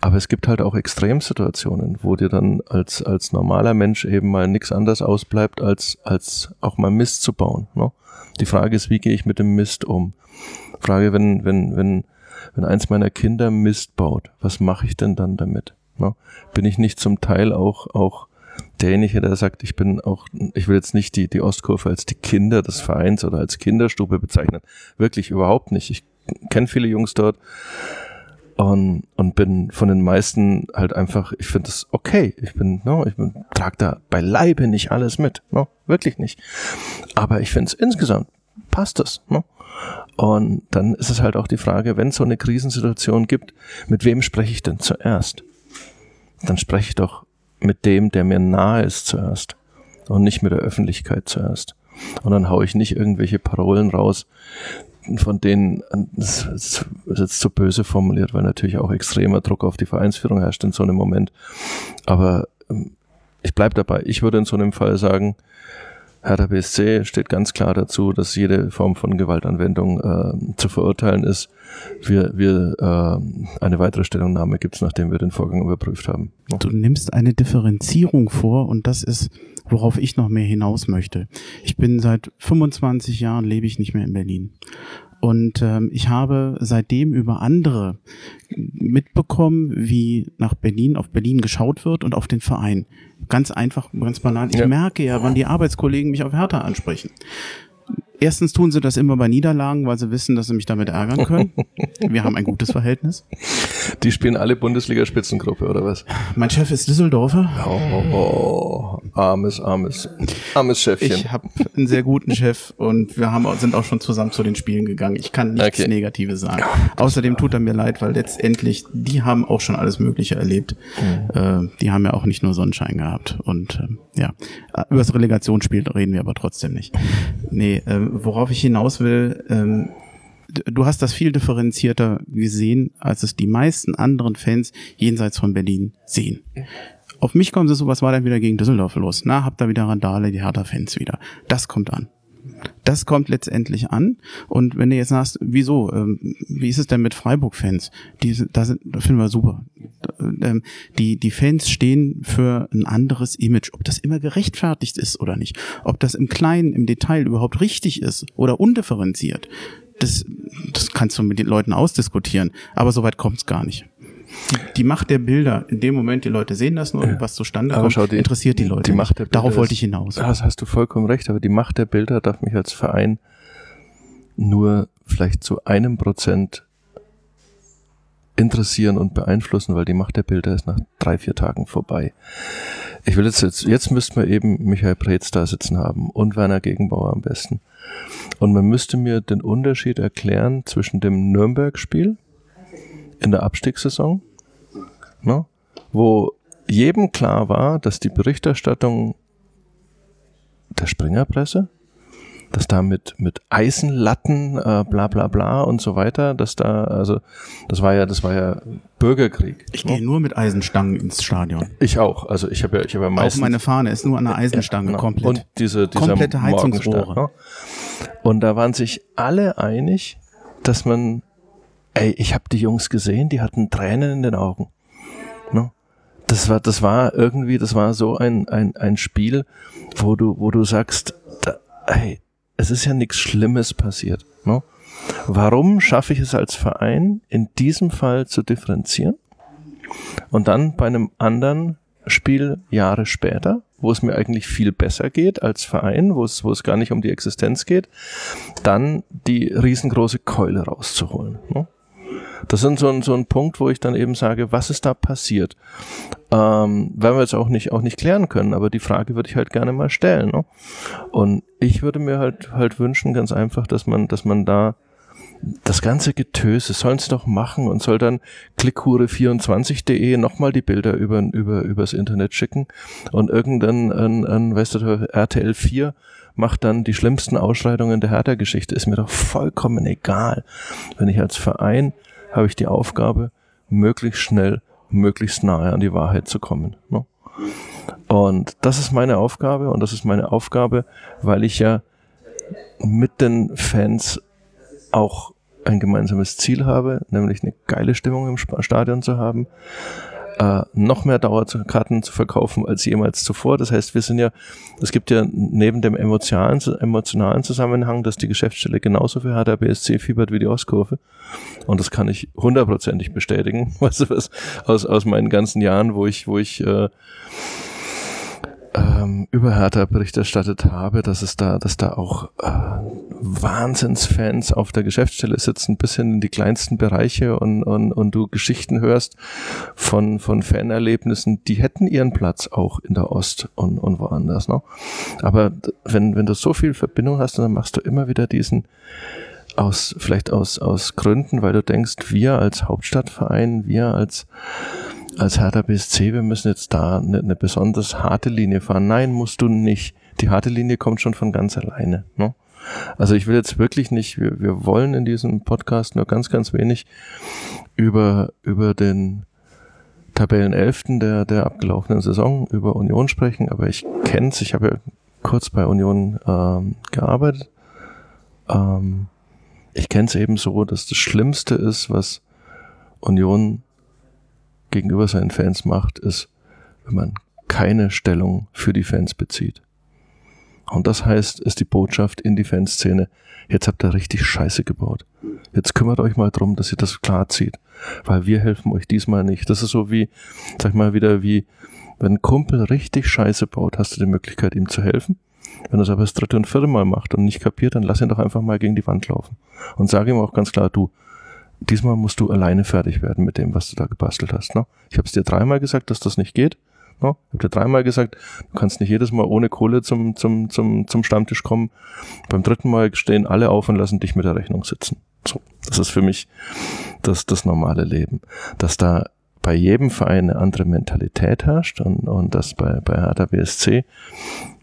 Aber es gibt halt auch Extremsituationen, wo dir dann als, als normaler Mensch eben mal nichts anderes ausbleibt, als, als auch mal Mist zu bauen. Ne? Die Frage ist, wie gehe ich mit dem Mist um? Frage, wenn, wenn, wenn, wenn eins meiner Kinder Mist baut, was mache ich denn dann damit? Ne? Bin ich nicht zum Teil auch, auch derjenige, der sagt, ich bin auch, ich will jetzt nicht die, die Ostkurve als die Kinder des Vereins oder als Kinderstube bezeichnen. Wirklich überhaupt nicht. Ich kenne viele Jungs dort und, und bin von den meisten halt einfach, ich finde das okay. Ich bin, no, ich bin, trag da beileibe nicht alles mit, no, wirklich nicht. Aber ich finde es insgesamt passt das, no? Und dann ist es halt auch die Frage, wenn es so eine Krisensituation gibt, mit wem spreche ich denn zuerst? Dann spreche ich doch mit dem, der mir nahe ist zuerst und nicht mit der Öffentlichkeit zuerst. Und dann haue ich nicht irgendwelche Parolen raus, von denen, das ist jetzt zu böse formuliert, weil natürlich auch extremer Druck auf die Vereinsführung herrscht in so einem Moment. Aber ähm, ich bleibe dabei. Ich würde in so einem Fall sagen, Hertha BSC steht ganz klar dazu, dass jede Form von Gewaltanwendung äh, zu verurteilen ist. Wir, wir äh, eine weitere Stellungnahme gibt es, nachdem wir den Vorgang überprüft haben. Du nimmst eine Differenzierung vor und das ist, worauf ich noch mehr hinaus möchte. Ich bin seit 25 Jahren lebe ich nicht mehr in Berlin. Und ähm, ich habe seitdem über andere mitbekommen, wie nach Berlin, auf Berlin geschaut wird und auf den Verein. Ganz einfach, ganz banal. Ich ja. merke ja, wann die Arbeitskollegen mich auf Hertha ansprechen. Erstens tun sie das immer bei Niederlagen, weil sie wissen, dass sie mich damit ärgern können. Wir haben ein gutes Verhältnis. Die spielen alle Bundesliga-Spitzengruppe, oder was? Mein Chef ist Düsseldorfer. Oh, armes, armes, armes Chefchen. Ich habe einen sehr guten Chef und wir haben, sind auch schon zusammen zu den Spielen gegangen. Ich kann nichts Okay. Negatives sagen. Außerdem tut er mir leid, weil letztendlich, die haben auch schon alles Mögliche erlebt. Äh, die haben ja auch nicht nur Sonnenschein gehabt. Und ähm, ja, über das Relegationsspiel reden wir aber trotzdem nicht. Nee, ähm, worauf ich hinaus will, ähm, du hast das viel differenzierter gesehen, als es die meisten anderen Fans jenseits von Berlin sehen. Auf mich kommt es so, was war denn wieder gegen Düsseldorf los? Na, habt ihr wieder Randale, die Hertha-Fans wieder. Das kommt an. Das kommt letztendlich an. Und wenn du jetzt sagst, wieso, ähm, wie ist es denn mit Freiburg-Fans? Die, sind- da sind, da finden wir super. Ähm, die, die Fans stehen für ein anderes Image. Ob das immer gerechtfertigt ist oder nicht. Ob das im Kleinen, im Detail überhaupt richtig ist oder undifferenziert. Das, das kannst du mit den Leuten ausdiskutieren. Aber soweit kommt es gar nicht. Die, Macht der Bilder, in dem Moment, die Leute sehen das nur, und was zustande Aber kommt, schau, die- interessiert die Leute. die Macht der nicht. Darauf Bilder wollte ich hinaus. Das hast du vollkommen recht, aber die Macht der Bilder darf mich als Verein nur vielleicht zu einem Prozent interessieren und beeinflussen, weil die Macht der Bilder ist nach drei, vier Tagen vorbei. Ich will jetzt, jetzt, jetzt müssten wir eben Michael Preetz da sitzen haben und Werner Gegenbauer am besten. Und man müsste mir den Unterschied erklären zwischen dem Nürnberg-Spiel in der Abstiegssaison, ne, wo jedem klar war, dass die Berichterstattung der Springerpresse, dass da mit, mit Eisenlatten, äh, bla bla bla und so weiter, dass da, also das war ja, das war ja Bürgerkrieg. Ich ne? gehe nur mit Eisenstangen ins Stadion. Ich auch. Also ich habe ja, ich habe ja Auch meistens meine Fahne ist nur an einer Eisenstange Genau. komplett. Und diese, dieser Komplette Heizungsrohre. Morgenstern, ne? Und da waren sich alle einig, dass man, ey, ich habe die Jungs gesehen, die hatten Tränen in den Augen. Ne? Das war, das war irgendwie, das war so ein, ein, ein Spiel, wo du, wo du sagst, da, ey, es ist ja nichts Schlimmes passiert. Ne? Warum schaffe ich es als Verein, in diesem Fall zu differenzieren? Und dann bei einem anderen Spiel Jahre später, wo es mir eigentlich viel besser geht als Verein, wo es, wo es gar nicht um die Existenz geht, dann die riesengroße Keule rauszuholen. Ne? Das sind so ein, so ein Punkt, wo ich dann eben sage, was ist da passiert? Ähm, werden wir jetzt auch nicht, auch nicht klären können, aber die Frage würde ich halt gerne mal stellen. Ne? Und ich würde mir halt, halt wünschen, ganz einfach, dass man, dass man da das ganze Getöse sollen sie doch machen und soll dann klickhure24.de nochmal die Bilder über, über, übers Internet schicken und irgendein, ein, ein, weißt du, RTL 4 macht dann die schlimmsten Ausschreitungen der Hertha-Geschichte. Ist mir doch vollkommen egal. Wenn ich als Verein habe ich die Aufgabe, möglichst schnell, möglichst nahe an die Wahrheit zu kommen. Ne? Und das ist meine Aufgabe und das ist meine Aufgabe, weil ich ja mit den Fans auch ein gemeinsames Ziel habe, nämlich eine geile Stimmung im Stadion zu haben, äh, noch mehr Dauerkarten zu verkaufen als jemals zuvor. Das heißt, wir sind ja, es gibt ja neben dem emotionalen, emotionalen Zusammenhang, dass die Geschäftsstelle genauso für Hertha BSC fiebert wie die Ostkurve. Und das kann ich hundertprozentig bestätigen, weißt du was, aus, aus meinen ganzen Jahren, wo ich, wo ich äh, ähm, über Hertha Bericht erstattet habe, dass es da, dass da auch äh, Wahnsinnsfans auf der Geschäftsstelle sitzen, bis hin in die kleinsten Bereiche und, und, und du Geschichten hörst von, von Fanerlebnissen, die hätten ihren Platz auch in der Ost und, und woanders. Ne? Aber wenn, wenn du so viel Verbindung hast, dann machst du immer wieder diesen aus, vielleicht aus, aus Gründen, weil du denkst, wir als Hauptstadtverein, wir als als Hertha BSC, wir müssen jetzt da eine, eine besonders harte Linie fahren. Nein, musst du nicht. Die harte Linie kommt schon von ganz alleine. Ne? Also ich will jetzt wirklich nicht, wir, wir wollen in diesem Podcast nur ganz, ganz wenig über, über den Tabellenelften der, der abgelaufenen Saison, über Union sprechen, aber ich kenne es, ich habe ja kurz bei Union ähm, gearbeitet. Ähm, ich kenne es eben so, dass das Schlimmste ist, was Union gegenüber seinen Fans macht, ist, wenn man keine Stellung für die Fans bezieht. Und das heißt, ist die Botschaft in die Fanszene, jetzt habt ihr richtig Scheiße gebaut. Jetzt kümmert euch mal drum, dass ihr das klar zieht. Weil wir helfen euch diesmal nicht. Das ist so wie, sag mal wieder, wie, wenn ein Kumpel richtig Scheiße baut, hast du die Möglichkeit, ihm zu helfen. Wenn er es aber das dritte und vierte Mal macht und nicht kapiert, dann lass ihn doch einfach mal gegen die Wand laufen. Und sage ihm auch ganz klar, du, diesmal musst du alleine fertig werden mit dem, was du da gebastelt hast. Ne? Ich habe es dir dreimal gesagt, dass das nicht geht. Ne? Ich habe dir dreimal gesagt, du kannst nicht jedes Mal ohne Kohle zum, zum, zum, zum Stammtisch kommen. Beim dritten Mal stehen alle auf und lassen dich mit der Rechnung sitzen. So, das ist für mich das, das normale Leben. Dass da bei jedem Verein eine andere Mentalität herrscht und, und das bei, bei Hertha BSC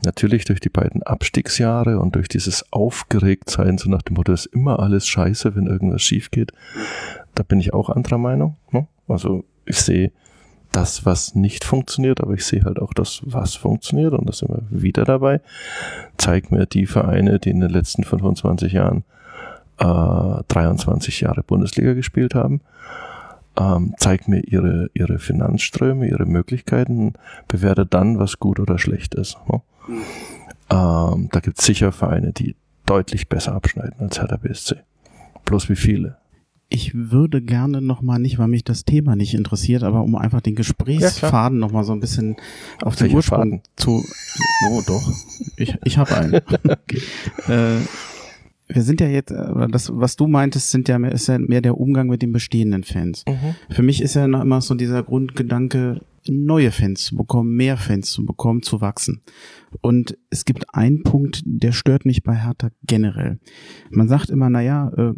natürlich durch die beiden Abstiegsjahre und durch dieses Aufgeregtsein, so nach dem Motto, ist immer alles scheiße, wenn irgendwas schief geht, da bin ich auch anderer Meinung. Ne? Also ich sehe das, was nicht funktioniert, aber ich sehe halt auch das, was funktioniert und da sind wir wieder dabei. Zeig mir die Vereine, die in den letzten 25 Jahren äh, 23 Jahre Bundesliga gespielt haben. Ähm, zeig mir ihre, ihre Finanzströme, ihre Möglichkeiten, bewerte dann, was gut oder schlecht ist. Ne? Mhm. Ähm, da gibt es sicher Vereine, die deutlich besser abschneiden als Hertha BSC. Bloß wie viele? Ich würde gerne nochmal, nicht weil mich das Thema nicht interessiert, aber um einfach den Gesprächsfaden ja, nochmal so ein bisschen auf den Ursprung Faden? zu. Oh doch, ich, ich habe einen. okay. äh, wir sind ja jetzt, äh, das, was du meintest, sind ja mehr, ist ja mehr der Umgang mit den bestehenden Fans. Mhm. Für mich ist ja noch immer so dieser Grundgedanke, neue Fans zu bekommen, mehr Fans zu bekommen, zu wachsen. Und es gibt einen Punkt, der stört mich bei Hertha generell. Man sagt immer, naja, äh,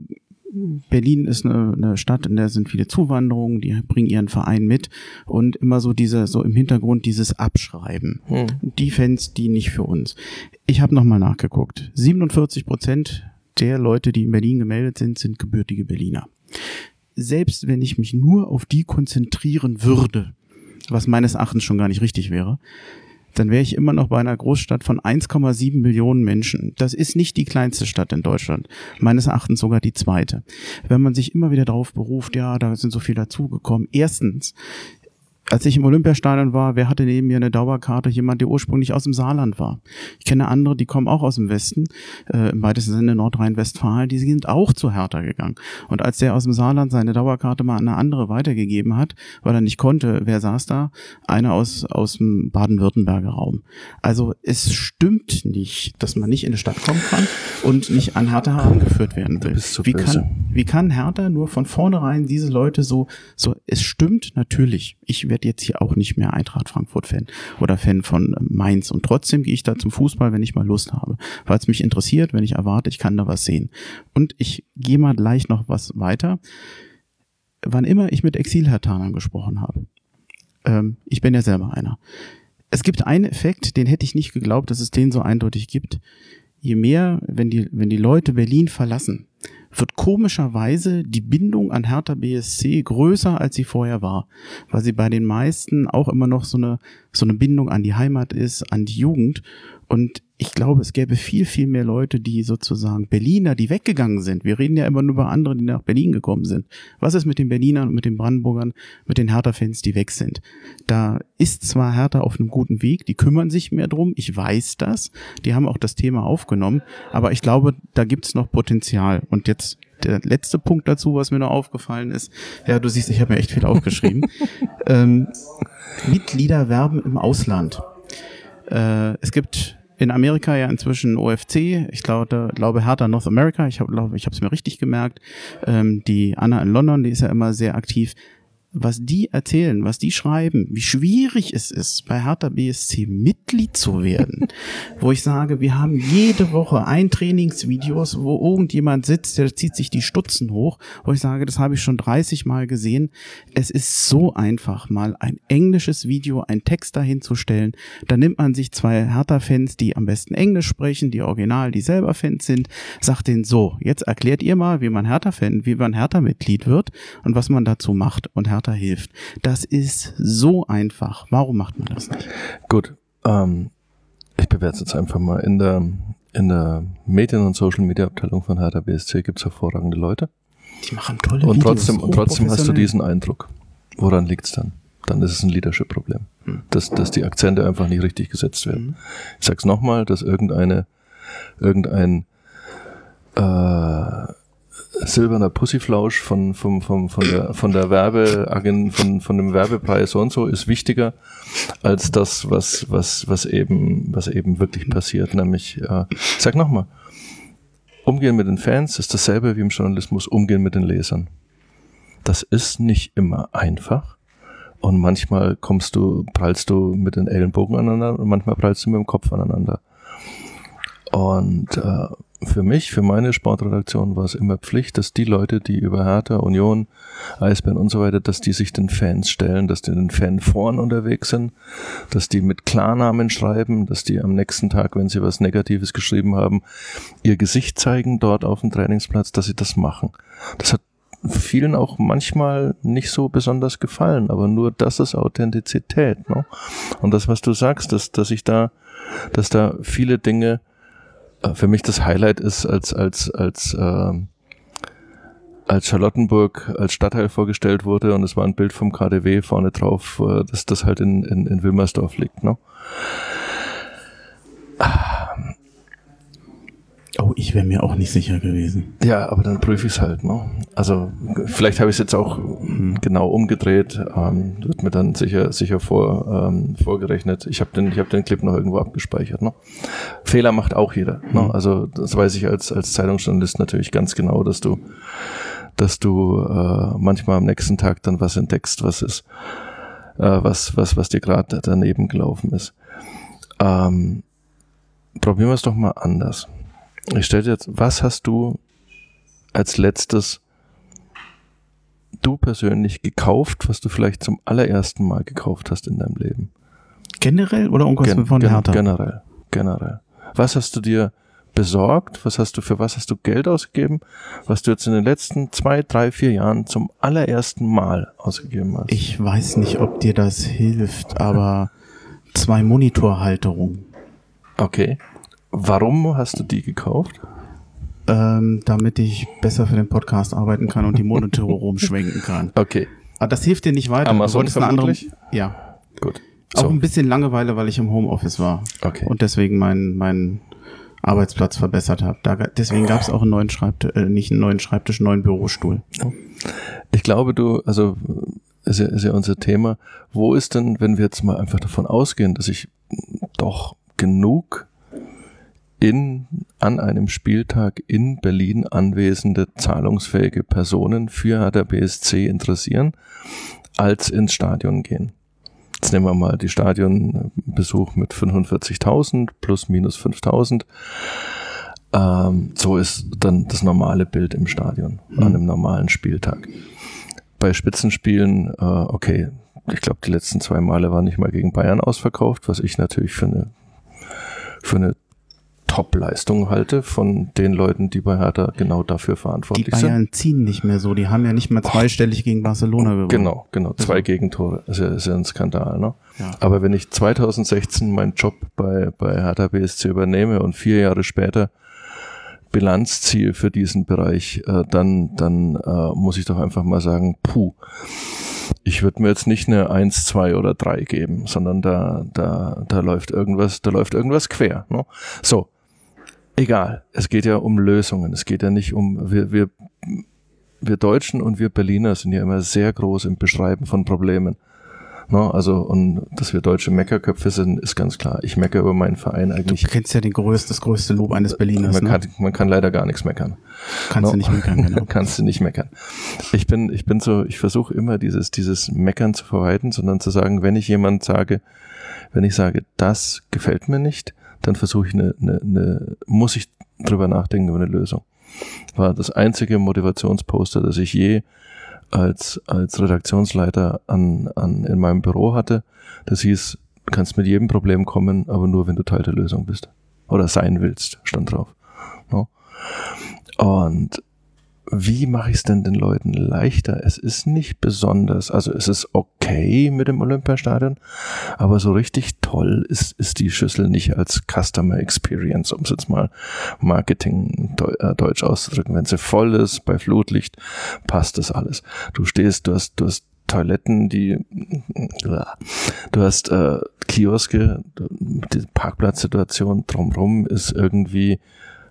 Berlin ist eine, eine Stadt, in der sind viele Zuwanderungen, die bringen ihren Verein mit und immer so diese, so im Hintergrund dieses Abschreiben. Hm. Die Fans, die nicht für uns. Ich habe nochmal nachgeguckt. 47 Prozent der Leute, die in Berlin gemeldet sind, sind gebürtige Berliner. Selbst wenn ich mich nur auf die konzentrieren würde, was meines Erachtens schon gar nicht richtig wäre, dann wäre ich immer noch bei einer Großstadt von 1,7 Millionen Menschen. Das ist nicht die kleinste Stadt in Deutschland. Meines Erachtens sogar die zweite. Wenn man sich immer wieder darauf beruft, ja, da sind so viele dazugekommen. Erstens als ich im Olympiastadion war, wer hatte neben mir eine Dauerkarte? Jemand, der ursprünglich aus dem Saarland war. Ich kenne andere, die kommen auch aus dem Westen, äh, im weitesten Sinne Nordrhein-Westfalen, die sind auch zu Hertha gegangen. Und als der aus dem Saarland seine Dauerkarte mal an eine andere weitergegeben hat, weil er nicht konnte, wer saß da? Einer aus, aus dem Baden-Württemberger Raum. Also es stimmt nicht, dass man nicht in eine Stadt kommen kann und nicht an Hertha herangeführt werden will. Wie kann, wie kann Hertha nur von vornherein diese Leute so, so, es stimmt natürlich. Ich werde jetzt hier auch nicht mehr Eintracht Frankfurt Fan oder Fan von Mainz und trotzdem gehe ich da zum Fußball, wenn ich mal Lust habe, es mich interessiert, wenn ich erwarte, ich kann da was sehen. Und ich gehe mal gleich noch was weiter. Wann immer ich mit Exilhertanern gesprochen habe, ähm, ich bin ja selber einer. Es gibt einen Effekt, den hätte ich nicht geglaubt, dass es den so eindeutig gibt. Je mehr, wenn die, wenn die Leute Berlin verlassen, wird komischerweise die Bindung an Hertha BSC größer, als sie vorher war, weil sie bei den meisten auch immer noch so eine, so eine Bindung an die Heimat ist, an die Jugend. Und ich glaube, es gäbe viel, viel mehr Leute, die sozusagen Berliner, die weggegangen sind. Wir reden ja immer nur über andere, die nach Berlin gekommen sind. Was ist mit den Berlinern und mit den Brandenburgern, mit den Hertha-Fans, die weg sind? Da ist zwar Hertha auf einem guten Weg, die kümmern sich mehr drum, ich weiß das, die haben auch das Thema aufgenommen, aber ich glaube, da gibt's noch Potenzial. Und jetzt der letzte Punkt dazu, was mir noch aufgefallen ist, ja, du siehst, ich habe mir echt viel aufgeschrieben. ähm, Mitglieder werben im Ausland. Äh, es gibt in Amerika ja inzwischen OFC, ich glaube, glaube Hertha North America, ich glaube, ich habe es mir richtig gemerkt. Ähm, die Anna in London, die ist ja immer sehr aktiv was die erzählen, was die schreiben, wie schwierig es ist, bei Hertha BSC Mitglied zu werden, wo ich sage, wir haben jede Woche ein Trainingsvideos, wo irgendjemand sitzt, der zieht sich die Stutzen hoch, wo ich sage, das habe ich schon 30 Mal gesehen. Es ist so einfach, mal ein englisches Video, ein Text dahin zu stellen. Da nimmt man sich zwei Hertha-Fans, die am besten Englisch sprechen, die original, die selber Fans sind, sagt denen so, jetzt erklärt ihr mal, wie man Hertha-Fan, wie man Hertha-Mitglied wird und was man dazu macht. Und Hertha Vater hilft. Das ist so einfach. Warum macht man das nicht? Gut, ähm, ich bewerte es jetzt einfach mal. In der, in der Medien- und Social-Media-Abteilung von Hertha BSC gibt es hervorragende Leute. Die machen tolle und Videos. Trotzdem, und trotzdem hast du diesen Eindruck. Woran liegt es dann? Dann ist es ein Leadership-Problem. Hm. Dass, dass die Akzente einfach nicht richtig gesetzt werden. Hm. Ich sag's nochmal, dass irgendeine, irgendein äh, silberner Pussyflausch von, von, von, von der, von der Werbeagent, von, von dem Werbepreis so und so ist wichtiger als das, was, was, was eben, was eben wirklich passiert. Nämlich, äh, sag nochmal, Umgehen mit den Fans ist dasselbe wie im Journalismus Umgehen mit den Lesern. Das ist nicht immer einfach. Und manchmal kommst du, prallst du mit den Ellenbogen aneinander und manchmal prallst du mit dem Kopf aneinander. Und äh, für mich, für meine Sportredaktion war es immer Pflicht, dass die Leute, die über Hertha, Union, Eisbären und so weiter, dass die sich den Fans stellen, dass die den Fan vorn unterwegs sind, dass die mit Klarnamen schreiben, dass die am nächsten Tag, wenn sie was Negatives geschrieben haben, ihr Gesicht zeigen dort auf dem Trainingsplatz, dass sie das machen. Das hat vielen auch manchmal nicht so besonders gefallen, aber nur das ist Authentizität. Ne? Und das, was du sagst, dass, dass ich da, dass da viele Dinge für mich das Highlight ist, als, als, als, äh, als Charlottenburg als Stadtteil vorgestellt wurde und es war ein Bild vom KDW vorne drauf, äh, dass das halt in, in, in Wilmersdorf liegt. Ne? Oh, ich wäre mir auch nicht sicher gewesen. Ja, aber dann prüfe ich es halt. Ne? Also vielleicht habe ich es jetzt auch mhm. genau umgedreht. Ähm, wird mir dann sicher sicher vor ähm, vorgerechnet. Ich habe den ich habe den Clip noch irgendwo abgespeichert. Ne? Fehler macht auch jeder. Ne? Mhm. Ne? Also das weiß ich als als Zeitungsjournalist natürlich ganz genau, dass du dass du äh, manchmal am nächsten Tag dann was entdeckst, was ist äh, was was was dir gerade daneben gelaufen ist. Ähm, probieren wir es doch mal anders. Ich stelle jetzt, was hast du als letztes du persönlich gekauft, was du vielleicht zum allerersten Mal gekauft hast in deinem Leben? Generell oder irgendwas Gen von gen Hertha? Generell, generell. Was hast du dir besorgt? Was hast du für was hast du Geld ausgegeben? Was du jetzt in den letzten zwei, drei, vier Jahren zum allerersten Mal ausgegeben hast? Ich weiß nicht, ob dir das hilft, aber zwei Monitorhalterungen. Okay. Warum hast du die gekauft? Ähm, damit ich besser für den Podcast arbeiten kann und die Monitore rumschwenken kann. Okay. Aber das hilft dir nicht weiter. Amazon du eine andere, Ja. Gut. So. Auch ein bisschen Langeweile, weil ich im Homeoffice war. Okay. Und deswegen meinen mein Arbeitsplatz verbessert habe. Da, deswegen gab es auch einen neuen Schreibtisch, äh, nicht einen neuen Schreibtisch, einen neuen Bürostuhl. Ich glaube, du, also ist ja, ist ja unser Thema. Wo ist denn, wenn wir jetzt mal einfach davon ausgehen, dass ich doch genug in, an einem Spieltag in Berlin anwesende zahlungsfähige Personen für Hertha BSC interessieren, als ins Stadion gehen. Jetzt nehmen wir mal die Stadionbesuch mit 45.000 plus minus 5.000. Ähm, so ist dann das normale Bild im Stadion mhm. an einem normalen Spieltag. Bei Spitzenspielen, äh, okay, ich glaube, die letzten zwei Male waren nicht mal gegen Bayern ausverkauft, was ich natürlich für eine, für eine Top-Leistung halte von den Leuten, die bei Hertha genau dafür verantwortlich sind. Die Bayern sind. ziehen nicht mehr so, die haben ja nicht mal zweistellig gegen Barcelona gewonnen. Genau, genau, zwei also. Gegentore, ist ja, ist ja ein Skandal. Ne? Ja. Aber wenn ich 2016 meinen Job bei, bei Hertha BSC übernehme und vier Jahre später Bilanz ziehe für diesen Bereich, äh, dann, dann äh, muss ich doch einfach mal sagen, puh, ich würde mir jetzt nicht eine eins, zwei oder drei geben, sondern da, da, da läuft irgendwas, da läuft irgendwas quer. Ne? So, egal. Es geht ja um Lösungen. Es geht ja nicht um, wir, wir, wir Deutschen und wir Berliner sind ja immer sehr groß im Beschreiben von Problemen. No, also, und dass wir deutsche Meckerköpfe sind, ist ganz klar. Ich meckere über meinen Verein eigentlich. Du kennst ja den größten, das größte Lob eines Berliners. Man, ne? kann, man kann leider gar nichts meckern. Kannst no? du nicht meckern, genau. Kannst du nicht meckern. Ich bin, ich bin so, ich versuche immer dieses, dieses Meckern zu vermeiden, sondern zu sagen, wenn ich jemand sage, wenn ich sage, das gefällt mir nicht, dann versuche ich eine, eine, eine, muss ich drüber nachdenken über eine Lösung. War das einzige Motivationsposter, das ich je als, als Redaktionsleiter an, an, in meinem Büro hatte. Das hieß, du kannst mit jedem Problem kommen, aber nur, wenn du Teil der Lösung bist. Oder sein willst, stand drauf. No? Und wie mache ich es denn den Leuten leichter? Es ist nicht besonders, also es ist okay mit dem Olympiastadion, aber so richtig toll ist, ist die Schüssel nicht als Customer Experience, um es jetzt mal Marketing äh, deutsch auszudrücken. Wenn sie voll ist, bei Flutlicht, passt das alles. Du stehst, du hast, du hast Toiletten, die du hast äh, Kioske, die Parkplatzsituation drumrum ist irgendwie,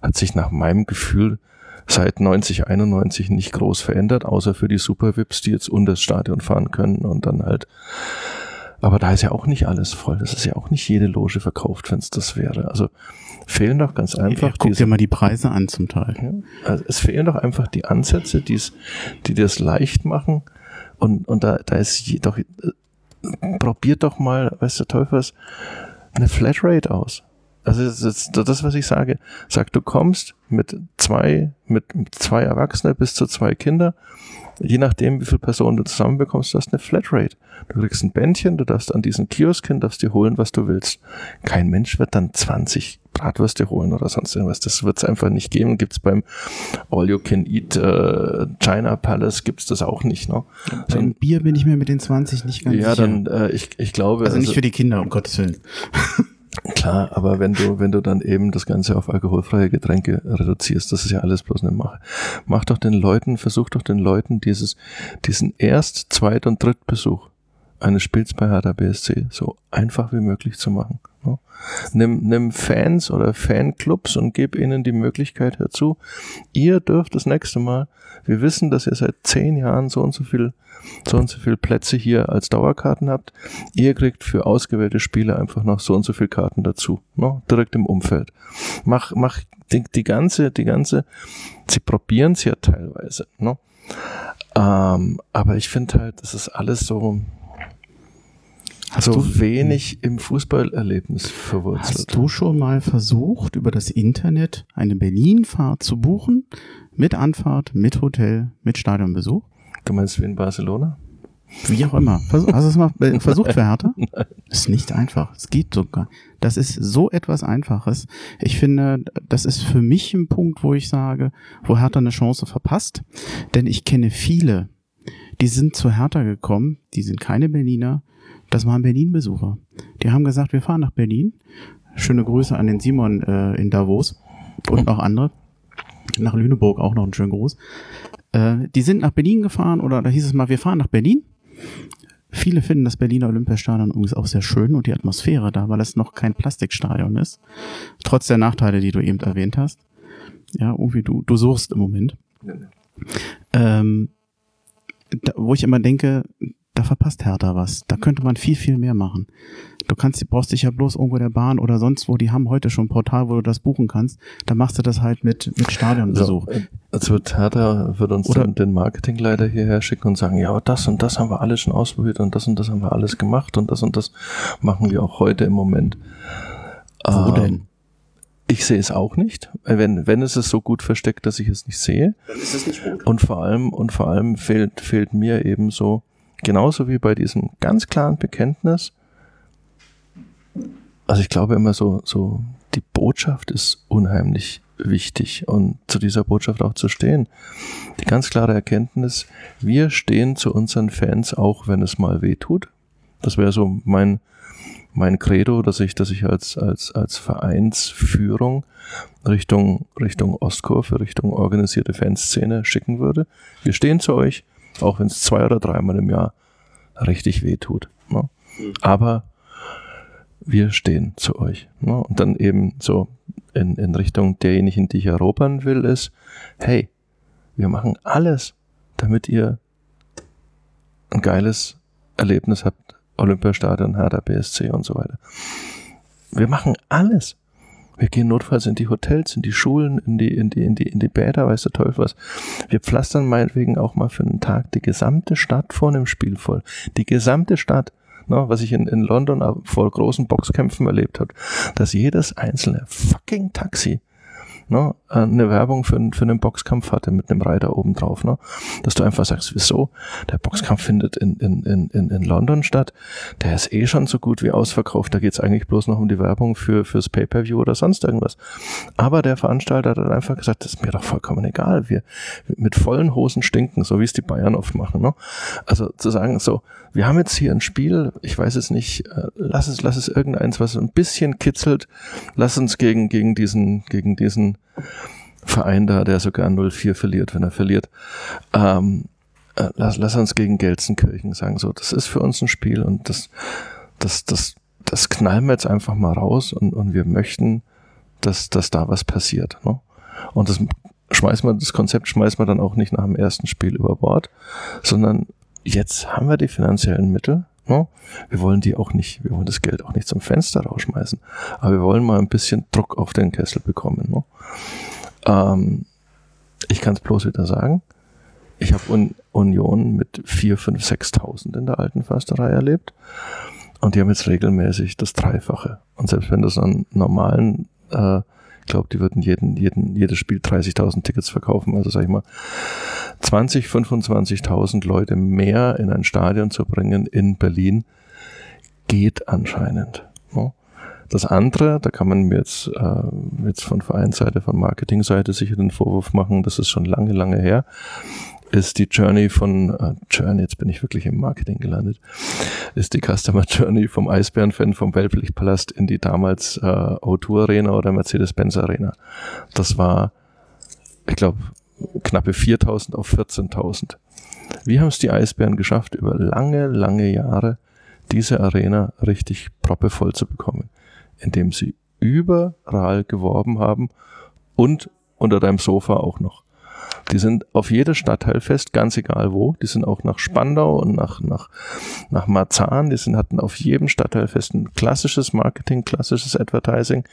hat sich nach meinem Gefühl seit 9091 nicht groß verändert, außer für die Super-Vips, die jetzt unter das Stadion fahren können und dann halt. Aber da ist ja auch nicht alles voll. Das ist ja auch nicht jede Loge verkauft, wenn es das wäre. Also fehlen doch ganz einfach. Ja, guck diese, dir mal die Preise an zum Teil. Ja, also es fehlen doch einfach die Ansätze, die's, die das leicht machen. Und, und da, da ist je, doch, äh, probiert doch mal, weißt du, Teufels, eine Flatrate aus. Also das ist das, was ich sage. Sag, du kommst mit zwei, mit zwei Erwachsene bis zu zwei Kinder je nachdem, wie viele Personen du zusammenbekommst, du hast eine Flatrate. Du kriegst ein Bändchen, du darfst an diesen Kiosk hin, darfst dir holen, was du willst. Kein Mensch wird dann 20 Bratwürste holen oder sonst irgendwas. Das wird es einfach nicht geben. Gibt's beim All You Can Eat äh, China Palace gibt's das auch nicht. Ne? Beim so, Bier bin ich mir mit den 20 nicht ganz ja, sicher. Ja, dann äh, ich, ich glaube. Also nicht also, für die Kinder, um Gottes Willen. Klar, aber wenn du, wenn du dann eben das Ganze auf alkoholfreie Getränke reduzierst, das ist ja alles bloß eine Mache. Mach doch den Leuten, versuch doch den Leuten dieses, diesen Erst-, Zweit- und Drittbesuch eines Spiels bei Hertha so einfach wie möglich zu machen. Ne? Nimm, nimm Fans oder Fanclubs und gib ihnen die Möglichkeit dazu. Ihr dürft das nächste Mal, wir wissen, dass ihr seit zehn Jahren so und so viel so und so viele Plätze hier als Dauerkarten habt. Ihr kriegt für ausgewählte Spiele einfach noch so und so viele Karten dazu, ne? direkt im Umfeld. Mach, mach die, die ganze, die ganze, sie probieren es ja teilweise, ne? Ähm, aber ich finde halt, das ist alles so, Hast so du, wenig im Fußballerlebnis verwurzelt. Hast du schon mal versucht, über das Internet eine Berlin-Fahrt zu buchen? Mit Anfahrt, mit Hotel, mit Stadionbesuch? Du meinst wie in Barcelona? Wie auch immer. Hast du es mal äh, versucht für Hertha? Ist nicht einfach. Es geht sogar. Das ist so etwas Einfaches. Ich finde, das ist für mich ein Punkt, wo ich sage, wo Hertha eine Chance verpasst. Denn ich kenne viele, die sind zu Hertha gekommen, die sind keine Berliner, das waren Berlin-Besucher. Die haben gesagt, wir fahren nach Berlin. Schöne Grüße an den Simon äh, in Davos und noch andere. Nach Lüneburg auch noch einen schönen Gruß. Äh, die sind nach Berlin gefahren oder da hieß es mal, wir fahren nach Berlin. Viele finden das Berliner Olympiastadion übrigens auch sehr schön und die Atmosphäre da, weil es noch kein Plastikstadion ist. Trotz der Nachteile, die du eben erwähnt hast. Ja, irgendwie du, du suchst im Moment. Ja. Ähm, da, wo ich immer denke, verpasst Hertha was. Da könnte man viel, viel mehr machen. Du kannst, brauchst dich ja bloß irgendwo der Bahn oder sonst wo, die haben heute schon ein Portal, wo du das buchen kannst. Da machst du das halt mit, mit Stadionbesuch. So, also wird Hertha wird uns oder, dann den Marketingleiter hierher schicken und sagen, ja, das und das haben wir alles schon ausprobiert und das und das haben wir alles gemacht und das und das machen wir auch heute im Moment. Wo ähm, denn? Ich sehe es auch nicht. Wenn, wenn es ist so gut versteckt, dass ich es nicht sehe. Dann ist es nicht gut. Und vor allem, und vor allem fehlt, fehlt mir eben so, genauso wie bei diesem ganz klaren Bekenntnis, also ich glaube immer so, so, die Botschaft ist unheimlich wichtig und zu dieser Botschaft auch zu stehen. Die ganz klare Erkenntnis, wir stehen zu unseren Fans auch, wenn es mal weh tut. Das wäre so mein, mein Credo, dass ich, dass ich als, als, als Vereinsführung Richtung, Richtung Ostkurve, Richtung organisierte Fanszene schicken würde. Wir stehen zu euch, auch wenn es zwei oder dreimal im Jahr richtig weh tut. Ne? Mhm. Aber wir stehen zu euch. Ne? Und dann eben so in, in Richtung derjenigen, die ich erobern will, ist, hey, wir machen alles, damit ihr ein geiles Erlebnis habt. Olympiastadion, Hertha BSC und so weiter. Wir machen alles. Wir gehen notfalls in die Hotels, in die Schulen, in die, in die, in die, in die Bäder, weiß der Teufel was. Wir pflastern meinetwegen auch mal für einen Tag die gesamte Stadt vor einem Spiel voll. Die gesamte Stadt. Ne, was ich in, in London vor großen Boxkämpfen erlebt habe, dass jedes einzelne fucking Taxi ne, eine Werbung für, für einen Boxkampf hatte mit einem Reiter oben drauf. Ne? Dass du einfach sagst, wieso? Der Boxkampf findet in, in, in, in London statt. Der ist eh schon so gut wie ausverkauft. Da geht's eigentlich bloß noch um die Werbung für fürs Pay-Per-View oder sonst irgendwas. Aber der Veranstalter hat einfach gesagt, das ist mir doch vollkommen egal. Wir mit vollen Hosen stinken, so wie es die Bayern oft machen. Ne? Also zu sagen, so, wir haben jetzt hier ein Spiel, ich weiß es nicht, äh, lass es, lass es irgendeins, was ein bisschen kitzelt, lass uns gegen, gegen diesen, gegen diesen Verein da, der sogar 0-4 verliert, wenn er verliert. Ähm, äh, lass, lass uns gegen Gelsenkirchen sagen, so, das ist für uns ein Spiel und das, das, das, das knallen wir jetzt einfach mal raus und, und wir möchten, dass, dass da was passiert. Ne? Und das schmeißen wir das Konzept, schmeißen wir dann auch nicht nach dem ersten Spiel über Bord, sondern jetzt haben wir die finanziellen Mittel. Ne? Wir wollen die auch nicht, wir wollen das Geld auch nicht zum Fenster rausschmeißen, aber wir wollen mal ein bisschen Druck auf den Kessel bekommen. Ne? Ähm, ich kann es bloß wieder sagen. Ich habe Un Union mit 4, 5, 6.000 in der alten Försterei erlebt. Und die haben jetzt regelmäßig das Dreifache. Und selbst wenn das an normalen, äh, ich glaube, die würden jeden, jeden, jedes Spiel 30.000 Tickets verkaufen. Also sag ich mal, 20, 25.000 Leute mehr in ein Stadion zu bringen in Berlin geht anscheinend. Ne? Das andere, da kann man mir jetzt, äh, jetzt von Vereinsseite, von Marketingseite sicher den Vorwurf machen, das ist schon lange, lange her, ist die Journey von, äh, Journey, jetzt bin ich wirklich im Marketing gelandet, ist die Customer Journey vom Eisbären-Fan vom Weltlichtpalast in die damals äh, O2 Arena oder Mercedes-Benz Arena. Das war, ich glaube, knappe 4000 auf 14.000. Wie haben es die Eisbären geschafft, über lange, lange Jahre diese Arena richtig proppevoll zu bekommen? Indem sie überall geworben haben und unter deinem Sofa auch noch. Die sind auf jedes Stadtteilfest, ganz egal wo. Die sind auch nach Spandau und nach, nach, nach Marzahn. Die sind, hatten auf jedem Stadtteilfest ein klassisches Marketing, klassisches Advertising.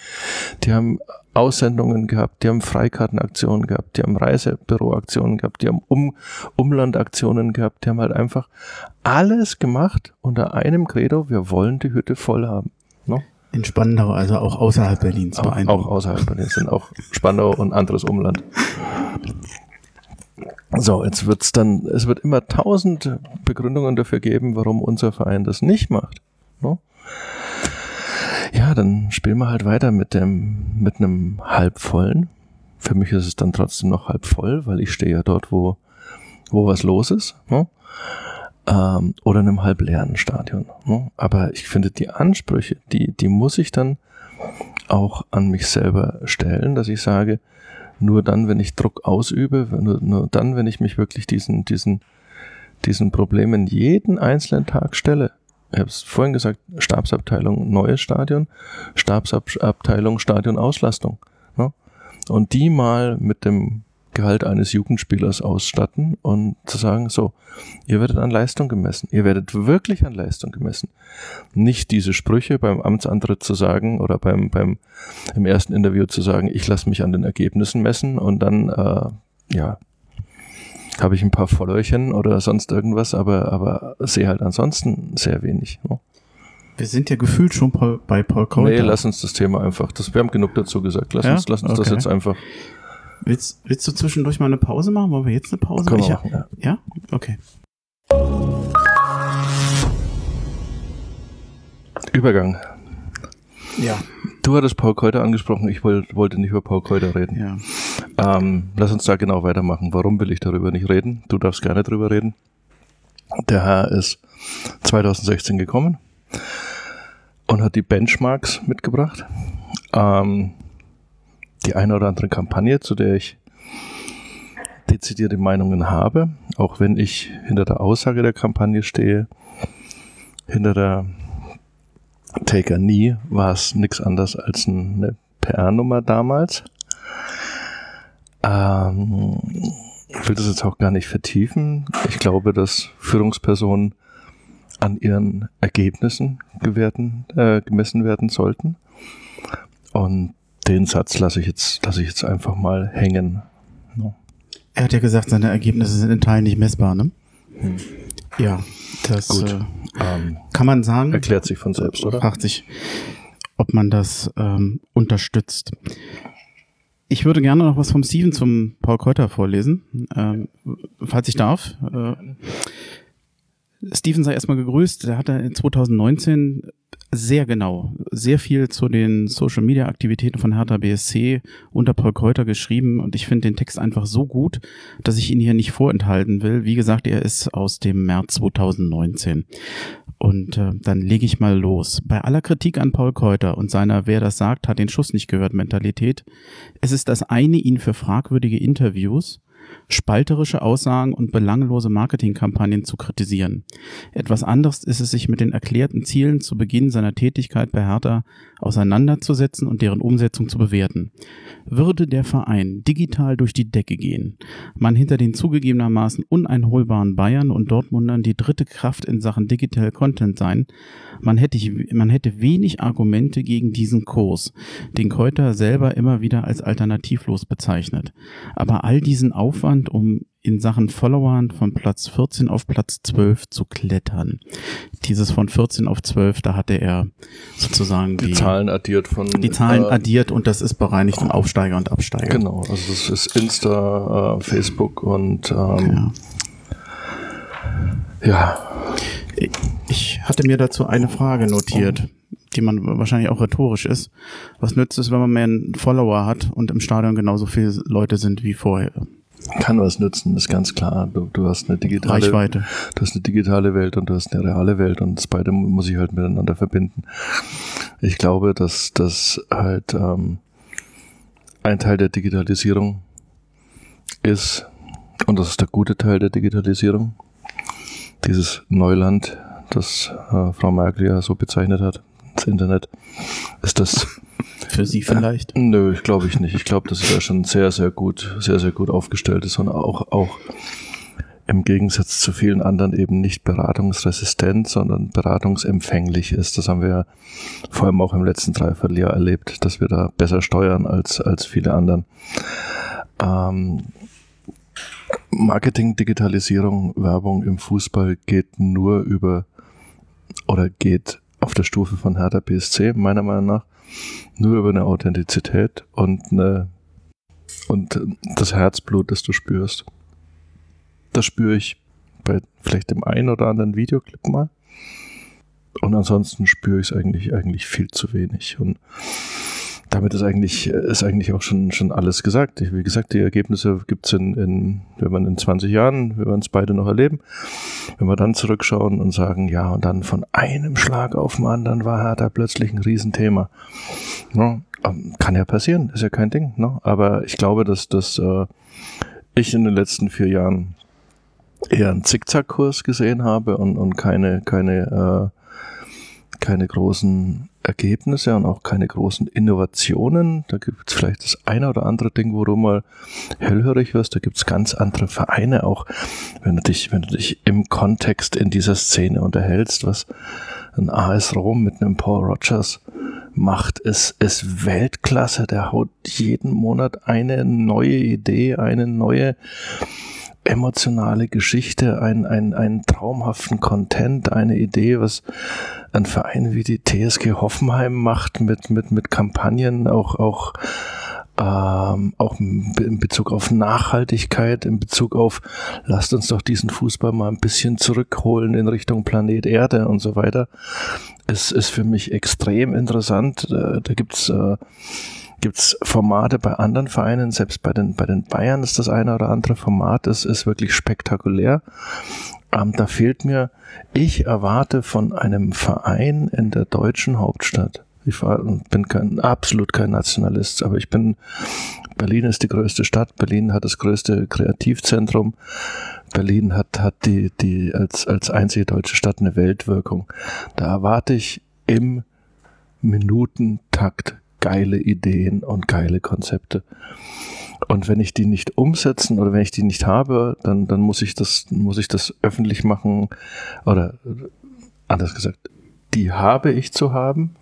Die haben Aussendungen gehabt, die haben Freikartenaktionen gehabt, die haben Reisebüroaktionen gehabt, die haben um, Umlandaktionen gehabt, die haben halt einfach alles gemacht unter einem Credo, wir wollen die Hütte voll haben. No? In Spandau, also auch außerhalb Berlins. Auch, auch außerhalb Berlins sind auch Spandau und anderes Umland. So, jetzt wird's dann, es wird immer tausend Begründungen dafür geben, warum unser Verein das nicht macht. No? Ja, dann spielen wir halt weiter mit dem, mit einem halbvollen. Für mich ist es dann trotzdem noch halb voll, weil ich stehe ja dort, wo, wo was los ist. No? Ähm, oder einem halb leeren Stadion. No? Aber ich finde, die Ansprüche, die, die muss ich dann auch an mich selber stellen, dass ich sage, nur dann, wenn ich Druck ausübe, nur, nur dann, wenn ich mich wirklich diesen, diesen, diesen Problemen jeden einzelnen Tag stelle. Ich habe es vorhin gesagt, Stabsabteilung neues Stadion, Stabsabteilung Stadion Auslastung. Ne? Und die mal mit dem Gehalt eines Jugendspielers ausstatten und zu sagen, so, ihr werdet an Leistung gemessen. Ihr werdet wirklich an Leistung gemessen. Nicht diese Sprüche beim Amtsantritt zu sagen oder beim, beim im ersten Interview zu sagen, ich lasse mich an den Ergebnissen messen und dann, äh, ja, habe ich ein paar Followerchen oder sonst irgendwas, aber, aber sehe halt ansonsten sehr wenig. Ne? Wir sind ja gefühlt schon bei Paul Kolter. Nee, lass uns das Thema einfach, das, wir haben genug dazu gesagt, lass ja? uns, lass uns okay. das jetzt einfach Willst, willst du zwischendurch mal eine Pause machen? Wollen wir jetzt eine Pause Können wir machen, ja. ja? Okay. Übergang. Ja. Du hattest Paul Keuter angesprochen, ich wollt, wollte nicht über Paul Keuter reden. Ja. Ähm, lass uns da genau weitermachen. Warum will ich darüber nicht reden? Du darfst gerne darüber reden. Der Herr ist 2016 gekommen und hat die Benchmarks mitgebracht. Ähm, die eine oder andere Kampagne, zu der ich dezidierte Meinungen habe, auch wenn ich hinter der Aussage der Kampagne stehe, hinter der Taker Nie war es nichts anderes als eine PR-Nummer damals. Ähm, ich will das jetzt auch gar nicht vertiefen. Ich glaube, dass Führungspersonen an ihren Ergebnissen gewerten, äh, gemessen werden sollten. Und den Satz lasse ich jetzt, lasse ich jetzt einfach mal hängen. No. Er hat ja gesagt, seine Ergebnisse sind in Teilen nicht messbar, ne? Hm. Ja, das Gut. Äh, ähm, kann man sagen. Erklärt sich von selbst, oder? Fragt sich, ob man das ähm, unterstützt. Ich würde gerne noch was vom Steven zum Paul Keuter vorlesen, ähm, falls ich darf. Äh, Steven sei erstmal gegrüßt. Der hatte in 2019 sehr genau, sehr viel zu den Social Media Aktivitäten von Hertha BSC unter Paul Kräuter geschrieben und ich finde den Text einfach so gut, dass ich ihn hier nicht vorenthalten will. Wie gesagt, er ist aus dem März 2019. Und äh, dann lege ich mal los. Bei aller Kritik an Paul Kräuter und seiner Wer das sagt, hat den Schuss nicht gehört Mentalität. Es ist das eine, ihn für fragwürdige Interviews spalterische Aussagen und belanglose Marketingkampagnen zu kritisieren. Etwas anderes ist es, sich mit den erklärten Zielen zu Beginn seiner Tätigkeit bei Hertha auseinanderzusetzen und deren Umsetzung zu bewerten. Würde der Verein digital durch die Decke gehen, man hinter den zugegebenermaßen uneinholbaren Bayern und Dortmundern die dritte Kraft in Sachen Digital Content sein, man hätte, man hätte wenig Argumente gegen diesen Kurs, den Keuter selber immer wieder als alternativlos bezeichnet. Aber all diesen Aufwand, um in Sachen Followern von Platz 14 auf Platz 12 zu klettern. Dieses von 14 auf 12, da hatte er sozusagen die, die Zahlen addiert von die Zahlen äh, addiert und das ist bereinigt um Aufsteiger und Absteiger. Genau, also das ist Insta, äh, Facebook und ähm, ja. ja. Ich hatte mir dazu eine Frage notiert. Oh die man wahrscheinlich auch rhetorisch ist. Was nützt es, wenn man mehr einen Follower hat und im Stadion genauso viele Leute sind wie vorher? Kann was nützen, ist ganz klar. Du, du hast eine digitale Reichweite. Du hast eine digitale Welt und du hast eine reale Welt und das beide muss ich halt miteinander verbinden. Ich glaube, dass das halt ähm, ein Teil der Digitalisierung ist und das ist der gute Teil der Digitalisierung. Dieses Neuland, das äh, Frau Merkel ja so bezeichnet hat, das Internet, ist das für Sie vielleicht? Äh, nö, ich glaube ich nicht. Ich glaube, dass sie da schon sehr, sehr gut, sehr, sehr gut aufgestellt ist und auch, auch im Gegensatz zu vielen anderen eben nicht beratungsresistent, sondern beratungsempfänglich ist. Das haben wir ja vor allem auch im letzten Dreivierteljahr erlebt, dass wir da besser steuern als, als viele anderen. Ähm, Marketing, Digitalisierung, Werbung im Fußball geht nur über oder geht auf der Stufe von Hertha BSC, meiner Meinung nach, nur über eine Authentizität und eine und das Herzblut, das du spürst. Das spüre ich bei vielleicht dem einen oder anderen Videoclip mal. Und ansonsten spüre ich es eigentlich, eigentlich viel zu wenig. Und damit ist eigentlich, ist eigentlich auch schon, schon alles gesagt. Wie gesagt, die Ergebnisse gibt es in, in, wenn man in 20 Jahren, wenn wir uns beide noch erleben, wenn wir dann zurückschauen und sagen, ja, und dann von einem Schlag auf den anderen war Hertha plötzlich ein Riesenthema. Ähm, kann ja passieren, ist ja kein Ding. Ne? Aber ich glaube, dass, dass äh, ich in den letzten vier Jahren eher einen Zickzackkurs gesehen habe und, und keine, keine, äh, keine großen Ergebnisse und auch keine großen Innovationen. Da gibt es vielleicht das eine oder andere Ding, wo du mal hellhörig wirst. Da gibt es ganz andere Vereine, auch wenn du dich, wenn du dich im Kontext in dieser Szene unterhältst, was ein AS Rom mit einem Paul Rogers macht, ist, ist Weltklasse. Der haut jeden Monat eine neue Idee, eine neue emotionale Geschichte, ein, ein, einen traumhaften Content, eine Idee, was ein Verein wie die TSG Hoffenheim macht mit, mit, mit Kampagnen, auch, auch, ähm, auch in Bezug auf Nachhaltigkeit, in Bezug auf, lasst uns doch diesen Fußball mal ein bisschen zurückholen in Richtung Planet Erde und so weiter. Es ist für mich extrem interessant. Da, da gibt's äh, gibt's Formate bei anderen Vereinen, selbst bei den, bei den Bayern ist das eine oder andere Format, das ist wirklich spektakulär. Ähm, da fehlt mir, ich erwarte von einem Verein in der deutschen Hauptstadt, ich war, bin kein, absolut kein Nationalist, aber ich bin, Berlin ist die größte Stadt, Berlin hat das größte Kreativzentrum, Berlin hat, hat die, die als, als einzige deutsche Stadt eine Weltwirkung. Da erwarte ich im Minutentakt geile Ideen und geile Konzepte. Und wenn ich die nicht umsetzen oder wenn ich die nicht habe, dann, dann muss ich das, muss ich das öffentlich machen oder anders gesagt, die habe ich zu haben.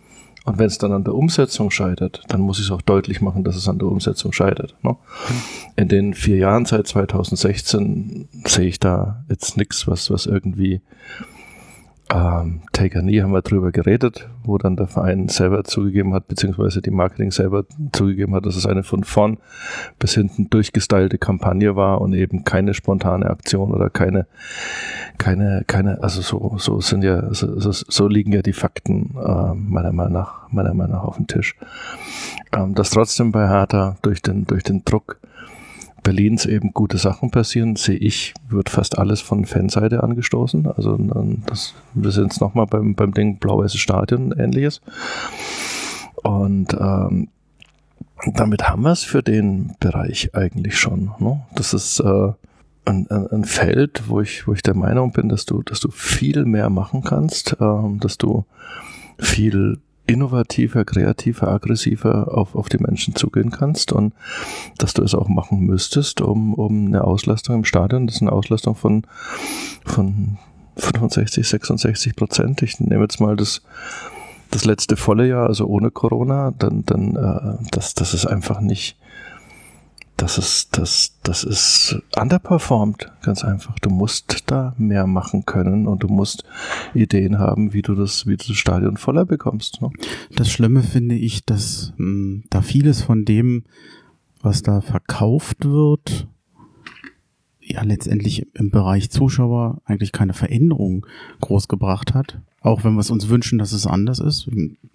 Und wenn es dann an der Umsetzung scheitert, dann muss ich es auch deutlich machen, dass es an der Umsetzung scheitert. Ne? In den vier Jahren seit 2016 sehe ich da jetzt nichts, was, was irgendwie ähm, Take a Knee haben wir drüber geredet, wo dann der Verein selber zugegeben hat, beziehungsweise die Marketing selber zugegeben hat, dass es eine von vorn bis hinten durchgestylte Kampagne war und eben keine spontane Aktion oder keine, keine, keine, also so, so sind ja, so, so liegen ja die Fakten äh, meiner Meinung nach, meiner Meinung nach auf dem Tisch. Ähm, dass trotzdem bei Hertha durch den, durch den Druck Berlins eben gute Sachen passieren, sehe ich, wird fast alles von Fanseite angestoßen. Also das, wir sind jetzt nochmal beim, beim Ding Blau-Weißes Stadion ähnliches. Und ähm, damit haben wir es für den Bereich eigentlich schon. Ne? Das ist äh, ein, ein, Feld, wo ich, wo ich der Meinung bin, dass du, dass du viel mehr machen kannst, äh, dass du viel innovativer, kreativer, aggressiver auf, auf die Menschen zugehen kannst und dass du es auch machen müsstest, um, um eine Auslastung im Stadion, das ist eine Auslastung von, von 65, 66 Prozent. Ich nehme jetzt mal das, das letzte volle Jahr, also ohne Corona, dann, dann äh, das, das ist einfach nicht, das ist, das, das ist underperformed, ganz einfach. Du musst da mehr machen können und du musst Ideen haben, wie du das, wie du das Stadion voller bekommst. Ne? Das Schlimme finde ich, dass mh, hm, da vieles von dem, was da verkauft wird, ja letztendlich im Bereich Zuschauer eigentlich keine Veränderung groß gebracht hat. Auch wenn wir es uns wünschen, dass es anders ist.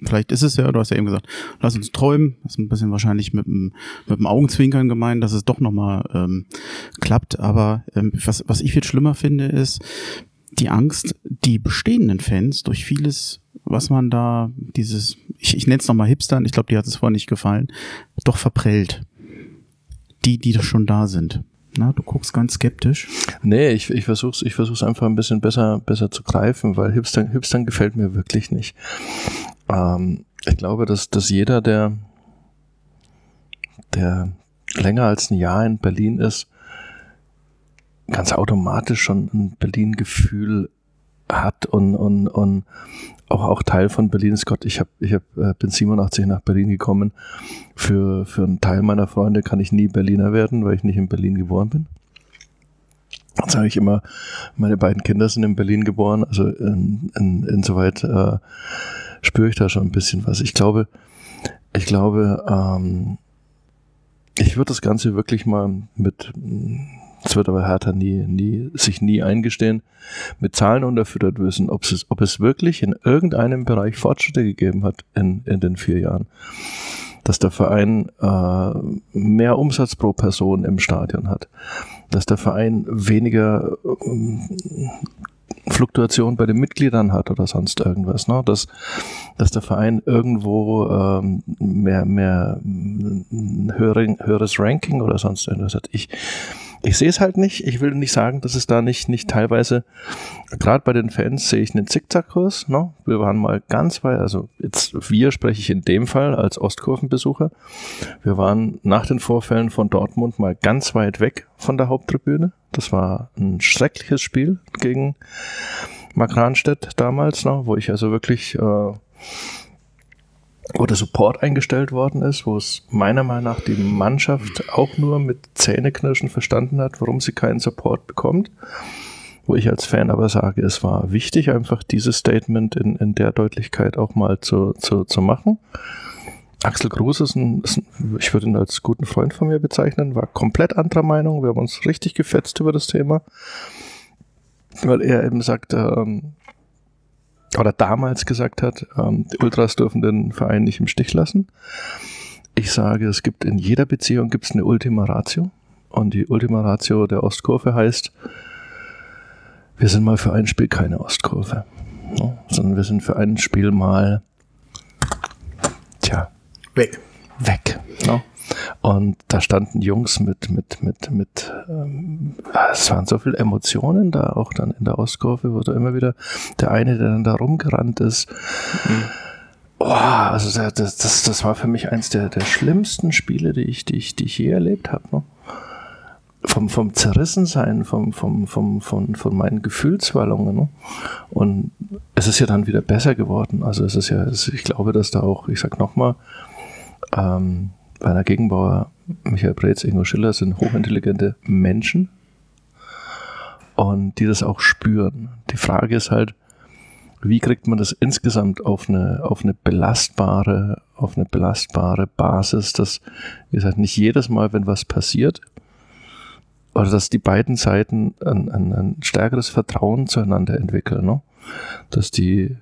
Vielleicht ist es ja, du hast ja eben gesagt, lass uns träumen. Das ist ein bisschen wahrscheinlich mit dem, mit dem Augenzwinkern gemeint, dass es doch nochmal ähm, klappt. Aber ähm, was, was ich viel schlimmer finde, ist die Angst, die bestehenden Fans durch vieles, was man da, dieses, ich, ich nenne es nochmal Hipstern, ich glaube, die hat es vorher nicht gefallen, doch verprellt. Die, die schon da sind. Na, du guckst ganz skeptisch. Nee, ich, ich versuch's, ich versuch's einfach ein bisschen besser, besser zu greifen, weil Hipstern, Hipstern gefällt mir wirklich nicht. Ähm, ich glaube, dass, dass jeder, der, der länger als ein Jahr in Berlin ist, ganz automatisch schon ein Berlin-Gefühl hat und, und, und auch, auch Teil von Berlin ist Gott. Ich, hab, ich hab, äh, bin 87 nach Berlin gekommen. Für, für einen Teil meiner Freunde kann ich nie Berliner werden, weil ich nicht in Berlin geboren bin. Dann sage ich immer, meine beiden Kinder sind in Berlin geboren, also in, in, insoweit äh, spüre ich da schon ein bisschen was. Ich glaube, ich glaube, ähm, ich würde das Ganze wirklich mal mit das wird aber Hertha nie, nie, sich nie eingestehen, mit Zahlen unterfüttert wissen, ob es, ob es wirklich in irgendeinem Bereich Fortschritte gegeben hat in, in den vier Jahren. Dass der Verein äh, mehr Umsatz pro Person im Stadion hat. Dass der Verein weniger äh, Fluktuation bei den Mitgliedern hat oder sonst irgendwas, ne? Dass, dass der Verein irgendwo ähm, mehr, mehr ein höheres Ranking oder sonst irgendwas hat. Ich, ich sehe es halt nicht. Ich will nicht sagen, dass es da nicht, nicht teilweise, gerade bei den Fans sehe ich einen Zickzackkurs. Ne? Wir waren mal ganz weit, also jetzt wir spreche ich in dem Fall als Ostkurvenbesucher. Wir waren nach den Vorfällen von Dortmund mal ganz weit weg von der Haupttribüne. Das war ein schreckliches Spiel gegen Mark Ranstedt damals, ne? wo ich also wirklich äh, wo der Support eingestellt worden ist, wo es meiner Meinung nach die Mannschaft auch nur mit Zähneknirschen verstanden hat, warum sie keinen Support bekommt. Wo ich als Fan aber sage, es war wichtig, einfach dieses Statement in, in der Deutlichkeit auch mal zu, zu, zu machen. Axel Groß ist ein, ist ein, ich würde ihn als guten Freund von mir bezeichnen, war komplett anderer Meinung. Wir haben uns richtig gefetzt über das Thema, weil er eben sagt, ähm, oder damals gesagt hat, ähm, die Ultras dürfen den Verein nicht im Stich lassen. Ich sage, es gibt in jeder Beziehung gibt es eine Ultima Ratio. Und die Ultima Ratio der Ostkurve heißt, wir sind mal für ein Spiel keine Ostkurve. Ne? Sondern wir sind für ein Spiel mal, tja, weg. Weg. Ne? Und da standen Jungs mit, mit, mit, mit, ähm, es waren so viele Emotionen da, auch dann in der Ostkurve, wo du immer wieder der eine, der dann da rumgerannt ist. Mhm. Oh, also das, das, das war für mich eins der, der schlimmsten Spiele, die ich, die ich, die ich je erlebt habe. Ne? Vom, vom Zerrissensein, vom, vom, vom, von, von meinen Gefühlswallungen. Ne? Und es ist ja dann wieder besser geworden. Also es ist ja, ich glaube, dass da auch, ich sag nochmal, ähm, Werner Gegenbauer, Michael Preetz, Ingo Schiller sind hochintelligente Menschen und die das auch spüren. Die Frage ist halt, wie kriegt man das insgesamt auf eine, auf eine belastbare, auf eine belastbare Basis, dass, wie gesagt, nicht jedes Mal, wenn was passiert, oder dass die beiden Seiten ein, ein, ein stärkeres Vertrauen zueinander entwickeln, ne? dass die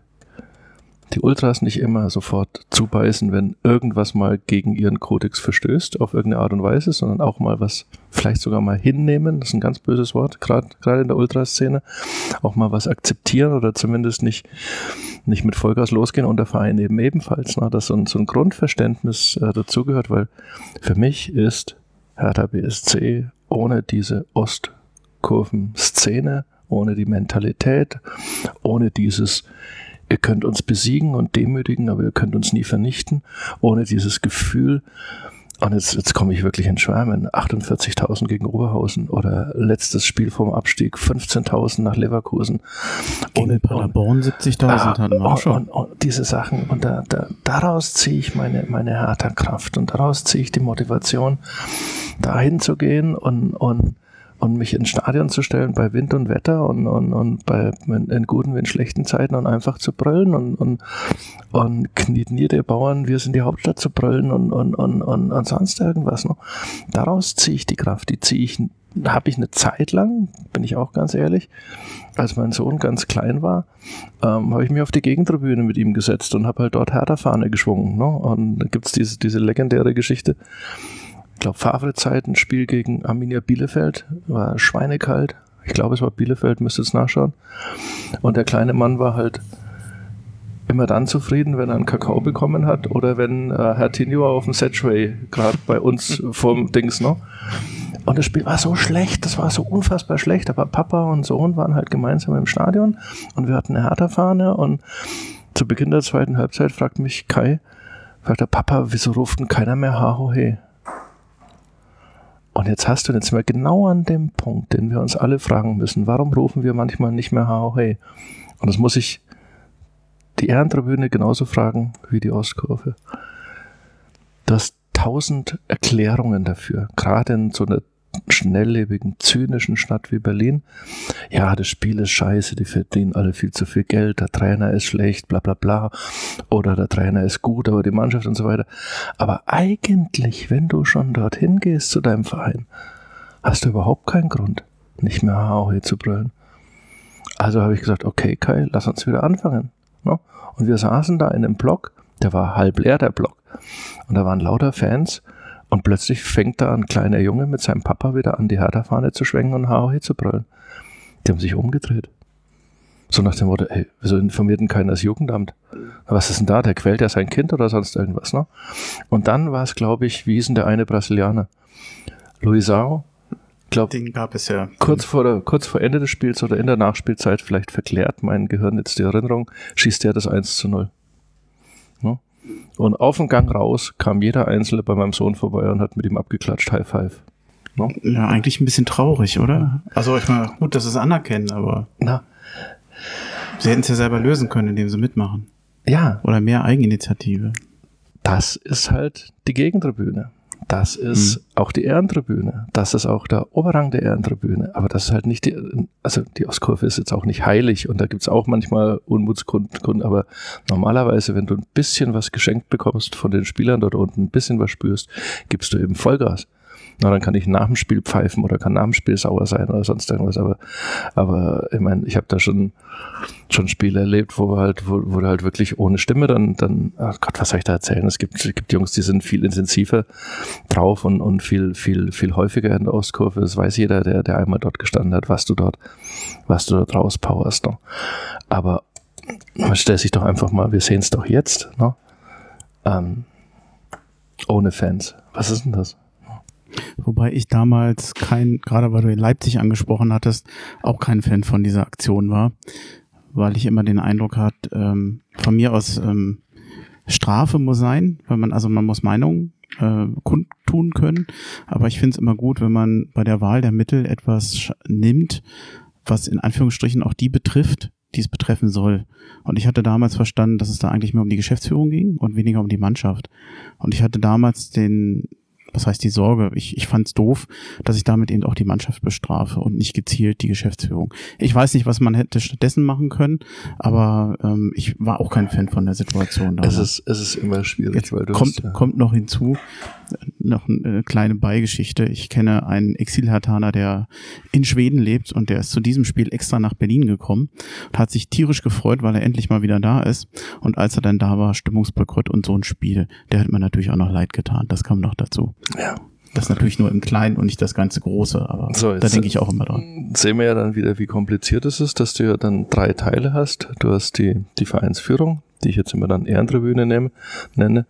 die Ultras nicht immer sofort zubeißen, wenn irgendwas mal gegen ihren Kodex verstößt, auf irgendeine Art und Weise, sondern auch mal was, vielleicht sogar mal hinnehmen, das ist ein ganz böses Wort, gerade in der Ultraszene, auch mal was akzeptieren oder zumindest nicht, nicht mit Vollgas losgehen. Und der Verein eben ebenfalls, ne, dass so ein, so ein Grundverständnis äh, dazugehört, weil für mich ist Hertha BSC ohne diese Ostkurven-Szene, ohne die Mentalität, ohne dieses ihr könnt uns besiegen und demütigen, aber ihr könnt uns nie vernichten, ohne dieses Gefühl. Und jetzt, jetzt komme ich wirklich in Schwärmen. 48.000 gegen Oberhausen oder letztes Spiel vom Abstieg 15.000 nach Leverkusen. Ohne Paderborn 70.000 ah, hatten wir auch schon. Und, und, diese Sachen. Und da, da, daraus ziehe ich meine, meine harte Kraft und daraus ziehe ich die Motivation, dahin zu gehen und, und und mich ins Stadion zu stellen bei Wind und Wetter und, und, und bei in guten wie in schlechten Zeiten und einfach zu brüllen und, und, und kniet nieder Bauern, wir sind die Hauptstadt zu brüllen und, und, und, und, und sonst irgendwas. Ne? Daraus ziehe ich die Kraft, die ziehe ich, habe ich eine Zeit lang, bin ich auch ganz ehrlich, als mein Sohn ganz klein war, ähm, habe ich mich auf die Gegentribüne mit ihm gesetzt und habe halt dort Hertha-Fahne geschwungen. Ne? Und da gibt's diese, diese legendäre Geschichte, glaube, Favre-Zeit, ein Spiel gegen Arminia Bielefeld, war schweinekalt. Ich glaube, es war Bielefeld, müsste es nachschauen. Und der kleine Mann war halt immer dann zufrieden, wenn er einen Kakao bekommen hat oder wenn äh, Herr Tinio auf dem Setway gerade bei uns vorm Dings noch. Und das Spiel war so schlecht, das war so unfassbar schlecht, aber Papa und Sohn waren halt gemeinsam im Stadion und wir hatten eine Hertha-Fahne und zu Beginn der zweiten Halbzeit fragt mich Kai, fragt der Papa, wieso ruft denn keiner mehr Hahohe? Und jetzt hast du jetzt mal genau an dem Punkt, den wir uns alle fragen müssen. Warum rufen wir manchmal nicht mehr Hey? Und das muss ich die Ehrentribüne genauso fragen wie die Ostkurve. Du hast tausend Erklärungen dafür, gerade in so einer schnelllebigen, zynischen Stadt wie Berlin. Ja, das Spiel ist scheiße, die verdienen alle viel zu viel Geld, der Trainer ist schlecht, bla bla bla. Oder der Trainer ist gut, aber die Mannschaft und so weiter. Aber eigentlich, wenn du schon dorthin gehst zu deinem Verein, hast du überhaupt keinen Grund, nicht mehr Hauhe zu brüllen. Also habe ich gesagt, okay Kai, lass uns wieder anfangen. Ne? Und wir saßen da in einem Block, der war halb leer, der Block. Und da waren lauter Fans, und plötzlich fängt da ein kleiner Junge mit seinem Papa wieder an, die Hertha-Fahne zu schwenken und Hauhe zu brüllen. Die haben sich umgedreht. So nach dem Motto, ey, wieso informiert denn keiner das Jugendamt? Was ist denn da? Der quält ja sein Kind oder sonst irgendwas, ne? Und dann war es, glaube ich, wie hieß denn der eine Brasilianer? Luisao, glaube, den gab es ja. Kurz vor, der, kurz vor Ende des Spiels oder in der Nachspielzeit, vielleicht verklärt mein Gehirn jetzt die Erinnerung, schießt er das 1 zu 0. Und auf dem Gang raus kam jeder Einzelne bei meinem Sohn vorbei und hat mit ihm abgeklatscht, High Five. No? Ja, eigentlich ein bisschen traurig, oder? Also ich meine, gut, dass sie es anerkennen, aber. Na. Sie hätten es ja selber lösen können, indem sie mitmachen. Ja. Oder mehr Eigeninitiative. Das ist halt die Gegentribüne. Das ist mhm. auch die Ehrentribüne. Das ist auch der Oberrang der Ehrentribüne. Aber das ist halt nicht die, also die Ostkurve ist jetzt auch nicht heilig und da gibt's auch manchmal Unmutskunden. Aber normalerweise, wenn du ein bisschen was geschenkt bekommst von den Spielern dort unten, ein bisschen was spürst, gibst du eben Vollgas. Na, dann kann ich nach dem Spiel pfeifen oder kann nach dem Spiel sauer sein oder sonst irgendwas. Aber, aber ich meine, ich habe da schon, schon Spiele erlebt, wo wir halt, wo, wo halt wirklich ohne Stimme dann, dann, ach Gott, was soll ich da erzählen? Es gibt, es gibt Jungs, die sind viel intensiver drauf und, und viel, viel, viel häufiger in der Ostkurve. Das weiß jeder, der, der einmal dort gestanden hat, was du dort, was du dort rauspowerst. Ne? Aber man stellt sich doch einfach mal, wir sehen es doch jetzt, ne? Ähm, ohne Fans. Was ist denn das? Wobei ich damals kein, gerade weil du in Leipzig angesprochen hattest, auch kein Fan von dieser Aktion war, weil ich immer den Eindruck hatte, ähm, von mir aus ähm, Strafe muss sein, weil man, also man muss Meinungen äh, kundtun können, aber ich finde es immer gut, wenn man bei der Wahl der Mittel etwas nimmt, was in Anführungsstrichen auch die betrifft, die es betreffen soll. Und ich hatte damals verstanden, dass es da eigentlich mehr um die Geschäftsführung ging und weniger um die Mannschaft. Und ich hatte damals den, was heißt die Sorge? Ich, ich fand es doof, dass ich damit eben auch die Mannschaft bestrafe und nicht gezielt die Geschäftsführung. Ich weiß nicht, was man hätte stattdessen machen können, aber ähm, ich war auch kein Fan von der Situation. Es ist, es ist immer schwierig, Jetzt weil du kommt, hast, ja. kommt noch hinzu, noch eine kleine Beigeschichte. Ich kenne einen Exilhertaner, der in Schweden lebt und der ist zu diesem Spiel extra nach Berlin gekommen und hat sich tierisch gefreut, weil er endlich mal wieder da ist. Und als er dann da war, Stimmungsboykott und so ein Spiel, der hat mir natürlich auch noch leid getan. Das kam noch dazu. Ja. Das natürlich nur im Kleinen und nicht das ganze Große, aber So, da denke ich auch immer dran. sehen wir ja dann wieder, wie kompliziert es ist, dass du ja dann drei Teile hast. Du hast die, die Vereinsführung, die ich jetzt immer dann Ehrentribüne nehme, nenne.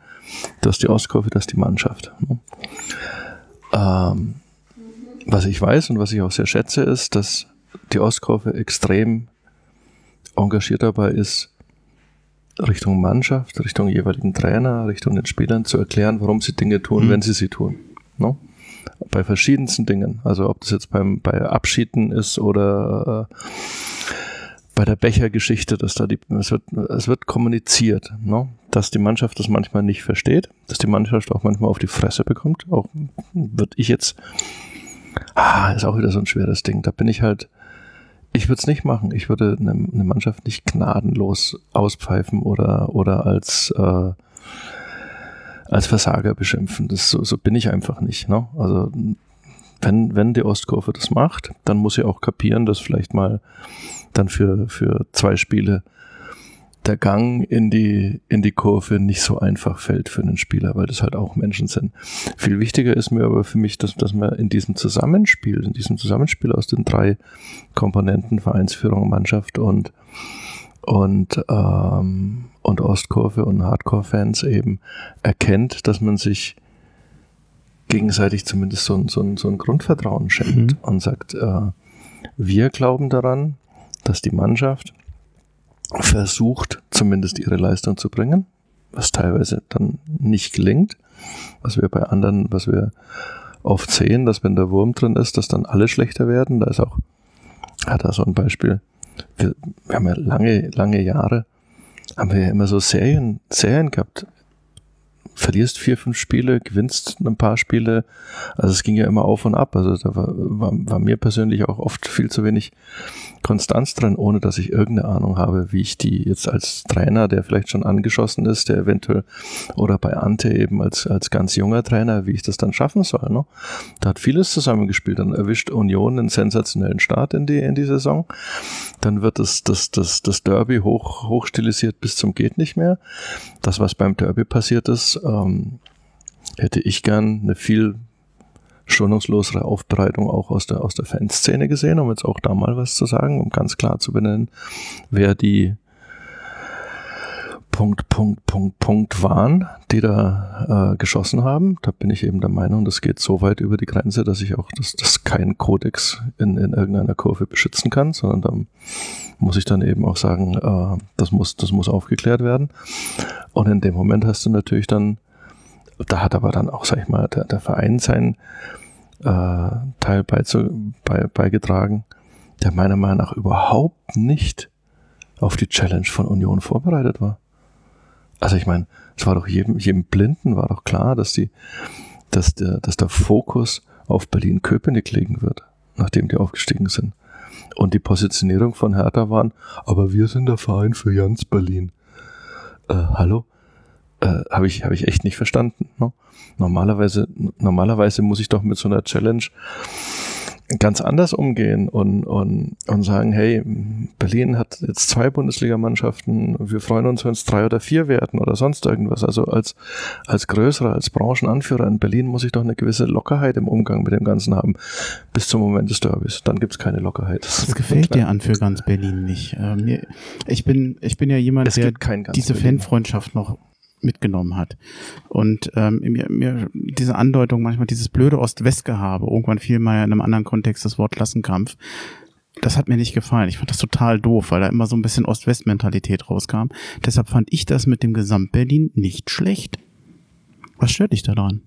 Du hast die Ostkurve, du hast die Mannschaft. ne? Ähm, was ich weiß und was ich auch sehr schätze, ist, dass die Ostkurve extrem engagiert dabei ist, Richtung Mannschaft, Richtung jeweiligen Trainer, Richtung den Spielern zu erklären, warum sie Dinge tun, Mhm. wenn sie sie tun. No? Bei verschiedensten Dingen. Also ob das jetzt beim, bei Abschieden ist oder äh, bei der Bechergeschichte, dass da die, es wird, es wird kommuniziert, no? dass die Mannschaft das manchmal nicht versteht, dass die Mannschaft auch manchmal auf die Fresse bekommt. Auch würde ich jetzt, ah, ist auch wieder so ein schweres Ding. Da bin ich halt, ich würde es nicht machen. Ich würde eine, eine Mannschaft nicht gnadenlos auspfeifen oder, oder als, äh, als Versager beschimpfen. Das, so, so bin ich einfach nicht. Ne? Also wenn, wenn die Ostkurve das macht, dann muss sie auch kapieren, dass vielleicht mal dann für, für zwei Spiele der Gang in die, in die Kurve nicht so einfach fällt für einen Spieler, weil das halt auch Menschen sind. Viel wichtiger ist mir aber für mich, dass, dass man in diesem Zusammenspiel, in diesem Zusammenspiel aus den drei Komponenten, Vereinsführung, Mannschaft und, und, ähm, und Ostkurve und Hardcore-Fans eben erkennt, dass man sich gegenseitig zumindest so ein, so ein, so ein Grundvertrauen schenkt Mhm. und sagt, äh, wir glauben daran, dass die Mannschaft versucht, zumindest ihre Leistung zu bringen, was teilweise dann nicht gelingt, was wir bei anderen, was wir oft sehen, dass wenn der Wurm drin ist, dass dann alle schlechter werden. Da ist auch, hat da so ein Beispiel. Wir, wir haben ja lange, lange Jahre, haben wir ja immer so Serien, Serien gehabt. Verlierst vier, fünf Spiele, gewinnst ein paar Spiele. Also es ging ja immer auf und ab. Also da war, war, war mir persönlich auch oft viel zu wenig Konstanz drin, ohne dass ich irgendeine Ahnung habe, wie ich die jetzt als Trainer, der vielleicht schon angeschossen ist, der eventuell oder bei Ante eben als, als ganz junger Trainer, wie ich das dann schaffen soll. Ne? Da hat vieles zusammengespielt. Dann erwischt Union einen sensationellen Start in die, in die Saison. Dann wird das, das, das, das Derby hoch, hoch stilisiert bis zum geht nicht mehr. Das, was beim Derby passiert ist, ähm, hätte ich gern eine viel schonungslosere Aufbereitung auch aus der, aus der Fanszene gesehen, um jetzt auch da mal was zu sagen, um ganz klar zu benennen, wer die Punkt, Punkt, Punkt, Punkt waren, die da äh, geschossen haben. Da bin ich eben der Meinung, das geht so weit über die Grenze, dass ich auch das, das kein Kodex in, in irgendeiner Kurve beschützen kann, sondern da muss ich dann eben auch sagen, äh, das, muss, das muss aufgeklärt werden. Und in dem Moment hast du natürlich dann, da hat aber dann auch, sag ich mal, der, der Verein sein äh, Teil beizu, bei, beigetragen, der meiner Meinung nach überhaupt nicht auf die Challenge von Union vorbereitet war. Also ich meine, es war doch jedem, jedem Blinden war doch klar, dass die, dass der, dass der Fokus auf Berlin-Köpenick liegen wird, nachdem die aufgestiegen sind. Und die Positionierung von Hertha waren, aber wir sind der Verein für Jans Berlin. Äh, hallo? Äh, Habe ich, hab ich echt nicht verstanden. Ne? Normalerweise, normalerweise muss ich doch mit so einer Challenge ganz anders umgehen und, und, und sagen, hey, Berlin hat jetzt zwei Bundesligamannschaften, wir freuen uns, wenn es drei oder vier werden oder sonst irgendwas. Also als, als größerer, als Branchenanführer in Berlin muss ich doch eine gewisse Lockerheit im Umgang mit dem Ganzen haben, bis zum Moment des Derbys. Dann gibt's keine Lockerheit. Das gefällt dir an für ganz Berlin nicht. Äh, mir, ich, bin, ich bin ja jemand, Es der gibt diese Berlin. Fanfreundschaft noch mitgenommen hat. Und ähm, mir, mir diese Andeutung, manchmal dieses blöde Ost-West-Gehabe, irgendwann fiel mal in einem anderen Kontext das Wort Klassenkampf, das hat mir nicht gefallen. Ich fand das total doof, weil da immer so ein bisschen Ost-West-Mentalität rauskam. Deshalb fand ich das mit dem Gesamt-Berlin nicht schlecht. Was stört dich daran?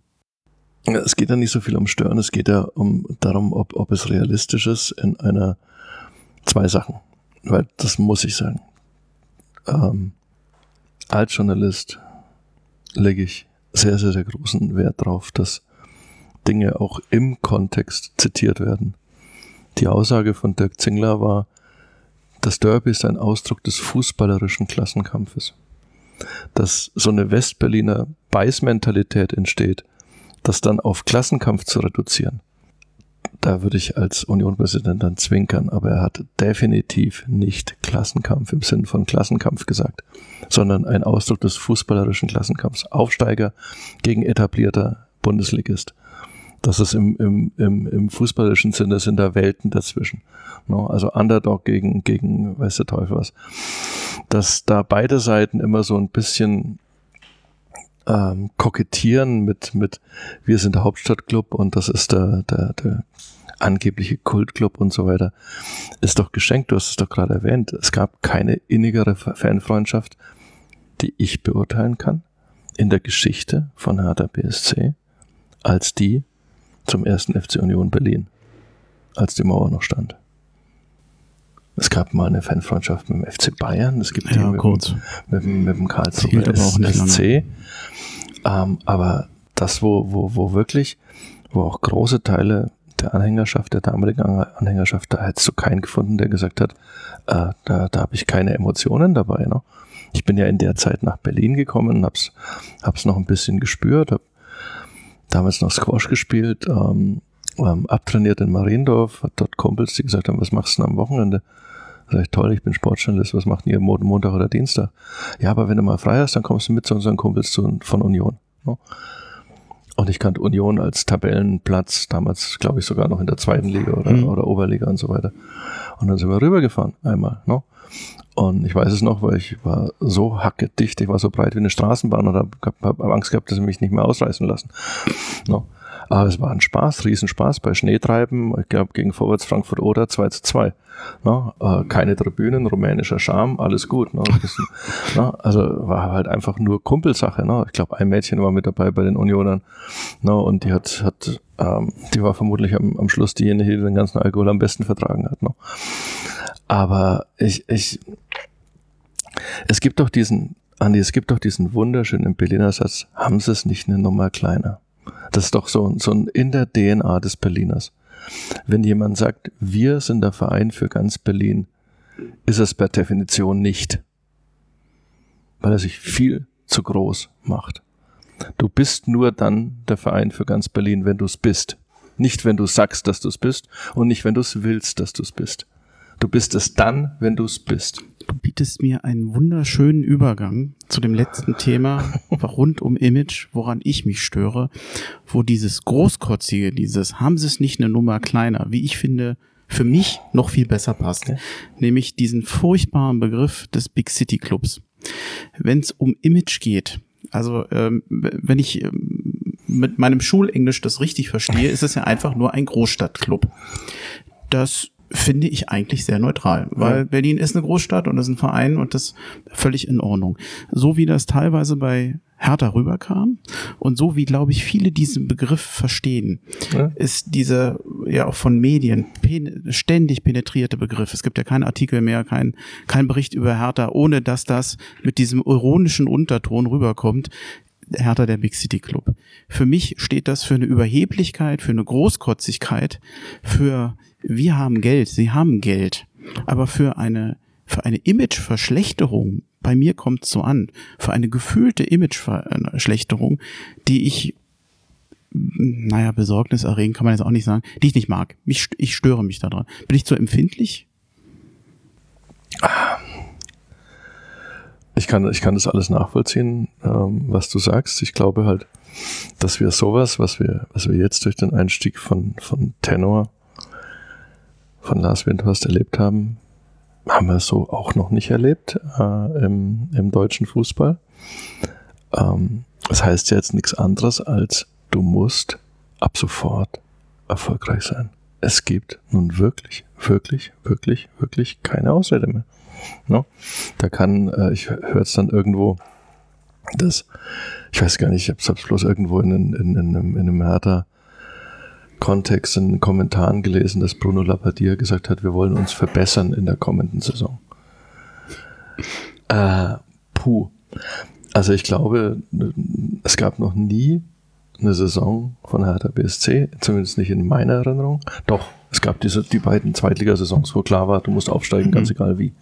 Ja, Es geht ja nicht so viel um Stören, es geht ja um darum, ob, ob es realistisch ist in einer zwei Sachen. Weil das muss ich sagen. Ähm, als Journalist lege ich sehr, sehr, sehr großen Wert drauf, dass Dinge auch im Kontext zitiert werden. Die Aussage von Dirk Zingler war, das Derby ist ein Ausdruck des fußballerischen Klassenkampfes. Dass so eine Westberliner Beißmentalität entsteht, das dann auf Klassenkampf zu reduzieren, da würde ich als Unionpräsident dann zwinkern, aber er hat definitiv nicht Klassenkampf im Sinne von Klassenkampf gesagt, sondern ein Ausdruck des fußballerischen Klassenkampfs. Aufsteiger gegen etablierter Bundesligist. Das ist im, im, im, im fußballerischen Sinne sind da Welten dazwischen. Also Underdog gegen, gegen, weiß der Teufel was. Dass da beide Seiten immer so ein bisschen ähm, kokettieren mit, mit, wir sind der Hauptstadtclub und das ist der, der, der angebliche Kultclub und so weiter, ist doch geschenkt. Du hast es doch gerade erwähnt. Es gab keine innigere Fanfreundschaft, die ich beurteilen kann, in der Geschichte von Hertha BSC, als die zum ersten FC Union Berlin, als die Mauer noch stand. Es gab mal eine Fanfreundschaft mit dem FC Bayern, es gibt ja, die mit, kurz. mit, mit, dem Karlsruhe aber auch nicht SC. Ähm, aber das, wo, wo, wo wirklich, wo auch große Teile der Anhängerschaft, der damaligen Anhängerschaft, da hättest du keinen gefunden, der gesagt hat, äh, da, da habe ich keine Emotionen dabei. Ne? Ich bin ja in der Zeit nach Berlin gekommen und hab's, hab's noch ein bisschen gespürt, hab damals noch Squash gespielt, ähm, ähm, abtrainiert in Mariendorf, hat dort Kumpels, die gesagt haben, was machst du denn am Wochenende? Sag ich, toll, ich bin Sportjournalist, was macht ihr Montag oder Dienstag? Ja, aber wenn du mal frei hast, dann kommst du mit zu unseren Kumpels zu, von Union. Ne? Und ich kannte Union als Tabellenplatz, damals glaube ich sogar noch in der zweiten Liga oder, mhm. oder Oberliga und so weiter. Und dann sind wir rübergefahren, einmal. Ne? Und ich weiß es noch, weil ich war so hackedicht, ich war so breit wie eine Straßenbahn und habe hab Angst gehabt, dass sie mich nicht mehr ausreißen lassen. Ne? Aber es war ein Spaß, Riesenspaß bei Schneetreiben. Ich glaube, gegen Vorwärts Frankfurt oder 2 zu 2. Ne? Äh, keine Tribünen, rumänischer Charme, alles gut. Ne? Bisschen, ne? Also war halt einfach nur Kumpelsache. Ne? Ich glaube, ein Mädchen war mit dabei bei den Unionern. Ne? Und die hat, hat ähm, die war vermutlich am, am Schluss diejenige, die den ganzen Alkohol am besten vertragen hat. Ne? Aber ich, ich, es gibt doch diesen, Andi, es gibt doch diesen wunderschönen Berliner Satz, haben Sie es nicht eine Nummer kleiner? Das ist doch so, so ein in der DNA des Berliners. Wenn jemand sagt, wir sind der Verein für ganz Berlin, ist es per Definition nicht. Weil er sich viel zu groß macht. Du bist nur dann der Verein für ganz Berlin, wenn du es bist. Nicht, wenn du sagst, dass du es bist und nicht, wenn du es willst, dass du es bist. Du bist es dann, wenn du es bist. Du bietest mir einen wunderschönen Übergang zu dem letzten Thema rund um Image, woran ich mich störe, wo dieses Großkotzige, dieses haben sie es nicht eine Nummer kleiner, wie ich finde, für mich noch viel besser passt. Okay. Nämlich diesen furchtbaren Begriff des Big City Clubs. Wenn es um Image geht, also ähm, wenn ich ähm, mit meinem Schulenglisch das richtig verstehe, ist es ja einfach nur ein Großstadtclub. Das finde ich eigentlich sehr neutral, weil ja. Berlin ist eine Großstadt und ist ein Verein und das völlig in Ordnung. So wie das teilweise bei Hertha rüberkam und so wie, glaube ich, viele diesen Begriff verstehen, ja. ist dieser ja auch von Medien pen ständig penetrierte Begriff. Es gibt ja keinen Artikel mehr, kein, kein Bericht über Hertha, ohne dass das mit diesem ironischen Unterton rüberkommt. Hertha der Big City Club. Für mich steht das für eine Überheblichkeit, für eine Großkotzigkeit, für wir haben Geld, sie haben Geld. Aber für eine, für eine Imageverschlechterung, bei mir kommt es so an, für eine gefühlte Imageverschlechterung, die ich, naja, Besorgnis erregen kann man jetzt auch nicht sagen, die ich nicht mag. Ich, ich störe mich daran. Bin ich zu empfindlich? Ich kann, ich kann das alles nachvollziehen, ähm, was du sagst. Ich glaube halt, dass wir sowas, was wir, was wir jetzt durch den Einstieg von, von Tenor von Lars Windhorst erlebt haben, haben wir so auch noch nicht erlebt äh, im, im deutschen Fußball. Ähm, das heißt jetzt nichts anderes als, du musst ab sofort erfolgreich sein. Es gibt nun wirklich, wirklich, wirklich, wirklich keine Ausrede mehr. No? Da kann, äh, ich höre es dann irgendwo, dass, ich weiß gar nicht, ich habe es bloß irgendwo in, in, in, in, einem, in einem Hertha Kontext in den Kommentaren gelesen, dass Bruno Labbadia gesagt hat, wir wollen uns verbessern in der kommenden Saison. Äh, puh. Also ich glaube, es gab noch nie eine Saison von Hertha BSC, zumindest nicht in meiner Erinnerung. Doch, es gab diese, die beiden Zweitligasaisons, wo klar war, du musst aufsteigen, mhm. ganz egal wie.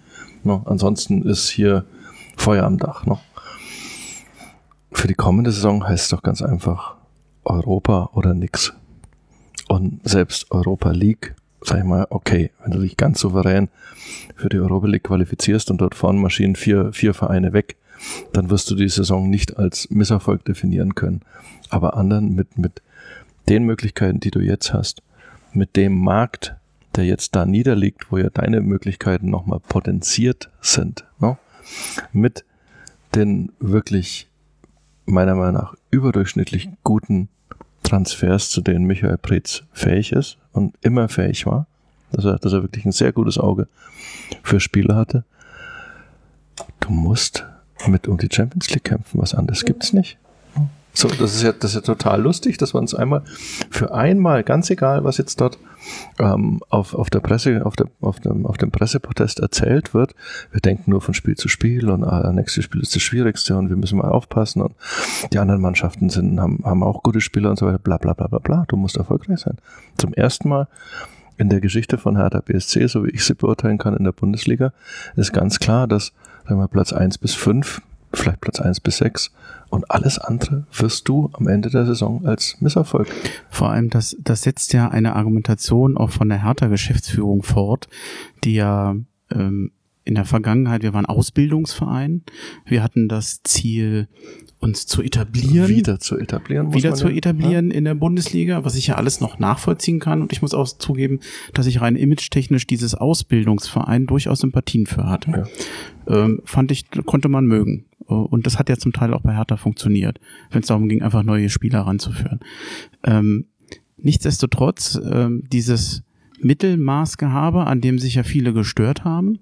No, ansonsten ist hier Feuer am Dach. No. Für die kommende Saison heißt es doch ganz einfach, Europa oder nix. Und selbst Europa League, sag ich mal, okay, wenn du dich ganz souverän für die Europa League qualifizierst und dort vorne marschieren vier, vier Vereine weg, dann wirst du die Saison nicht als Misserfolg definieren können. Aber anderen mit, mit den Möglichkeiten, die du jetzt hast, mit dem Markt, der jetzt da niederliegt, wo ja deine Möglichkeiten nochmal potenziert sind, ne? mit den wirklich meiner Meinung nach überdurchschnittlich guten Transfers, zu denen Michael Preetz fähig ist und immer fähig war, dass er, dass er wirklich ein sehr gutes Auge für Spieler hatte. Du musst mit um die Champions League kämpfen, was anderes gibt's nicht. So, das ist ja, das ist ja total lustig, dass wir uns einmal für einmal, ganz egal, was jetzt dort ähm, auf, auf der Presse, auf, der, auf, dem, auf dem Presseprotest erzählt wird, wir denken nur von Spiel zu Spiel und ah, nächstes Spiel ist das Schwierigste und wir müssen mal aufpassen und die anderen Mannschaften sind, haben, haben auch gute Spieler und so weiter, bla bla bla bla bla. Du musst erfolgreich sein. Zum ersten Mal in der Geschichte von Hertha BSC, so wie ich sie beurteilen kann in der Bundesliga, ist ganz klar, dass sagen wir, Platz eins bis fünf vielleicht Platz eins bis sechs und alles andere wirst du am Ende der Saison als Misserfolg. Vor allem, das, das setzt ja eine Argumentation auch von der Hertha Geschäftsführung fort, die ja ähm, in der Vergangenheit, wir waren Ausbildungsverein, wir hatten das Ziel, uns zu etablieren. Wieder zu etablieren. wieder zu etablieren ja. in der Bundesliga, was ich ja alles noch nachvollziehen kann. Und ich muss auch zugeben, dass ich rein image-technisch dieses Ausbildungsverein durchaus Sympathien für hatte. Ja. Ähm, fand ich, konnte man mögen. Und das hat ja zum Teil auch bei Hertha funktioniert, wenn es darum ging, einfach neue Spieler ranzuführen. Ähm, nichtsdestotrotz, ähm, dieses Mittelmaßgehabe, an dem sich ja viele gestört haben.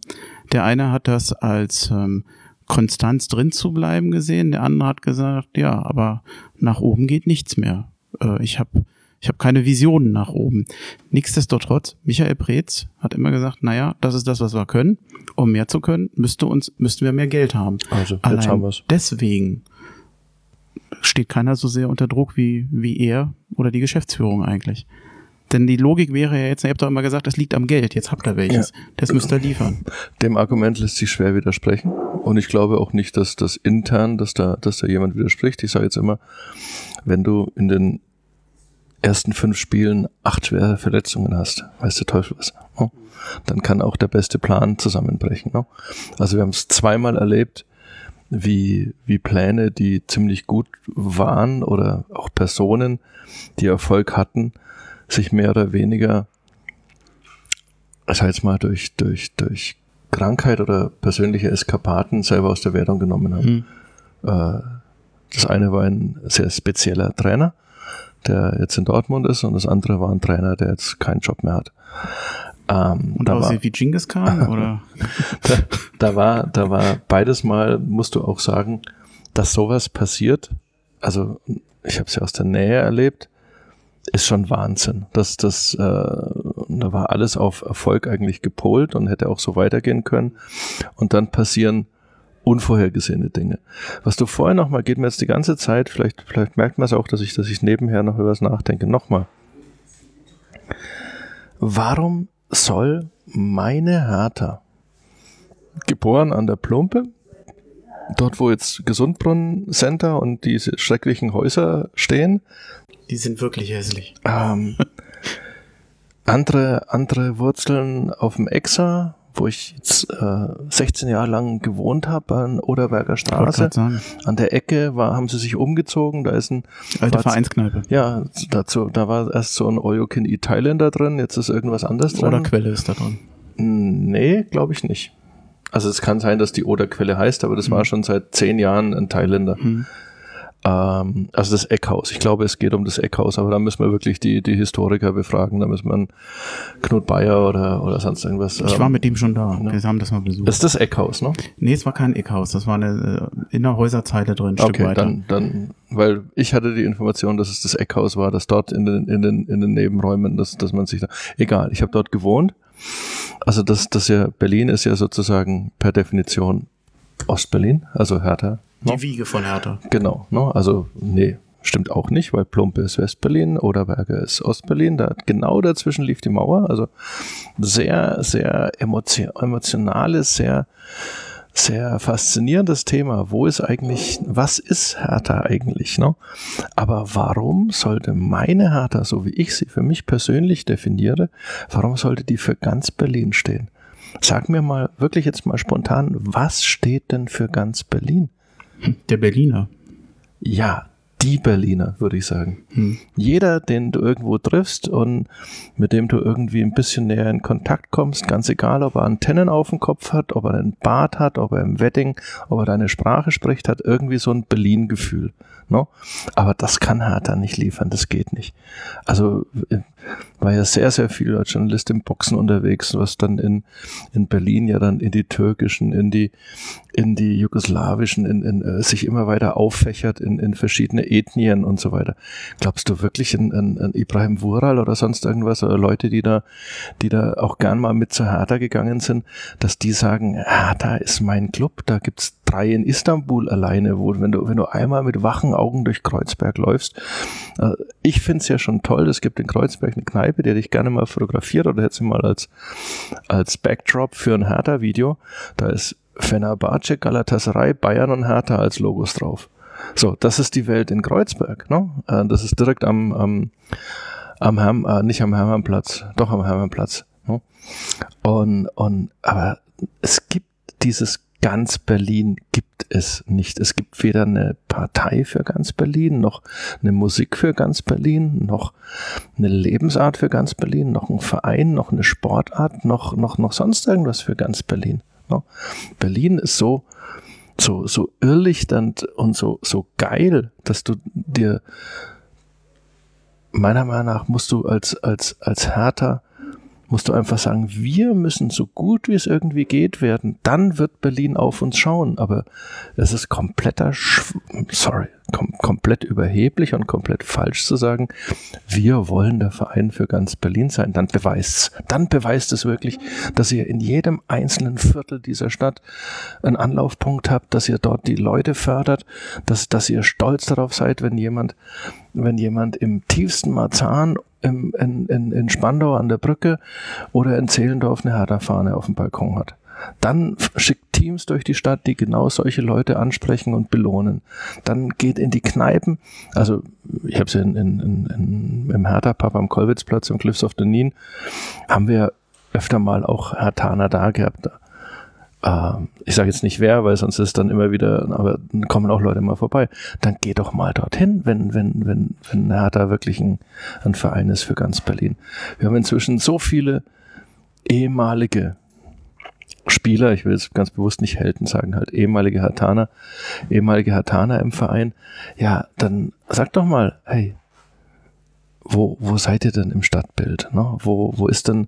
Der eine hat das als ähm, Konstanz drin zu bleiben gesehen, der andere hat gesagt, ja, aber nach oben geht nichts mehr. Äh, ich habe ich hab keine Visionen nach oben. Nichtsdestotrotz, Michael Preetz hat immer gesagt, naja, das ist das, was wir können. Um mehr zu können, müsste uns, müssten wir mehr Geld haben. Also, jetzt Allein haben wir's. Deswegen steht keiner so sehr unter Druck wie, wie er oder die Geschäftsführung eigentlich. Denn die Logik wäre ja jetzt, ihr habt doch immer gesagt, das liegt am Geld, jetzt habt ihr welches. Ja. Das müsst ihr liefern. Dem Argument lässt sich schwer widersprechen. Und ich glaube auch nicht, dass das intern, dass da, dass da jemand widerspricht. Ich sage jetzt immer, wenn du in den ersten fünf Spielen acht schwere Verletzungen hast, weiß der Teufel was, no? dann kann auch der beste Plan zusammenbrechen. No? Also wir haben es zweimal erlebt, wie, wie Pläne, die ziemlich gut waren oder auch Personen, die Erfolg hatten, sich mehr oder weniger, sag jetzt mal, durch, durch, durch Krankheit oder persönliche Eskapaden selber aus der Wertung genommen haben. Mhm. Äh, das eine war ein sehr spezieller Trainer, der jetzt in Dortmund ist, und das andere war ein Trainer, der jetzt keinen Job mehr hat. Ähm, und da aussieht wie Genghis Khan, oder? da, da, war, da war beides mal, musst du auch sagen, dass sowas passiert. Also ich habe es ja aus der Nähe erlebt ist schon Wahnsinn. Das, das, äh, da war alles auf Erfolg eigentlich gepolt und hätte auch so weitergehen können. Und dann passieren unvorhergesehene Dinge. Was du vorher nochmal, geht mir jetzt die ganze Zeit, vielleicht, vielleicht merkt man es auch, dass ich, dass ich nebenher noch über was nachdenke. Nochmal. Warum soll meine Hertha, geboren an der Plumpe, dort wo jetzt Gesundbrunnen Center und diese schrecklichen Häuser stehen, die sind wirklich hässlich. Ähm, andere, andere Wurzeln auf dem Exa, wo ich jetzt äh, 16 Jahre lang gewohnt habe, an Oderberger Straße. An der Ecke war, haben sie sich umgezogen, da ist ein alte Vereinskneipe. Ja, dazu, da war erst so ein Oyokin E Thailander drin, jetzt ist irgendwas anderes drin. Oder Quelle ist da drin. Nee, glaube ich nicht. Also es kann sein, dass die Oderquelle heißt, aber das mhm. war schon seit zehn Jahren ein Thailänder. Mhm. Ähm, also das Eckhaus. Ich glaube, es geht um das Eckhaus, aber da müssen wir wirklich die, die Historiker befragen. Da müssen wir Knut Bayer oder, oder sonst irgendwas. Ich war ähm, mit ihm schon da. Ne? Wir haben das mal besucht. Das ist das Eckhaus, ne? Nee, es war kein Eckhaus. Das war eine äh, in der Häuserzeile drin, ein Stück okay, weiter. Dann, dann, weil ich hatte die Information, dass es das Eckhaus war, dass dort in den, in den, in den Nebenräumen, dass, dass man sich da, egal, ich habe dort gewohnt. Also das, das ja, Berlin ist ja sozusagen per Definition Ostberlin, also Hertha die no? Wiege von Hertha. Genau, no? also nee, stimmt auch nicht, weil Plumpe ist Westberlin, Oderberge ist Ostberlin, da genau dazwischen lief die Mauer, also sehr, sehr emotionales, sehr sehr faszinierendes Thema. Wo ist eigentlich, was ist Hertha eigentlich? Ne? Aber warum sollte meine Hertha, so wie ich sie für mich persönlich definiere, warum sollte die für ganz Berlin stehen? Sag mir mal wirklich jetzt mal spontan, was steht denn für ganz Berlin? Der Berliner. Ja, die Berliner, würde ich sagen. Hm. Jeder, den du irgendwo triffst und mit dem du irgendwie ein bisschen näher in Kontakt kommst, ganz egal, ob er Antennen auf dem Kopf hat, ob er einen Bart hat, ob er im Wedding, ob er deine Sprache spricht, hat irgendwie so ein Berlin-Gefühl. No? Aber das kann Hertha nicht liefern, das geht nicht. Also äh, war ja sehr, sehr viel als Journalist im Boxen unterwegs, was dann in, in Berlin ja dann in die türkischen, in die, in die jugoslawischen, in, in, äh, sich immer weiter auffächert in, in verschiedene Ethnien und so weiter. Glaubst du wirklich an, an, an Ibrahim Wural oder sonst irgendwas oder Leute, die da, die da auch gern mal mit zu Hertha gegangen sind, dass die sagen, Hertha ist mein Club, da gibt's drei in Istanbul alleine, wo wenn du, wenn du einmal mit wachen Augen durch Kreuzberg läufst, äh, ich find's ja schon toll, es gibt in Kreuzberg eine Kneipe, die hätte ich gerne mal fotografiert oder hätte sie mal als, als Backdrop für ein Hertha-Video. Da ist Fenerbahce, Galatasaray, Bayern und Hertha als Logos drauf. So, das ist die Welt in Kreuzberg. Ne? Äh, das ist direkt am, am, am Herm, äh, nicht am Hermannplatz, doch am Hermannplatz. Ne? Und, und, aber es gibt dieses ganz Berlin gibt es nicht. Es gibt weder eine Partei für ganz Berlin, noch eine Musik für ganz Berlin, noch eine Lebensart für ganz Berlin, noch ein Verein, noch eine Sportart, noch, noch, noch sonst irgendwas für ganz Berlin. Berlin ist so, so, so irrlichternd und so, so geil, dass du dir, meiner Meinung nach musst du als, als, als Hertha musst du einfach sagen, wir müssen so gut wie es irgendwie geht werden. Dann wird Berlin auf uns schauen. Aber es ist kompletter, Sch sorry, kom komplett überheblich und komplett falsch zu sagen, wir wollen der Verein für ganz Berlin sein. Dann beweist's. Dann beweist es wirklich, dass ihr in jedem einzelnen Viertel dieser Stadt einen Anlaufpunkt habt, dass ihr dort die Leute fördert, dass, dass ihr stolz darauf seid, wenn jemand, wenn jemand im tiefsten Marzahn im, in, in, in Spandau an der Brücke oder in Zehlendorf eine Hertha-Fahne auf dem Balkon hat. Dann schickt Teams durch die Stadt, die genau solche Leute ansprechen und belohnen. Dann geht in die Kneipen. Also ich habe es in, in, in, im Hertha-Pub am Kollwitzplatz im Cliffs of the Nien, haben wir öfter mal auch Hertaner da gehabt äh, ich sage jetzt nicht wer, weil sonst ist dann immer wieder, aber kommen auch Leute mal vorbei. Dann geh doch mal dorthin, wenn, wenn, wenn, wenn Hertha wirklich ein, ein Verein ist für ganz Berlin. Wir haben inzwischen so viele ehemalige Spieler, ich will jetzt ganz bewusst nicht Helden sagen, halt ehemalige Hartaner, ehemalige Hartaner im Verein. Ja, dann sag doch mal, hey, wo, wo seid ihr denn im Stadtbild? Ne? Wo, wo ist denn,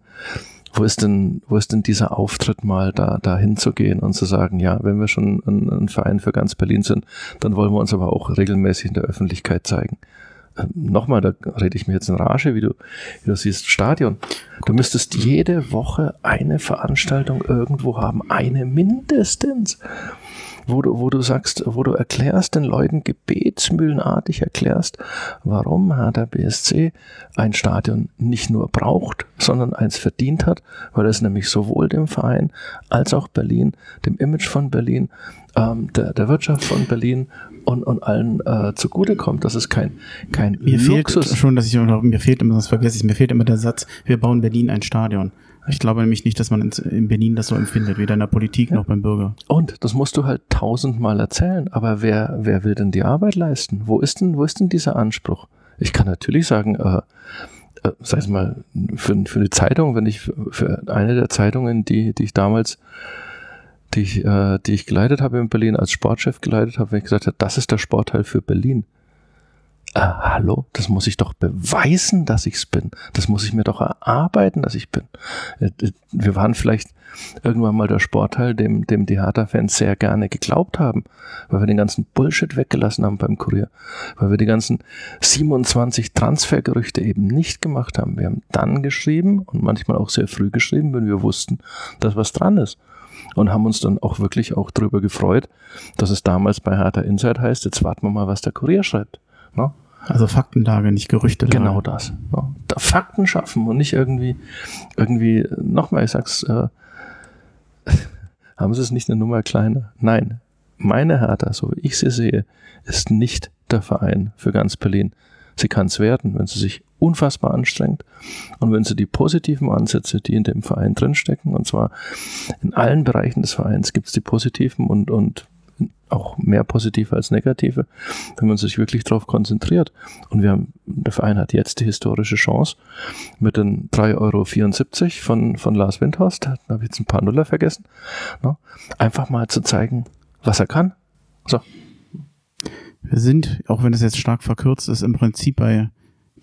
wo ist denn, wo ist denn dieser Auftritt mal da, da hinzugehen und zu sagen, ja, wenn wir schon ein, ein Verein für ganz Berlin sind, dann wollen wir uns aber auch regelmäßig in der Öffentlichkeit zeigen. Ähm, Nochmal, da rede ich mir jetzt in Rage, wie du, wie du siehst, Stadion. Du müsstest jede Woche eine Veranstaltung irgendwo haben, eine mindestens wo du, wo du sagst, wo du erklärst den Leuten gebetsmühlenartig erklärst, warum Hertha BSC ein Stadion nicht nur braucht, sondern eins verdient hat, weil es nämlich sowohl dem Verein als auch Berlin, dem Image von Berlin, ähm, der, der Wirtschaft von Berlin und, und allen äh, zugutekommt. Das ist kein, kein mir Luxus. Fehlt schon, dass ich mir fehlt immer, das vergesse ich, mir fehlt immer der Satz, wir bauen Berlin ein Stadion. Ich glaube nämlich nicht, dass man in Berlin das so empfindet, weder in der Politik ja. noch beim Bürger. Und das musst du halt tausendmal erzählen. Aber wer, wer will denn die Arbeit leisten? Wo ist denn, wo ist denn dieser Anspruch? Ich kann natürlich sagen, äh, äh, sag ich mal, für, für eine Zeitung, wenn ich für, eine der Zeitungen, die, die ich damals, die ich, äh, die ich geleitet habe in Berlin, als Sportchef geleitet habe, wenn ich gesagt habe, das ist der Sportteil für Berlin äh, hallo, das muss ich doch beweisen, dass ich's bin. Das muss ich mir doch erarbeiten, dass ich bin. Äh, wir waren vielleicht irgendwann mal der Sportteil, dem, dem die Hertha-Fans sehr gerne geglaubt haben, weil wir den ganzen Bullshit weggelassen haben beim Kurier, weil wir die ganzen 27 Transfergerüchte eben nicht gemacht haben. Wir haben dann geschrieben und manchmal auch sehr früh geschrieben, wenn wir wussten, dass was dran ist und haben uns dann auch wirklich auch darüber gefreut, dass es damals bei Hertha Insight heißt, jetzt warten wir mal, was der Kurier schreibt. Ne? Also Faktenlage, nicht Gerüchte. Genau das. Ne? Fakten schaffen und nicht irgendwie, irgendwie, nochmal, ich sag's, äh, Haben sie es nicht eine Nummer kleiner? Nein. Meine Hertha, so wie ich sie sehe, ist nicht der Verein für ganz Berlin. Sie kann es werden, wenn sie sich unfassbar anstrengt und wenn sie die positiven Ansätze, die in dem Verein drinstecken, und zwar in allen Bereichen des Vereins gibt es die positiven und, und auch mehr positive als negative, wenn man sich wirklich darauf konzentriert. Und wir haben, der Verein hat jetzt die historische Chance mit den 3,74 Euro von, von Lars Windhorst, da habe ich jetzt ein paar Nuller vergessen, ne? einfach mal zu zeigen, was er kann. So. Wir sind, auch wenn es jetzt stark verkürzt ist, im Prinzip bei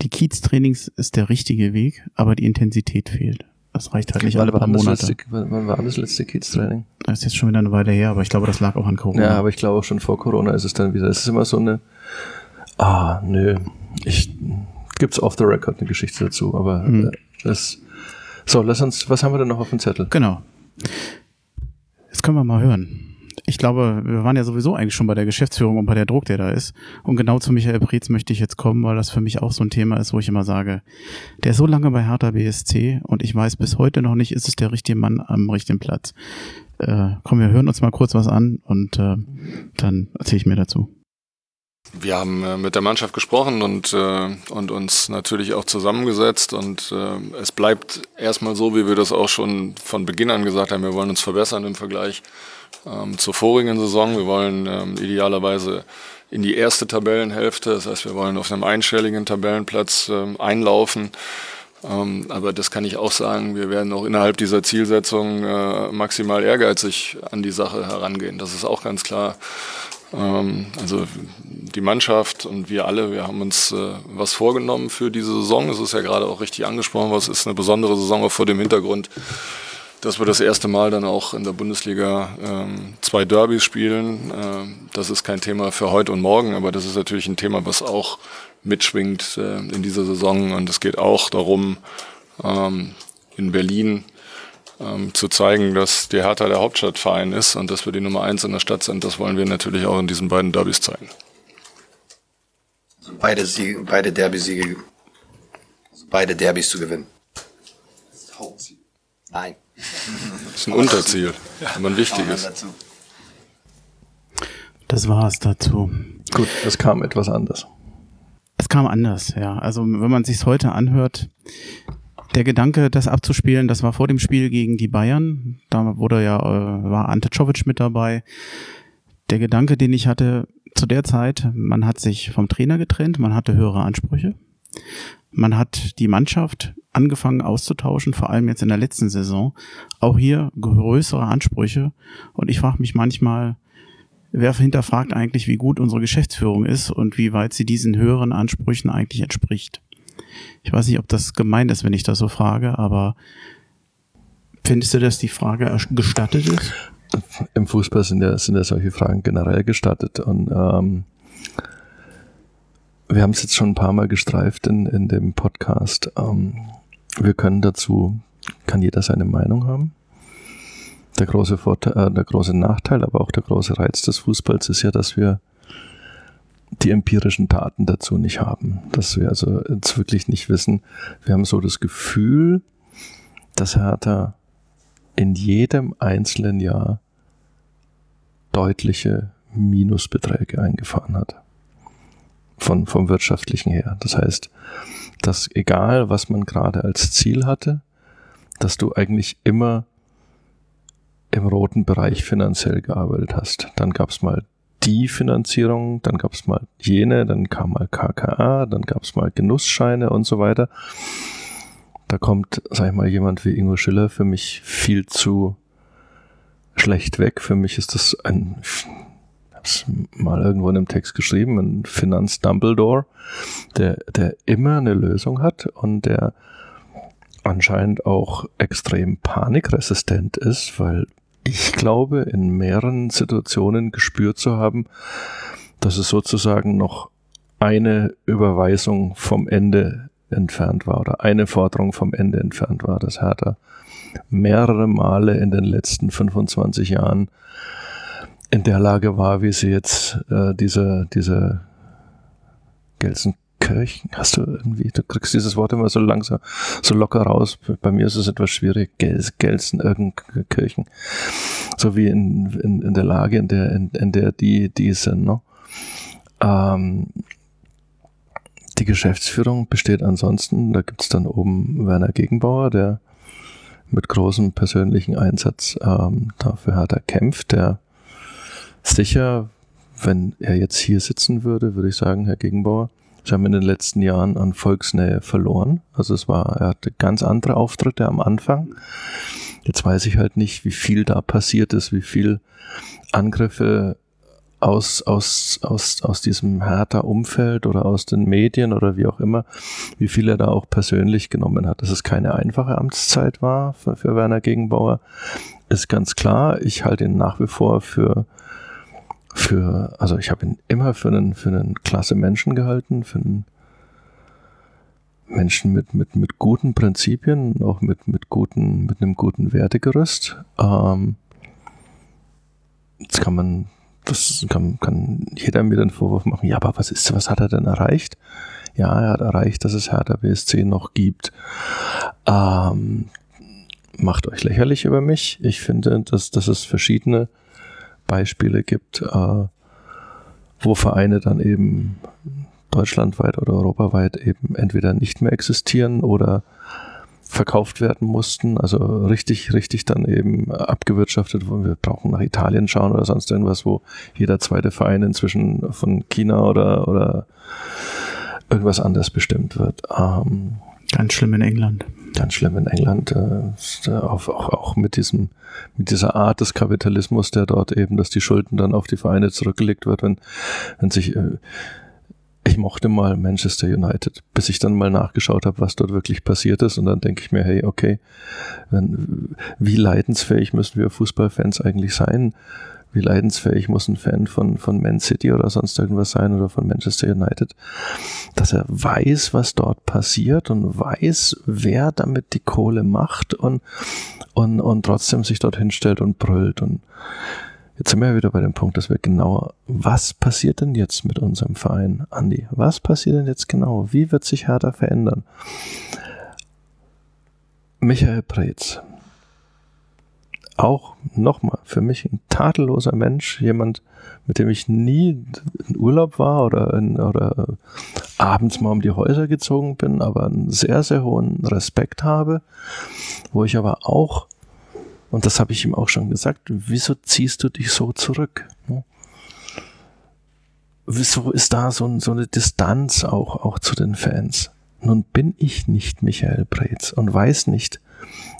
die Kiez-Trainings ist der richtige Weg, aber die Intensität fehlt. Das reicht halt nicht alle paar Monate. Letzte, wann war das letzte Kids-Training? Das ist jetzt schon wieder eine Weile her, aber ich glaube, das lag auch an Corona. Ja, aber ich glaube auch schon vor Corona ist es dann wieder. Es ist immer so eine, ah, nö, ich, gibt's off the record eine Geschichte dazu, aber hm. das, so, lass uns, was haben wir denn noch auf dem Zettel? Genau. Jetzt können wir mal hören ich glaube, wir waren ja sowieso eigentlich schon bei der Geschäftsführung und bei der Druck, der da ist. Und genau zu Michael Preetz möchte ich jetzt kommen, weil das für mich auch so ein Thema ist, wo ich immer sage, der ist so lange bei Hertha BSC und ich weiß bis heute noch nicht, ist es der richtige Mann am richtigen Platz. Äh, komm, wir hören uns mal kurz was an und äh, dann erzähle ich mir dazu. Wir haben äh, mit der Mannschaft gesprochen und, äh, und uns natürlich auch zusammengesetzt und äh, es bleibt erstmal so, wie wir das auch schon von Beginn an gesagt haben, wir wollen uns verbessern im Vergleich ähm, zur vorigen Saison. Wir wollen ähm, idealerweise in die erste Tabellenhälfte, das heißt, wir wollen auf einem einstelligen Tabellenplatz ähm, einlaufen. Aber das kann ich auch sagen, wir werden auch innerhalb dieser Zielsetzung maximal ehrgeizig an die Sache herangehen. Das ist auch ganz klar. Ähm, also die Mannschaft und wir alle, wir haben uns äh, was vorgenommen für diese Saison. Es ist ja gerade auch richtig angesprochen, was ist eine besondere Saison auch vor dem Hintergrund dass wir das erste Mal dann auch in der Bundesliga ähm, zwei Derbys spielen. Ähm, das ist kein Thema für heute und morgen, aber das ist natürlich ein Thema, was auch mitschwingt äh, in dieser Saison. Und es geht auch darum, in Berlin ähm, zu zeigen, dass die Hertha der Hauptstadtverein ist und dass wir die Nummer eins in der Stadt sind. Das wollen wir natürlich auch in diesen beiden Derbys zeigen. Also beide, Siege, beide Derby-Siege, also beide Derbys zu gewinnen. Nein. Das ist ein Unterziel, aber ein wichtiges. Das war es dazu. Gut, es kam etwas anders. Es kam anders, ja. Also wenn man sich heute anhört, der Gedanke, das abzuspielen, das war vor dem Spiel gegen die Bayern. Da wurde ja, äh, war Ante Czovic mit dabei. Der Gedanke, den ich hatte zu der Zeit, man hat sich vom Trainer getrennt, man hatte höhere Ansprüche. Man hat die Mannschaft angefangen auszutauschen, vor allem jetzt in der letzten Saison. Auch hier größere Ansprüche. Und ich frage mich manchmal, wer hinterfragt eigentlich, wie gut unsere Geschäftsführung ist und wie weit sie diesen höheren Ansprüchen eigentlich entspricht. Ich weiß nicht, ob das gemein ist, wenn ich das so frage, aber findest du, dass die Frage gestattet ist? Im Fußball sind ja, sind ja solche Fragen generell gestattet und ähm, wir haben es jetzt schon ein paar Mal gestreift in, in dem Podcast. Ähm, wir können dazu, kann jeder seine Meinung haben. Der große Vorteil, äh, der große Nachteil, aber auch der große Reiz des Fußballs ist ja, dass wir die empirischen Daten dazu nicht haben. Dass wir also jetzt wirklich nicht wissen. Wir haben so das Gefühl, dass Hertha in jedem einzelnen Jahr deutliche Minusbeträge eingefahren hat von, vom wirtschaftlichen her. Das heißt, dass egal, was man gerade als Ziel hatte, dass du eigentlich immer im roten Bereich finanziell gearbeitet hast. Dann gab es mal die Finanzierung, dann gab es mal jene, dann kam mal KKA, dann gab es mal Genussscheine und so weiter. Da kommt, sag ich mal, jemand wie Ingo Schiller für mich viel zu schlecht weg. Für mich ist das ein hab's mal irgendwo in einem Text geschrieben, ein Finanz-Dumbledore, der, der immer eine Lösung hat und der anscheinend auch extrem panikresistent ist, weil ich glaube, in mehreren Situationen gespürt zu haben, dass es sozusagen noch eine Überweisung vom Ende entfernt war oder eine Forderung vom Ende entfernt war, dass Hertha mehrere Male in den letzten 25 Jahren in der Lage war, wie sie jetzt äh, diese, diese Kirchen? Hast du irgendwie, du kriegst dieses Wort immer so langsam, so locker raus. Bei mir ist es etwas schwierig. Gel Gelsenkirchen. So wie in, in, in der Lage, in der, in, in der die, die sind, ne? Ähm, die Geschäftsführung besteht ansonsten, da gibt's dann oben Werner Gegenbauer, der mit großem persönlichen Einsatz ähm, dafür hat er kämpft, der sicher, wenn er jetzt hier sitzen würde, würde ich sagen, Herr Gegenbauer, Sie haben in den letzten Jahren an Volksnähe verloren. Also es war, er hatte ganz andere Auftritte am Anfang. Jetzt weiß ich halt nicht, wie viel da passiert ist, wie viel Angriffe aus, aus, aus, aus diesem härter Umfeld oder aus den Medien oder wie auch immer, wie viel er da auch persönlich genommen hat. Dass es keine einfache Amtszeit war für, für Werner Gegenbauer, ist ganz klar. Ich halte ihn nach wie vor für, für, also ich habe ihn immer für einen, für einen klasse Menschen gehalten, für einen Menschen mit, mit, mit guten Prinzipien, auch mit, mit guten, mit einem guten Wertegerüst. Ähm, jetzt kann man das kann, kann jeder mir den Vorwurf machen, ja, aber was ist, was hat er denn erreicht? Ja, er hat erreicht, dass es Hertha BSC noch gibt. Ähm, macht euch lächerlich über mich. Ich finde, dass, dass es verschiedene Beispiele gibt, äh, wo Vereine dann eben deutschlandweit oder europaweit eben entweder nicht mehr existieren oder verkauft werden mussten, also richtig, richtig dann eben abgewirtschaftet, wo wir brauchen nach Italien schauen oder sonst irgendwas, wo jeder zweite Verein inzwischen von China oder, oder irgendwas anderes bestimmt wird. Ähm, ganz schlimm in England. Ganz schlimm in England, äh, auch, auch, mit diesem, mit dieser Art des Kapitalismus, der dort eben, dass die Schulden dann auf die Vereine zurückgelegt wird, wenn, wenn sich äh, ich mochte mal Manchester United, bis ich dann mal nachgeschaut habe, was dort wirklich passiert ist. Und dann denke ich mir, hey, okay, wenn, wie leidensfähig müssen wir Fußballfans eigentlich sein? Wie leidensfähig muss ein Fan von, von Man City oder sonst irgendwas sein oder von Manchester United, dass er weiß, was dort passiert und weiß, wer damit die Kohle macht und, und, und trotzdem sich dort hinstellt und brüllt und Jetzt sind wir wieder bei dem Punkt, dass wir genauer, was passiert denn jetzt mit unserem Verein, Andi? Was passiert denn jetzt genau? Wie wird sich Hertha verändern? Michael Preetz. Auch nochmal für mich ein tadelloser Mensch, jemand, mit dem ich nie in Urlaub war oder, in, oder abends mal um die Häuser gezogen bin, aber einen sehr, sehr hohen Respekt habe, wo ich aber auch und das habe ich ihm auch schon gesagt. Wieso ziehst du dich so zurück? Wieso ist da so, so eine Distanz auch, auch zu den Fans? Nun bin ich nicht Michael Preetz und weiß nicht,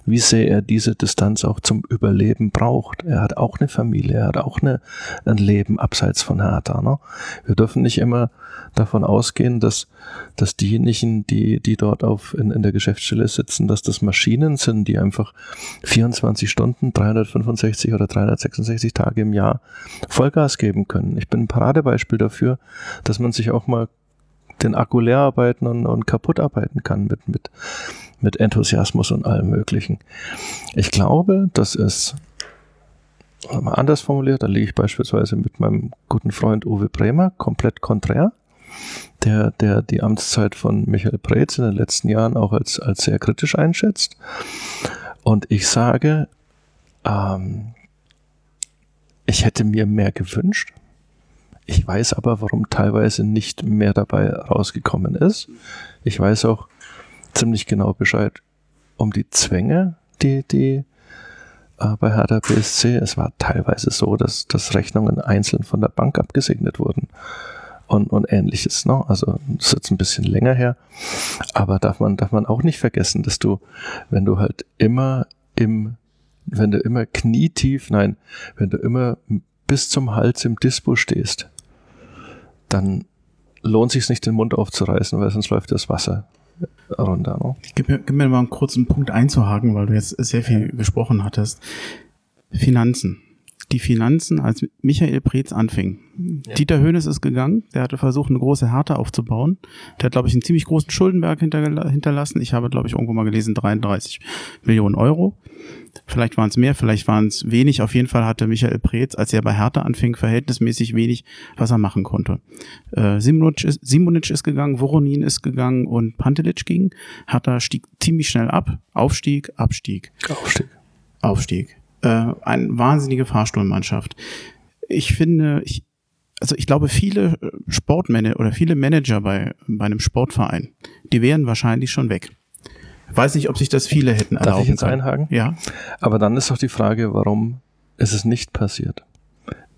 wie sehr er diese Distanz auch zum Überleben braucht. Er hat auch eine Familie, er hat auch eine, ein Leben abseits von Hertha. Ne? Wir dürfen nicht immer davon ausgehen, dass, dass diejenigen, die, die dort auf, in, in der Geschäftsstelle sitzen, dass das Maschinen sind, die einfach 24 Stunden, 365 oder 366 Tage im Jahr Vollgas geben können. Ich bin ein Paradebeispiel dafür, dass man sich auch mal den Akku leer arbeiten und, und kaputt arbeiten kann mit, mit, mit Enthusiasmus und allem Möglichen. Ich glaube, dass es mal anders formuliert, da liege ich beispielsweise mit meinem guten Freund Uwe Bremer komplett konträr, der, der die Amtszeit von Michael Preetz in den letzten Jahren auch als, als sehr kritisch einschätzt. Und ich sage, ähm, ich hätte mir mehr gewünscht. Ich weiß aber, warum teilweise nicht mehr dabei rausgekommen ist. Ich weiß auch, ziemlich genau Bescheid um die Zwänge, die, die äh, bei Hertha BSC, es war teilweise so, dass, dass Rechnungen einzeln von der Bank abgesegnet wurden und, und ähnliches. Ne? Also das ist jetzt ein bisschen länger her, aber darf man, darf man auch nicht vergessen, dass du, wenn du halt immer im, wenn du immer knietief, nein, wenn du immer bis zum Hals im Dispo stehst, dann lohnt sich nicht den Mund aufzureißen, weil sonst läuft das Wasser runter. Ne? Gib, mir, gib mir mal einen kurzen Punkt einzuhaken, weil du jetzt sehr viel gesprochen hattest. Finanzen. die Finanzen, als Michael Preetz anfing. Ja. Dieter Höhnes ist gegangen, der hatte versucht, eine große Härte aufzubauen. Der hat, glaube ich, einen ziemlich großen Schuldenberg hinterlassen. Ich habe, glaube ich, irgendwo mal gelesen, 33 Millionen Euro. Vielleicht waren es mehr, vielleicht waren es wenig. Auf jeden Fall hatte Michael Preetz, als er bei Hertha anfing, verhältnismäßig wenig, was er machen konnte. Äh, Simonic, ist, Simonic ist gegangen, Voronin ist gegangen und Pantelic ging. Hertha stieg ziemlich schnell ab. Aufstieg, Abstieg. Aufstieg. Aufstieg äh, eine wahnsinnige Fahrstuhlmannschaft. Ich finde, ich, also ich glaube, viele Sportmanager oder viele Manager bei, bei einem Sportverein, die wären wahrscheinlich schon weg. Weiß nicht, ob sich das viele hätten erlauben Darf ich jetzt können. einhaken? Ja. Aber dann ist doch die Frage, warum ist es nicht passiert?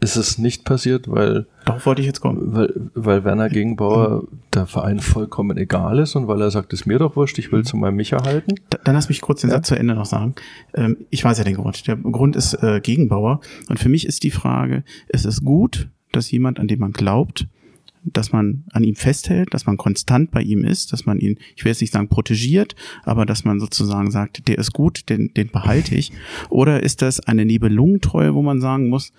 ist es nicht passiert, weil. Darauf wollte ich jetzt kommen. Weil, weil Werner Gegenbauer der Verein vollkommen egal ist und weil er sagt, ist mir doch wurscht, ich will mhm. zu meinem Micha halten. Da, dann lass mich kurz den ja. Satz zu Ende noch sagen. Ähm, ich weiß ja den Grund. Der Grund ist äh, Gegenbauer. Und für mich ist die Frage, ist es gut, dass jemand, an dem man glaubt, dass man an ihm festhält, dass man konstant bei ihm ist, dass man ihn, ich will jetzt nicht sagen protegiert, aber dass man sozusagen sagt, der ist gut, den, den behalte ich. Oder ist das eine Nibelungentreue, wo man sagen muss,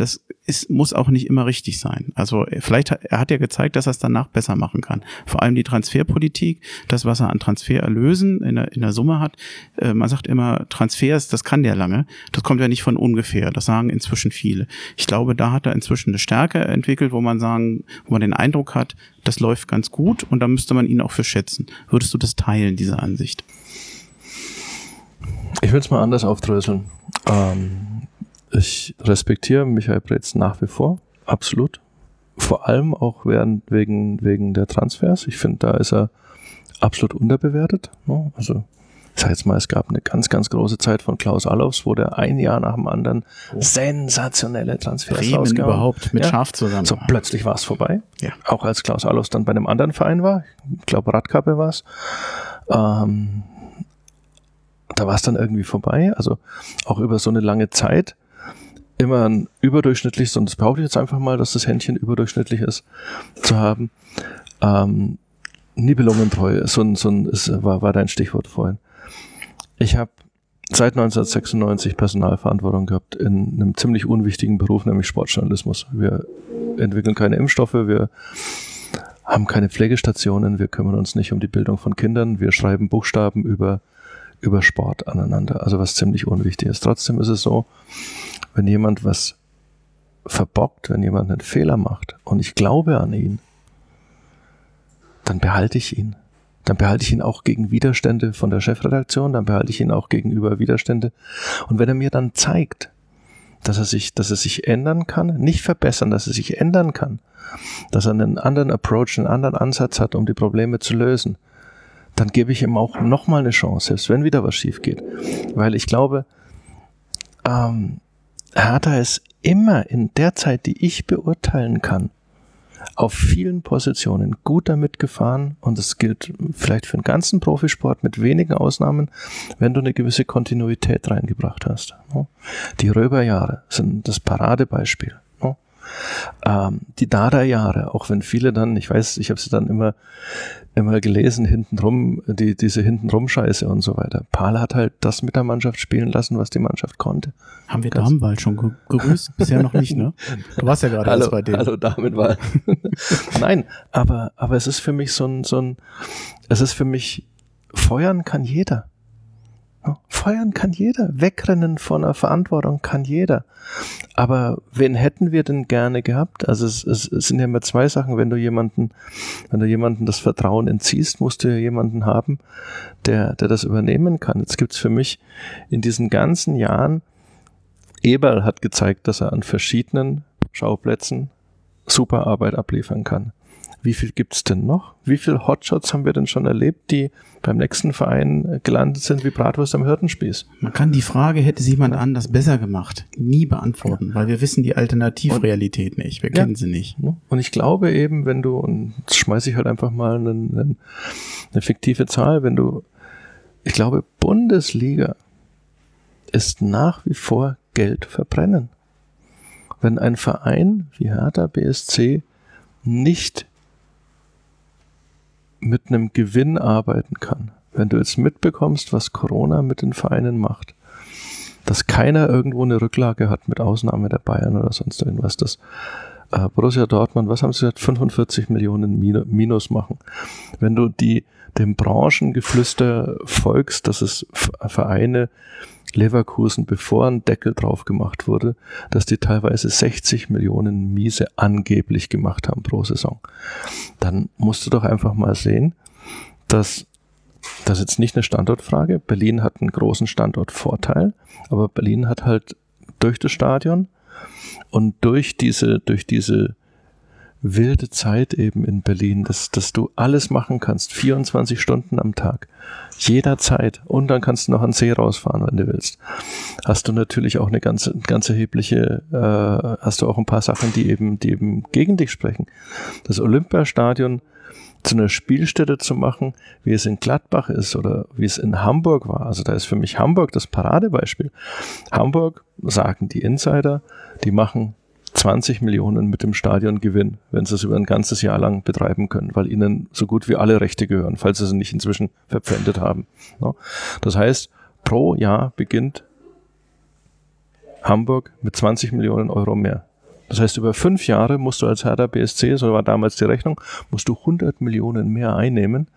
das ist, muss auch nicht immer richtig sein. Also vielleicht hat, er hat ja gezeigt, dass er es danach besser machen kann. Vor allem die Transferpolitik, das, was er an Transfererlösen in der, in der Summe hat. Äh, man sagt immer, Transfers, das kann der lange. Das kommt ja nicht von ungefähr. Das sagen inzwischen viele. Ich glaube, da hat er inzwischen eine Stärke entwickelt, wo man sagen, wo man den Eindruck hat, das läuft ganz gut und da müsste man ihn auch für schätzen. Würdest du das teilen, diese Ansicht? Ich will es mal anders aufdröseln. Ähm ich respektiere Michael Pretz nach wie vor, absolut. Vor allem auch während, wegen, wegen der Transfers. Ich finde, da ist er absolut unterbewertet. Ne? Also, ich sag jetzt mal, es gab eine ganz, ganz große Zeit von Klaus Allofs, wo der ein Jahr nach dem anderen oh. sensationelle Transfers Bremen überhaupt mit ja. Schaf zusammen. So, plötzlich war es vorbei. Ja. Auch als Klaus Allofs dann bei einem anderen Verein war. Ich glaube, Radkappe war es. Ähm, da war es dann irgendwie vorbei. Also auch über so eine lange Zeit immer ein überdurchschnittliches, und das behaupte ich jetzt einfach mal, dass das Händchen überdurchschnittlich ist, zu haben. Ähm, Nibelungentreue, so ein, so ein ist, war, war dein Stichwort vorhin. Ich habe seit 1996 Personalverantwortung gehabt in einem ziemlich unwichtigen Beruf, nämlich Sportjournalismus. Wir entwickeln keine Impfstoffe, wir haben keine Pflegestationen, wir kümmern uns nicht um die Bildung von Kindern, wir schreiben Buchstaben über, über Sport aneinander, also was ziemlich unwichtig ist. Trotzdem ist es so, wenn jemand was verbockt, wenn jemand einen Fehler macht und ich glaube an ihn, dann behalte ich ihn. Dann behalte ich ihn auch gegen Widerstände von der Chefredaktion, dann behalte ich ihn auch gegenüber Widerstände. Und wenn er mir dann zeigt, dass er sich, dass er sich ändern kann, nicht verbessern, dass er sich ändern kann, dass er einen anderen Approach, einen anderen Ansatz hat, um die Probleme zu lösen, dann gebe ich ihm auch nochmal eine Chance, selbst wenn wieder was schief geht. Weil ich glaube, ähm, Hertha ist immer in der Zeit, die ich beurteilen kann, auf vielen Positionen gut damit gefahren und das gilt vielleicht für den ganzen Profisport mit wenigen Ausnahmen, wenn du eine gewisse Kontinuität reingebracht hast. Die Röberjahre sind das Paradebeispiel. Ähm, die Dada-Jahre, auch wenn viele dann, ich weiß, ich habe sie dann immer, immer gelesen, hintenrum, die, diese hintenrum Scheiße und so weiter. Pahl hat halt das mit der Mannschaft spielen lassen, was die Mannschaft konnte. Haben wir Damenwahl schon gegrüßt? Bisher noch nicht, ne? Du warst ja gerade hallo, bei denen. Hallo Damenwahl. Nein, aber, aber es ist für mich so ein, so ein, es ist für mich, feuern kann jeder. Feuern kann jeder, wegrennen von einer Verantwortung kann jeder. Aber wen hätten wir denn gerne gehabt? Also es, es, es, sind ja immer zwei Sachen. Wenn du jemanden, wenn du jemanden das Vertrauen entziehst, musst du ja jemanden haben, der, der das übernehmen kann. Jetzt gibt's für mich in diesen ganzen Jahren, Eberl hat gezeigt, dass er an verschiedenen Schauplätzen super Arbeit abliefern kann wie viel gibt's denn noch? Wie viele Hotshots haben wir denn schon erlebt, die beim nächsten Verein äh, gelandet sind wie Bratwurst am Hirtenspieß? Man kann die Frage, hätte sie jemand anders besser gemacht, nie beantworten, ja. weil wir wissen die Alternativrealität und, nicht. Wir kennen sie nicht. Und ich glaube eben, wenn du, und jetzt schmeiße ich halt einfach mal einen, einen, eine fiktive Zahl, wenn du, ich glaube, Bundesliga ist nach wie vor Geld verbrennen. Wenn ein Verein wie Hertha BSC nicht mit einem Gewinn arbeiten kann. Wenn du jetzt mitbekommst, was Corona mit den Vereinen macht, dass keiner irgendwo eine Rücklage hat, mit Ausnahme der Bayern oder sonst irgendwas. Das äh, Borussia Dortmund, was haben sie gesagt, 45 Millionen Minus machen. Wenn du die dem Branchengeflüster folgst, dass es Vereine Leverkusen, bevor ein Deckel drauf gemacht wurde, dass die teilweise 60 Millionen Miese angeblich gemacht haben pro Saison. Dann musst du doch einfach mal sehen, dass das ist jetzt nicht eine Standortfrage. Berlin hat einen großen Standortvorteil, aber Berlin hat halt durch das Stadion und durch diese, durch diese wilde Zeit eben in Berlin, dass, dass du alles machen kannst, 24 Stunden am Tag, jederzeit. Und dann kannst du noch an See rausfahren, wenn du willst. Hast du natürlich auch eine ganze, ganz erhebliche, äh, hast du auch ein paar Sachen, die eben, die eben gegen dich sprechen. Das Olympiastadion zu einer Spielstätte zu machen, wie es in Gladbach ist oder wie es in Hamburg war. Also da ist für mich Hamburg das Paradebeispiel. Hamburg, sagen die Insider, die machen 20 Millionen mit dem Stadion Gewinn, wenn sie es über ein ganzes Jahr lang betreiben können, weil ihnen so gut wie alle Rechte gehören, falls sie sie nicht inzwischen verpfändet haben. Das heißt, pro Jahr beginnt Hamburg mit 20 Millionen Euro mehr. Das heißt, über fünf Jahre musst du als Hertha BSC, so war damals die Rechnung, musst du 100 Millionen mehr einnehmen,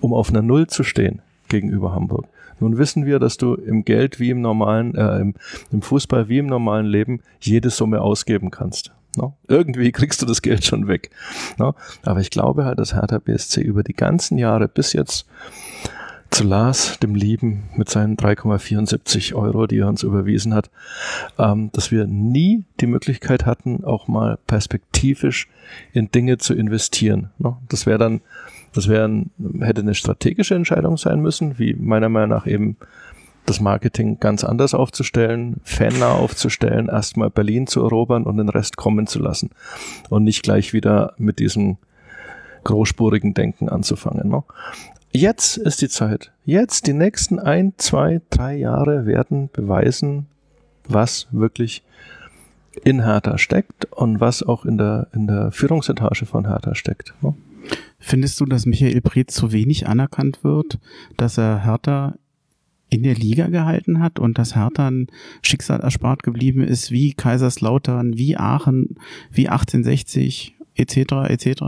um auf einer Null zu stehen gegenüber Hamburg. Nun wissen wir, dass du im Geld wie im normalen, äh, im, im Fußball wie im normalen Leben jede Summe ausgeben kannst. No? Irgendwie kriegst du das Geld schon weg. No? Aber ich glaube halt, dass Hertha BSC über die ganzen Jahre bis jetzt zu Lars, dem Lieben, mit seinen 3,74 Euro, die er uns überwiesen hat, ähm, dass wir nie die Möglichkeit hatten, auch mal perspektivisch in Dinge zu investieren. Ne? Das wäre dann, das wäre, hätte eine strategische Entscheidung sein müssen, wie meiner Meinung nach eben das Marketing ganz anders aufzustellen, fannah aufzustellen, erstmal Berlin zu erobern und den Rest kommen zu lassen und nicht gleich wieder mit diesem großspurigen Denken anzufangen. Ne? Jetzt ist die Zeit. Jetzt, die nächsten ein, zwei, drei Jahre werden beweisen, was wirklich in Hertha steckt und was auch in der, in der Führungsetage von Hertha steckt. Ne? Findest du, dass Michael Preetz zu wenig anerkannt wird, dass er Hertha in der Liga gehalten hat und dass Hertha ein Schicksal erspart geblieben ist, wie Kaiserslautern, wie Aachen, wie 1860 etc. etc.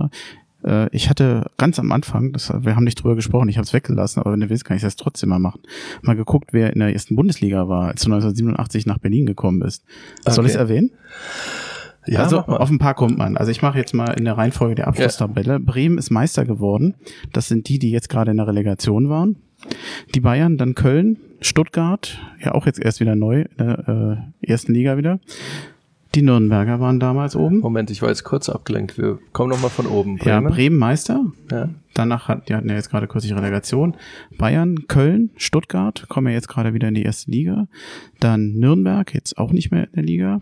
Ich hatte ganz am Anfang, das, wir haben nicht drüber gesprochen, ich habe es weggelassen, aber wenn du willst, kann ich das trotzdem mal machen. Mal geguckt, wer in der ersten Bundesliga war, als du 1987 nach Berlin gekommen bist. Okay. Soll ich es erwähnen? Ja, also auf ein paar kommt man. Also ich mache jetzt mal in der Reihenfolge der Abschlusstabelle. Ja. Bremen ist Meister geworden. Das sind die, die jetzt gerade in der Relegation waren. Die Bayern, dann Köln, Stuttgart, ja auch jetzt erst wieder neu in der äh, ersten Liga wieder. Die Nürnberger waren damals oben. Moment, ich war jetzt kurz abgelenkt. Wir kommen nochmal von oben. Bremen. Ja, Bremen Meister. Ja. Danach hat, die hatten ja jetzt gerade kurz die Relegation. Bayern, Köln, Stuttgart kommen ja jetzt gerade wieder in die erste Liga. Dann Nürnberg, jetzt auch nicht mehr in der Liga.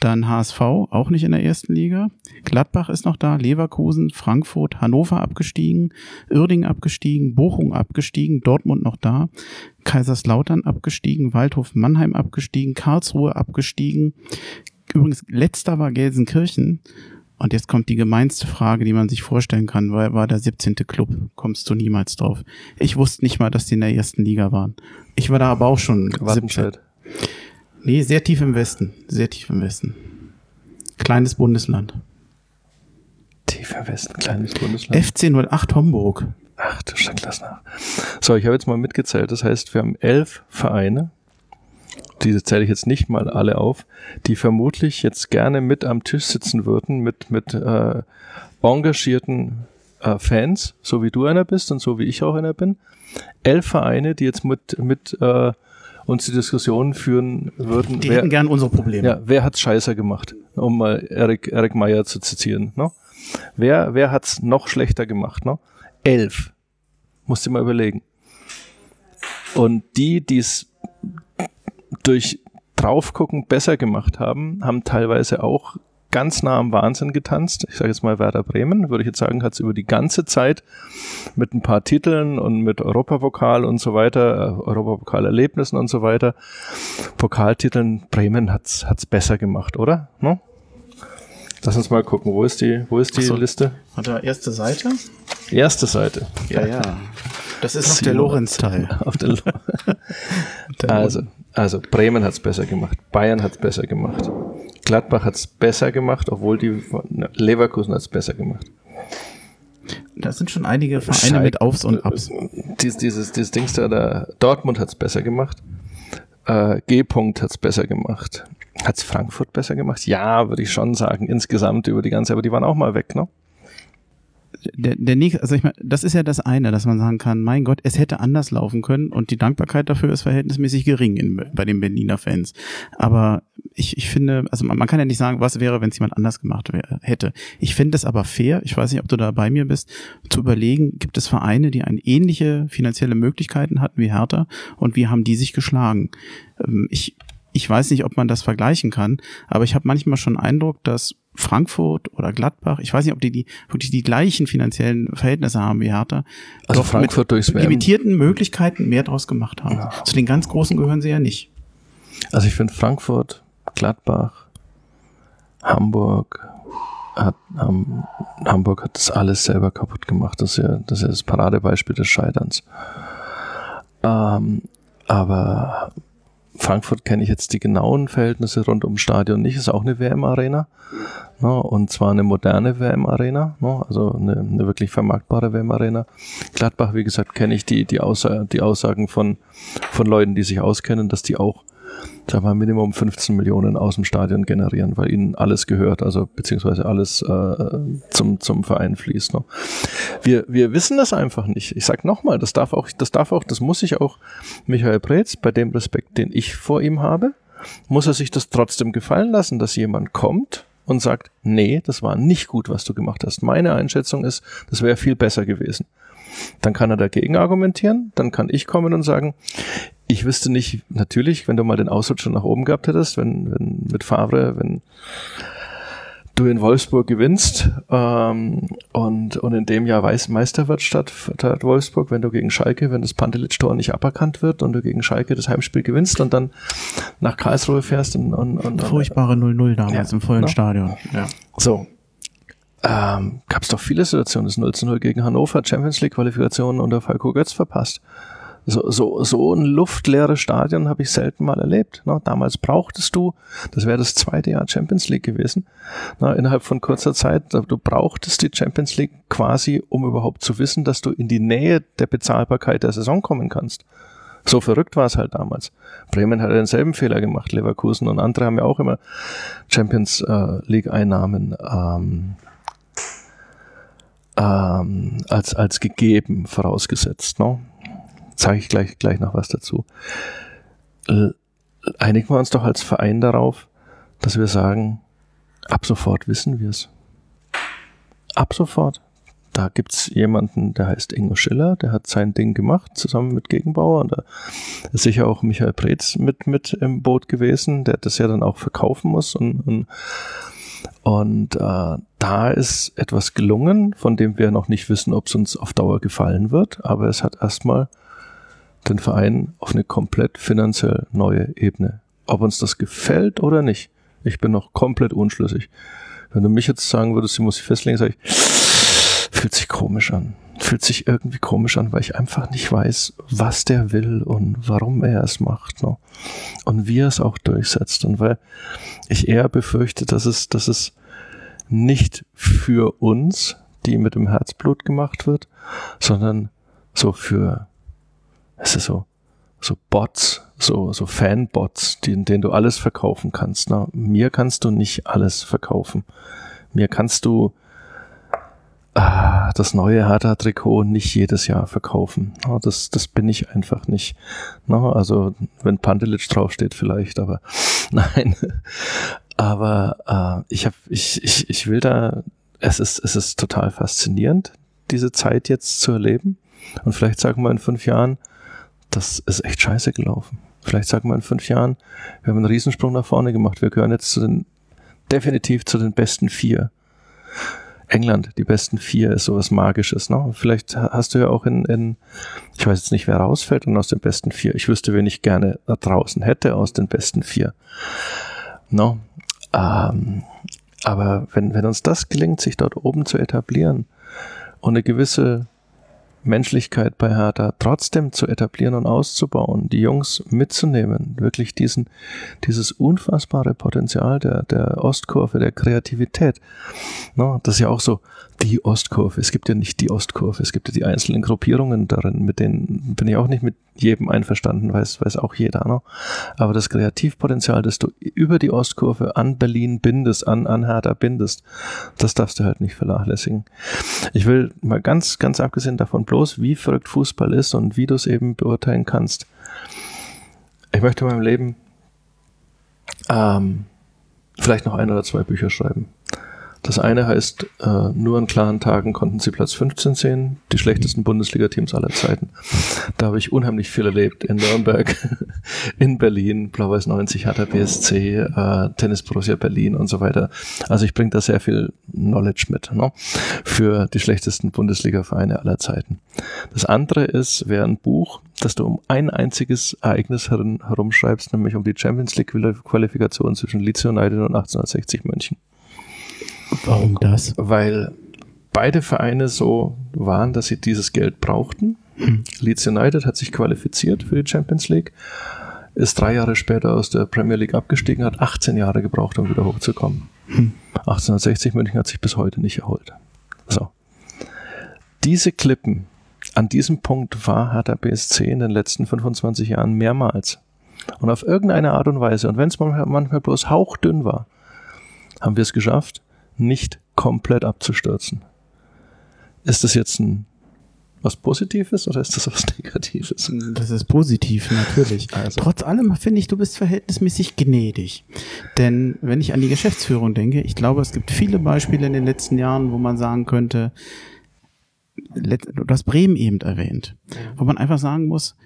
Dann HSV, auch nicht in der ersten Liga. Gladbach ist noch da, Leverkusen, Frankfurt, Hannover abgestiegen, Uerding abgestiegen, Bochum abgestiegen, Dortmund noch da. Kaiserslautern abgestiegen, Waldhof Mannheim abgestiegen, Karlsruhe abgestiegen, Übrigens, letzter war Gelsenkirchen. Und jetzt kommt die gemeinste Frage, die man sich vorstellen kann. War, war der 17. Club? Kommst du niemals drauf? Ich wusste nicht mal, dass die in der ersten Liga waren. Ich war da aber auch schon 17. Nee, sehr tief im Westen. Sehr tief im Westen. Kleines Bundesland. Tief im Westen, kleines Bundesland. FC 08 Homburg. Ach du Schreck, lass nach. So, ich habe jetzt mal mitgezählt. Das heißt, wir haben elf Vereine diese zähle ich jetzt nicht mal alle auf, die vermutlich jetzt gerne mit am Tisch sitzen würden mit, mit äh, engagierten äh, Fans, so wie du einer bist und so wie ich auch einer bin. Elf Vereine, die jetzt mit, mit äh, uns die Diskussion führen würden. Die wer, hätten gern unsere Probleme. Ja, wer hat Scheiße gemacht, um mal Erik, Erik Meyer zu zitieren. Ne? Wer, wer hat's noch schlechter gemacht? Ne? Elf. Musst du mal überlegen. Und die, die es durch Draufgucken besser gemacht haben, haben teilweise auch ganz nah am Wahnsinn getanzt. Ich sage jetzt mal Werder Bremen, würde ich jetzt sagen, hat es über die ganze Zeit mit ein paar Titeln und mit Europapokal und so weiter, äh, Europapokalerlebnissen und so weiter, Pokaltiteln, Bremen hat es besser gemacht, oder? No? Lass uns mal gucken, wo ist die, wo ist die so, Liste? Er erste Seite? Erste Seite. Ja, ja. Das ist noch der Lorenz-Teil. also, Also Bremen hat es besser gemacht, Bayern hat es besser gemacht, Gladbach hat es besser gemacht, obwohl die Leverkusen hat es besser gemacht. Da sind schon einige Vereine Schalke, mit Aufs und Abs. Dies, dieses, dieses Dings da, da Dortmund hat es besser gemacht. Äh, G-Punkt hat es besser gemacht. Hat es Frankfurt besser gemacht? Ja, würde ich schon sagen. Insgesamt über die ganze, aber die waren auch mal weg, ne? Der, der nächste, also ich meine, das ist ja das eine, dass man sagen kann, mein Gott, es hätte anders laufen können und die Dankbarkeit dafür ist verhältnismäßig gering in, bei den Berliner Fans. Aber ich, ich finde, also man, man kann ja nicht sagen, was wäre, wenn es jemand anders gemacht wär, hätte. Ich finde es aber fair, ich weiß nicht, ob du da bei mir bist, zu überlegen, gibt es Vereine, die eine ähnliche finanzielle Möglichkeiten hatten wie Hertha und wie haben die sich geschlagen? Ähm, ich, ich weiß nicht, ob man das vergleichen kann, aber ich habe manchmal schon Eindruck, dass Frankfurt oder Gladbach, ich weiß nicht, ob die, die wirklich die gleichen finanziellen Verhältnisse haben wie Hertha, also doch Frankfurt mit limitierten Möglichkeiten mehr draus gemacht haben. Ja. Zu den ganz Großen gehören sie ja nicht. Also ich finde Frankfurt, Gladbach, Hamburg, hat, um, Hamburg hat das alles selber kaputt gemacht. Das ist ja das, ist ja das Paradebeispiel des Scheiterns. Ähm, aber Frankfurt kenne ich jetzt die genauen Verhältnisse rund ums Stadion nicht, ist auch eine WM-Arena. Ne, und zwar eine moderne WM-Arena, ne, also eine, eine, wirklich vermarktbare WM-Arena. Gladbach, wie gesagt, kenne ich die, die, Aussa die Aussagen von, von Leuten, die sich auskennen, dass die auch sag mal, Minimum 15 Millionen aus dem Stadion generieren, weil ihnen alles gehört, also beziehungsweise alles äh, zum, zum Verein fließt. Ne? Wir, wir wissen das einfach nicht. Ich sag nochmal, das darf auch, das darf auch, das muss ich auch Michael Preetz, bei dem Respekt, den ich vor ihm habe, muss er sich das trotzdem gefallen lassen, dass jemand kommt und sagt, nee, das war nicht gut, was du gemacht hast. Meine Einschätzung ist, das wäre viel besser gewesen. Dann kann er dagegen argumentieren, dann kann ich kommen und sagen, ich wüsste nicht, natürlich, wenn du mal den Ausrutscher nach oben gehabt hättest, wenn, wenn mit Favre, wenn du in Wolfsburg gewinnst ähm, und, und in dem Jahr Weiß Meister wird statt, statt Wolfsburg, wenn du gegen Schalke, wenn das Pantelic-Tor nicht aberkannt wird und du gegen Schalke das Heimspiel gewinnst und dann nach Karlsruhe fährst und, und, und furchtbare 0-0 damals ja, im vollen no? Stadion. Ja. So. Ähm, Gab es doch viele Situationen, das 0-0 gegen Hannover, Champions League Qualifikation unter Falco Götz verpasst so, so, so ein luftleeres Stadion habe ich selten mal erlebt. Ne? Damals brauchtest du, das wäre das zweite Jahr Champions League gewesen, ne? innerhalb von kurzer Zeit, du brauchtest die Champions League quasi, um überhaupt zu wissen, dass du in die Nähe der Bezahlbarkeit der Saison kommen kannst. So verrückt war es halt damals. Bremen hat denselben Fehler gemacht, Leverkusen und andere haben ja auch immer Champions äh, League Einnahmen ähm, ähm, als, als gegeben vorausgesetzt. Ne? zeige ich gleich, gleich noch was dazu. Einigen wir uns doch als Verein darauf, dass wir sagen, ab sofort wissen wir es. Ab sofort. Da gibt's jemanden, der heißt Ingo Schiller, der hat sein Ding gemacht, zusammen mit Gegenbauer. Und da ist sicher auch Michael Preetz mit, mit im Boot gewesen, der das ja dann auch verkaufen muss. Und, und, und äh, da ist etwas gelungen, von dem wir noch nicht wissen, ob es uns auf Dauer gefallen wird. Aber es hat erstmal den Verein auf eine komplett finanziell neue Ebene. Ob uns das gefällt oder nicht, ich bin noch komplett unschlüssig. Wenn du mich jetzt sagen würdest, ich muss ich festlegen, sage ich, fühlt sich komisch an. Fühlt sich irgendwie komisch an, weil ich einfach nicht weiß, was der will und warum er es macht. Ne? Und wie er es auch durchsetzt. Und weil ich eher befürchte, dass es, dass es nicht für uns, die mit dem Herzblut gemacht wird, sondern so für es ist so, so Bots, so, so Fanbots, denen, denen du alles verkaufen kannst. Na, mir kannst du nicht alles verkaufen. Mir kannst du das neue Hertha-Trikot nicht jedes Jahr verkaufen. Na, das, das bin ich einfach nicht. Also, wenn Pandelic draufsteht vielleicht, aber nein. aber äh, ich, hab, ich, ich, ich will da, es ist, es ist total faszinierend, diese Zeit jetzt zu erleben. Und vielleicht sagen wir in fünf Jahren, das ist echt scheiße gelaufen. Vielleicht sagen wir in fünf Jahren, wir haben einen Riesensprung nach vorne gemacht. Wir gehören jetzt zu den, definitiv zu den besten vier. England, die besten vier ist sowas Magisches. Ne? Vielleicht hast du ja auch in, in, ich weiß jetzt nicht, wer rausfällt und aus den besten vier. Ich wüsste, wen ich gerne da draußen hätte aus den besten vier. No? Ähm, aber wenn, wenn uns das gelingt, sich dort oben zu etablieren und eine gewisse Menschlichkeit bei Hertha trotzdem zu etablieren und auszubauen, die Jungs mitzunehmen, wirklich diesen, dieses unfassbare Potenzial der, der Ostkurve, der Kreativität. No, das ist ja auch so die Ostkurve. Es gibt ja nicht die Ostkurve, es gibt ja die einzelnen Gruppierungen darin, mit denen bin ich auch nicht mit jedem einverstanden, weiß, weiß auch jeder. No? Aber das Kreativpotenzial, das du über die Ostkurve an Berlin bindest, an, an Hertha bindest, das darfst du halt nicht vernachlässigen. Ich will mal ganz, ganz abgesehen davon bloß, wie verrückt Fußball ist und wie du es eben beurteilen kannst. Ich möchte in meinem Leben ähm, vielleicht noch ein oder zwei Bücher schreiben. Das eine heißt, äh, nur an klaren Tagen konnten sie Platz 15 sehen, die schlechtesten Bundesliga-Teams aller Zeiten. Da habe ich unheimlich viel erlebt. In Nürnberg, in Berlin, Blau-Weiß 90, Hertha BSC, äh, Tennis Borussia Berlin und so weiter. Also ich bringe da sehr viel Knowledge mit ne? für die schlechtesten Bundesliga-Vereine aller Zeiten. Das andere ist, wäre ein Buch, das du um ein einziges Ereignis herum, herumschreibst, nämlich um die Champions League-Qualifikation zwischen Leeds United und 1860 München. Warum das? Weil beide Vereine so waren, dass sie dieses Geld brauchten. Hm. Leeds United hat sich qualifiziert für die Champions League, ist drei Jahre später aus der Premier League abgestiegen, hat 18 Jahre gebraucht, um wieder hochzukommen. Hm. 1860 München hat sich bis heute nicht erholt. So. Diese Klippen, an diesem Punkt war Hertha BSC in den letzten 25 Jahren mehrmals. Und auf irgendeine Art und Weise, und wenn es manchmal, manchmal bloß hauchdünn war, haben wir es geschafft, nicht komplett abzustürzen. Ist das jetzt ein was Positives oder ist das was Negatives? Das ist positiv, natürlich. Also. Trotz allem finde ich, du bist verhältnismäßig gnädig. Denn wenn ich an die Geschäftsführung denke, ich glaube, es gibt viele Beispiele in den letzten Jahren, wo man sagen könnte, du hast Bremen eben erwähnt, wo man einfach sagen muss,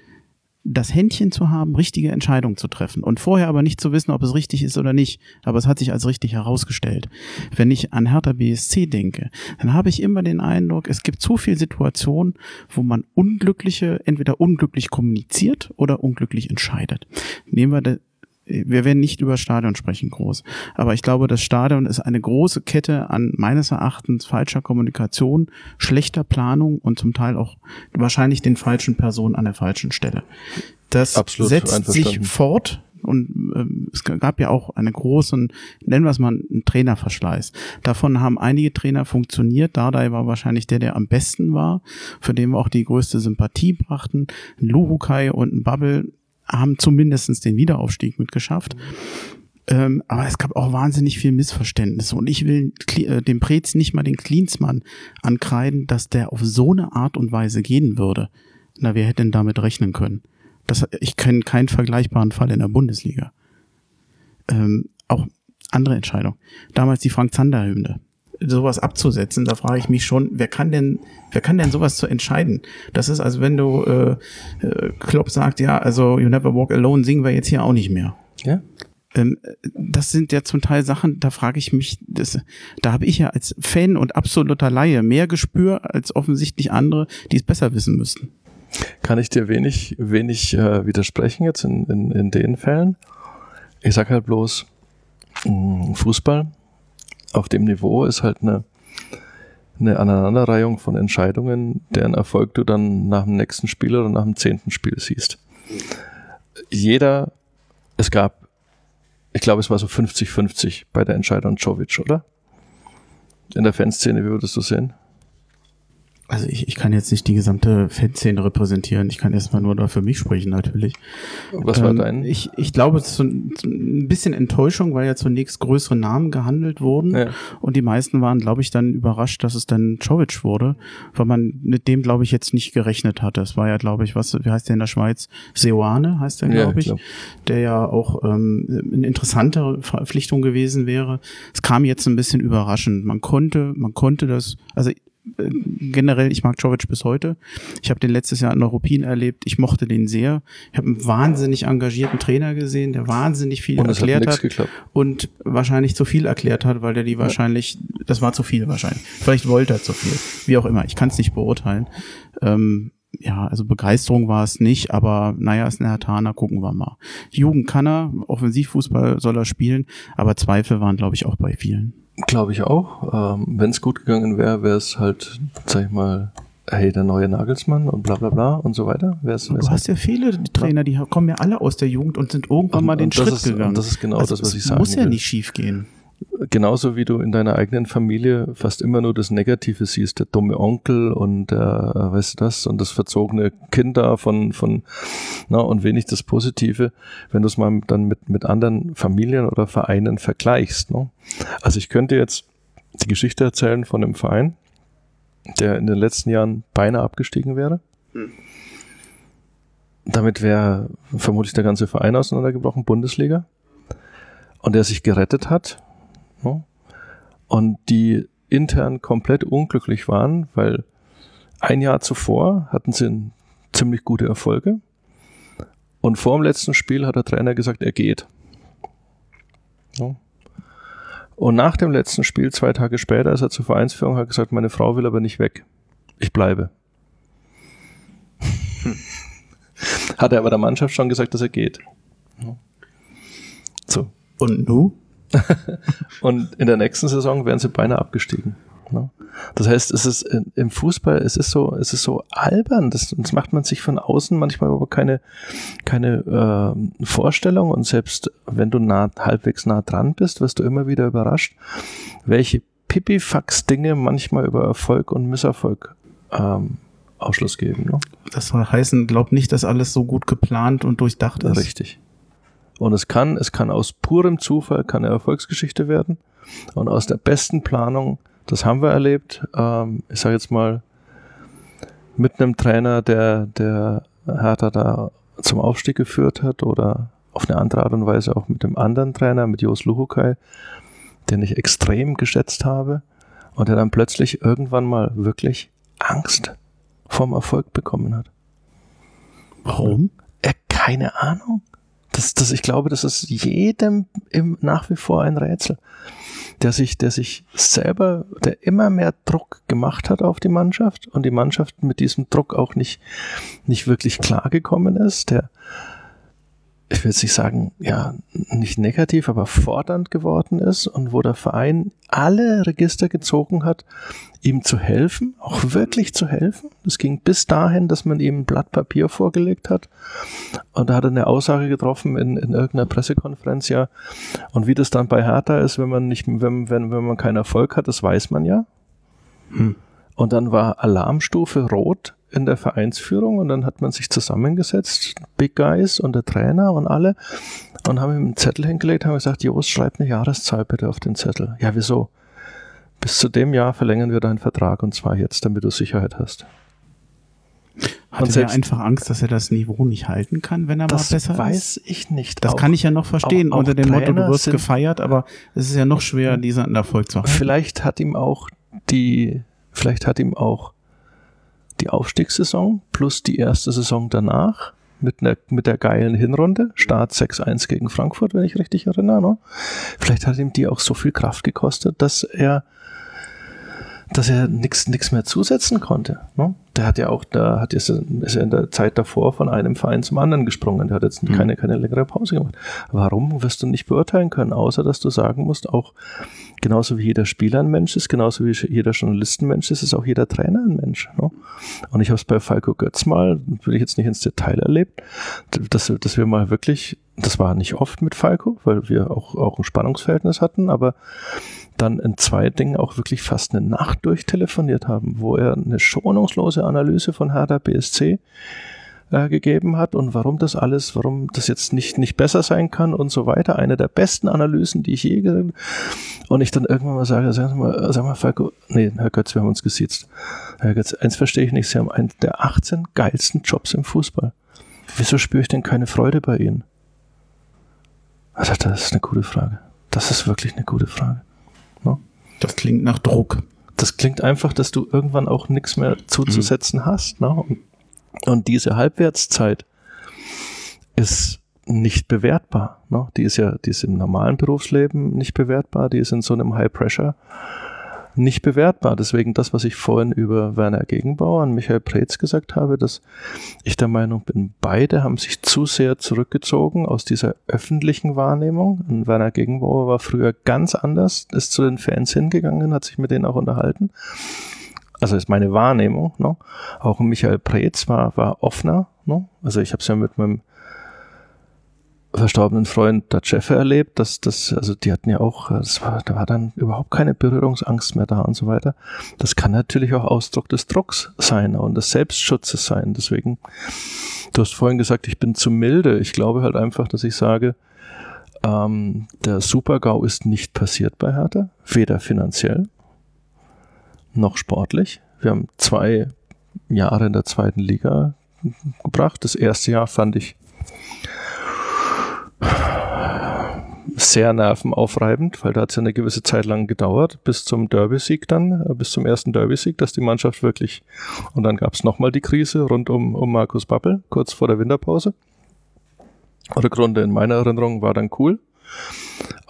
das Händchen zu haben, richtige Entscheidungen zu treffen und vorher aber nicht zu wissen, ob es richtig ist oder nicht. Aber es hat sich als richtig herausgestellt. Wenn ich an Hertha BSC denke, dann habe ich immer den Eindruck, es gibt zu viele Situationen, wo man unglückliche, entweder unglücklich kommuniziert oder unglücklich entscheidet. Nehmen wir wir werden nicht über Stadion sprechen groß, aber ich glaube, das Stadion ist eine große Kette an meines Erachtens falscher Kommunikation, schlechter Planung und zum Teil auch wahrscheinlich den falschen Personen an der falschen Stelle. Das Absolut setzt sich fort und ähm, es gab ja auch einen großen, nennen wir es mal einen Trainerverschleiß. Davon haben einige Trainer funktioniert. Dardai war wahrscheinlich der, der am besten war, für den wir auch die größte Sympathie brachten. Ein Luhukai und ein Bubble haben zumindestens den Wiederaufstieg mitgeschafft. Ähm, aber es gab auch wahnsinnig viel Missverständnisse. Und ich will äh, dem Prez nicht mal den Klinsmann ankreiden, dass der auf so eine Art und Weise gehen würde. Na, wer hätte denn damit rechnen können? Das, ich kenne keinen vergleichbaren Fall in der Bundesliga. Ähm, auch andere Entscheidung. Damals die Frank-Zander-Hymne sowas abzusetzen, da frage ich mich schon, wer kann denn, wer kann denn sowas zu entscheiden? Das ist, als wenn du äh, äh, Klopp sagt, ja, also You Never Walk Alone singen wir jetzt hier auch nicht mehr. Ja. Ähm, das sind ja zum Teil Sachen, da frage ich mich, das, da habe ich ja als Fan und absoluter Laie mehr Gespür als offensichtlich andere, die es besser wissen müssten. Kann ich dir wenig, wenig äh, widersprechen jetzt in, in, in den Fällen. Ich sag halt bloß, mh, mm, Fußball auf dem Niveau ist halt eine, eine Aneinanderreihung von Entscheidungen, deren Erfolg du dann nach dem nächsten Spiel oder nach dem zehnten Spiel siehst. Jeder, es gab, ich glaube, es war so 50-50 bei der Entscheidung Jovic, oder? In der Fanszene, wie würdest du sehen? Also ich, ich kann jetzt nicht die gesamte Fanszene repräsentieren. Ich kann erstmal nur da für mich sprechen natürlich. Was war ähm, dein? Ich, ich glaube, es ist so ein, so ein bisschen Enttäuschung, weil ja zunächst größere Namen gehandelt wurden. Ja. Und die meisten waren, glaube ich, dann überrascht, dass es dann Jovic wurde, weil man mit dem, glaube ich, jetzt nicht gerechnet hatte. Es war ja, glaube ich, was, wie heißt der in der Schweiz? Seoane heißt der, glaube ja, ich. Glaub. Der ja auch ähm, eine interessante Verpflichtung gewesen wäre. Es kam jetzt ein bisschen überraschend. Man konnte, man konnte das, also generell, ich mag Jovic bis heute. Ich habe den letztes Jahr in Europin erlebt. Ich mochte den sehr. Ich habe einen wahnsinnig engagierten Trainer gesehen, der wahnsinnig viel erklärt hat, hat und wahrscheinlich zu viel erklärt hat, weil der die wahrscheinlich, das war zu viel wahrscheinlich. Vielleicht wollte er zu viel. Wie auch immer. Ich kann es nicht beurteilen. Ähm, ja, also Begeisterung war es nicht, aber naja, ist ein Hertaner, gucken wir mal. Jugend kann er, Offensivfußball soll er spielen, aber Zweifel waren, glaube ich, auch bei vielen. Glaube ich auch. Ähm, Wenn es gut gegangen wäre, wäre es halt, sag ich mal, hey, der neue Nagelsmann und bla bla bla und so weiter. Wer's, du hast ja viele Trainer, die kommen ja alle aus der Jugend und sind irgendwann und, mal den Schritt ist, gegangen. das ist genau also das, was ich sage. Muss ja will. nicht schief gehen genauso wie du in deiner eigenen Familie fast immer nur das Negative siehst, der dumme Onkel und äh, weißt du das, und das verzogene Kind da von, von, na, und wenig das Positive, wenn du es mal dann mit, mit anderen Familien oder Vereinen vergleichst. Ne? Also ich könnte jetzt die Geschichte erzählen von einem Verein, der in den letzten Jahren beinahe abgestiegen wäre. Hm. Damit wäre vermutlich der ganze Verein auseinandergebrochen, Bundesliga. Und der sich gerettet hat? Und die intern komplett unglücklich waren, weil ein Jahr zuvor hatten sie ziemlich gute Erfolge. Und vor dem letzten Spiel hat der Trainer gesagt, er geht. Ja. Und nach dem letzten Spiel, zwei Tage später, ist er zur Vereinsführung hat gesagt, meine Frau will aber nicht weg. Ich bleibe. Hm. Hat er aber der Mannschaft schon gesagt, dass er geht. So. Und du? und in der nächsten Saison wären sie beinahe abgestiegen. Ne? Das heißt, es ist im Fußball, es ist so, es ist so albern. Das, das macht man sich von außen manchmal aber keine, keine äh, Vorstellung. Und selbst wenn du nah, halbwegs nah dran bist, wirst du immer wieder überrascht, welche Pipifax-Dinge manchmal über Erfolg und Misserfolg ähm, Ausschluss geben. Ne? Das soll heißen, glaub nicht, dass alles so gut geplant und durchdacht ist. Richtig. Und es kann, es kann aus purem Zufall kann eine Erfolgsgeschichte werden. Und aus der besten Planung, das haben wir erlebt, ähm, ich sage jetzt mal, mit einem Trainer, der, der Hertha da zum Aufstieg geführt hat oder auf eine andere Art und Weise auch mit dem anderen Trainer, mit Jos Luhukai, den ich extrem geschätzt habe und der dann plötzlich irgendwann mal wirklich Angst vom Erfolg bekommen hat. Warum? Er, keine Ahnung. Das, das, ich glaube, das ist jedem im, nach wie vor ein Rätsel, der sich, der sich selber, der immer mehr Druck gemacht hat auf die Mannschaft und die Mannschaft mit diesem Druck auch nicht, nicht wirklich klargekommen ist, der, ich will jetzt nicht sagen, ja, nicht negativ, aber fordernd geworden ist und wo der Verein alle Register gezogen hat, ihm zu helfen, auch wirklich zu helfen. Das ging bis dahin, dass man ihm ein Blatt Papier vorgelegt hat und da hat er eine Aussage getroffen in, in irgendeiner Pressekonferenz, ja, und wie das dann bei Hertha ist, wenn man nicht, wenn, wenn, wenn man keinen Erfolg hat, das weiß man ja. Hm. Und dann war Alarmstufe rot in der Vereinsführung und dann hat man sich zusammengesetzt, Big Guys und der Trainer und alle und haben ihm einen Zettel hingelegt, haben gesagt, Jos, schreib eine Jahreszahl bitte auf den Zettel. Ja, wieso? Bis zu dem Jahr verlängern wir deinen Vertrag und zwar jetzt, damit du Sicherheit hast. Hat er einfach Angst, dass er das Niveau nicht halten kann, wenn er mal besser ist? Das weiß ich nicht. Das auch, kann ich ja noch verstehen, auch, unter dem Motto, du wirst gefeiert, aber es ist ja noch schwer, diesen Erfolg zu haben. Vielleicht hat ihm auch die, vielleicht hat ihm auch die Aufstiegssaison plus die erste Saison danach mit, einer, mit der geilen Hinrunde, Start 6-1 gegen Frankfurt, wenn ich richtig erinnere. Ne? Vielleicht hat ihm die auch so viel Kraft gekostet, dass er dass er nichts mehr zusetzen konnte. Ne? Der hat ja auch, da hat jetzt ist er in der Zeit davor von einem Verein zum anderen gesprungen. Der hat jetzt mhm. keine keine längere Pause gemacht. Warum wirst du nicht beurteilen können, außer dass du sagen musst, auch genauso wie jeder Spieler ein Mensch ist, genauso wie jeder Journalistenmensch ist, ist auch jeder Trainer ein Mensch. Ne? Und ich habe es bei Falco Götz mal, will ich jetzt nicht ins Detail erlebt, dass, dass wir mal wirklich, das war nicht oft mit Falco, weil wir auch, auch ein Spannungsverhältnis hatten, aber dann in zwei Dingen auch wirklich fast eine Nacht durchtelefoniert haben, wo er eine schonungslose Analyse von Hertha BSC äh, gegeben hat und warum das alles, warum das jetzt nicht, nicht besser sein kann und so weiter. Eine der besten Analysen, die ich je gesehen Und ich dann irgendwann mal sage, sag mal, sag mal, Falco, nee, Herr Götz, wir haben uns gesiezt. Herr Götz, eins verstehe ich nicht, Sie haben einen der 18 geilsten Jobs im Fußball. Wieso spüre ich denn keine Freude bei Ihnen? Also, das ist eine gute Frage. Das ist wirklich eine gute Frage. No? Das klingt nach Druck. Das klingt einfach, dass du irgendwann auch nichts mehr zuzusetzen mhm. hast. Ne? Und und diese Halbwertszeit ist nicht bewertbar. Ne? Die ist ja, die ist im normalen Berufsleben nicht bewertbar, die ist in so einem High Pressure nicht bewertbar. Deswegen das, was ich vorhin über Werner Gegenbauer und Michael Preetz gesagt habe, dass ich der Meinung bin, beide haben sich zu sehr zurückgezogen aus dieser öffentlichen Wahrnehmung. Und Werner Gegenbauer war früher ganz anders, ist zu den Fans hingegangen, hat sich mit denen auch unterhalten also ist meine Wahrnehmung, ne? auch Michael Preetz war, war offener. Ne? Also ich habe es ja mit meinem verstorbenen Freund der Jeffe erlebt, dass das, also die hatten ja auch, war, da war dann überhaupt keine Berührungsangst mehr da und so weiter. Das kann natürlich auch Ausdruck des Drucks sein und des Selbstschutzes sein. Deswegen, du hast vorhin gesagt, ich bin zu milde. Ich glaube halt einfach, dass ich sage, ähm, der Super-GAU ist nicht passiert bei Hertha, weder finanziell noch sportlich. Wir haben zwei Jahre in der zweiten Liga gebracht. Das erste Jahr fand ich sehr nervenaufreibend, weil da hat es ja eine gewisse Zeit lang gedauert, bis zum Derby-Sieg dann, äh, bis zum ersten Derby-Sieg, dass die Mannschaft wirklich, und dann gab es nochmal die Krise rund um, um Markus Babbel, kurz vor der Winterpause. Oder Grunde in meiner Erinnerung war dann cool.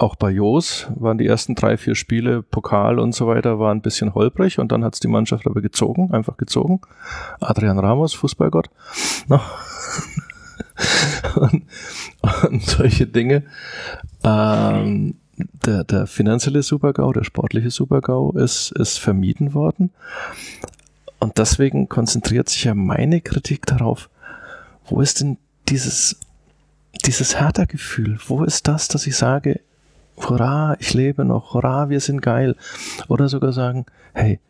Auch bei Jos waren die ersten drei, vier Spiele, Pokal und so weiter, war ein bisschen holprig und dann hat es die Mannschaft aber gezogen, einfach gezogen. Adrian Ramos, Fußballgott. No. und, und, solche Dinge. Ähm, der, der finanzielle Supergau, der sportliche Supergau ist, ist vermieden worden. Und deswegen konzentriert sich ja meine Kritik darauf, wo ist denn dieses dieses Hertha-Gefühl, wo ist das, dass ich sage, hurra, ich lebe noch, hurra, wir sind geil. Oder sogar sagen, hey,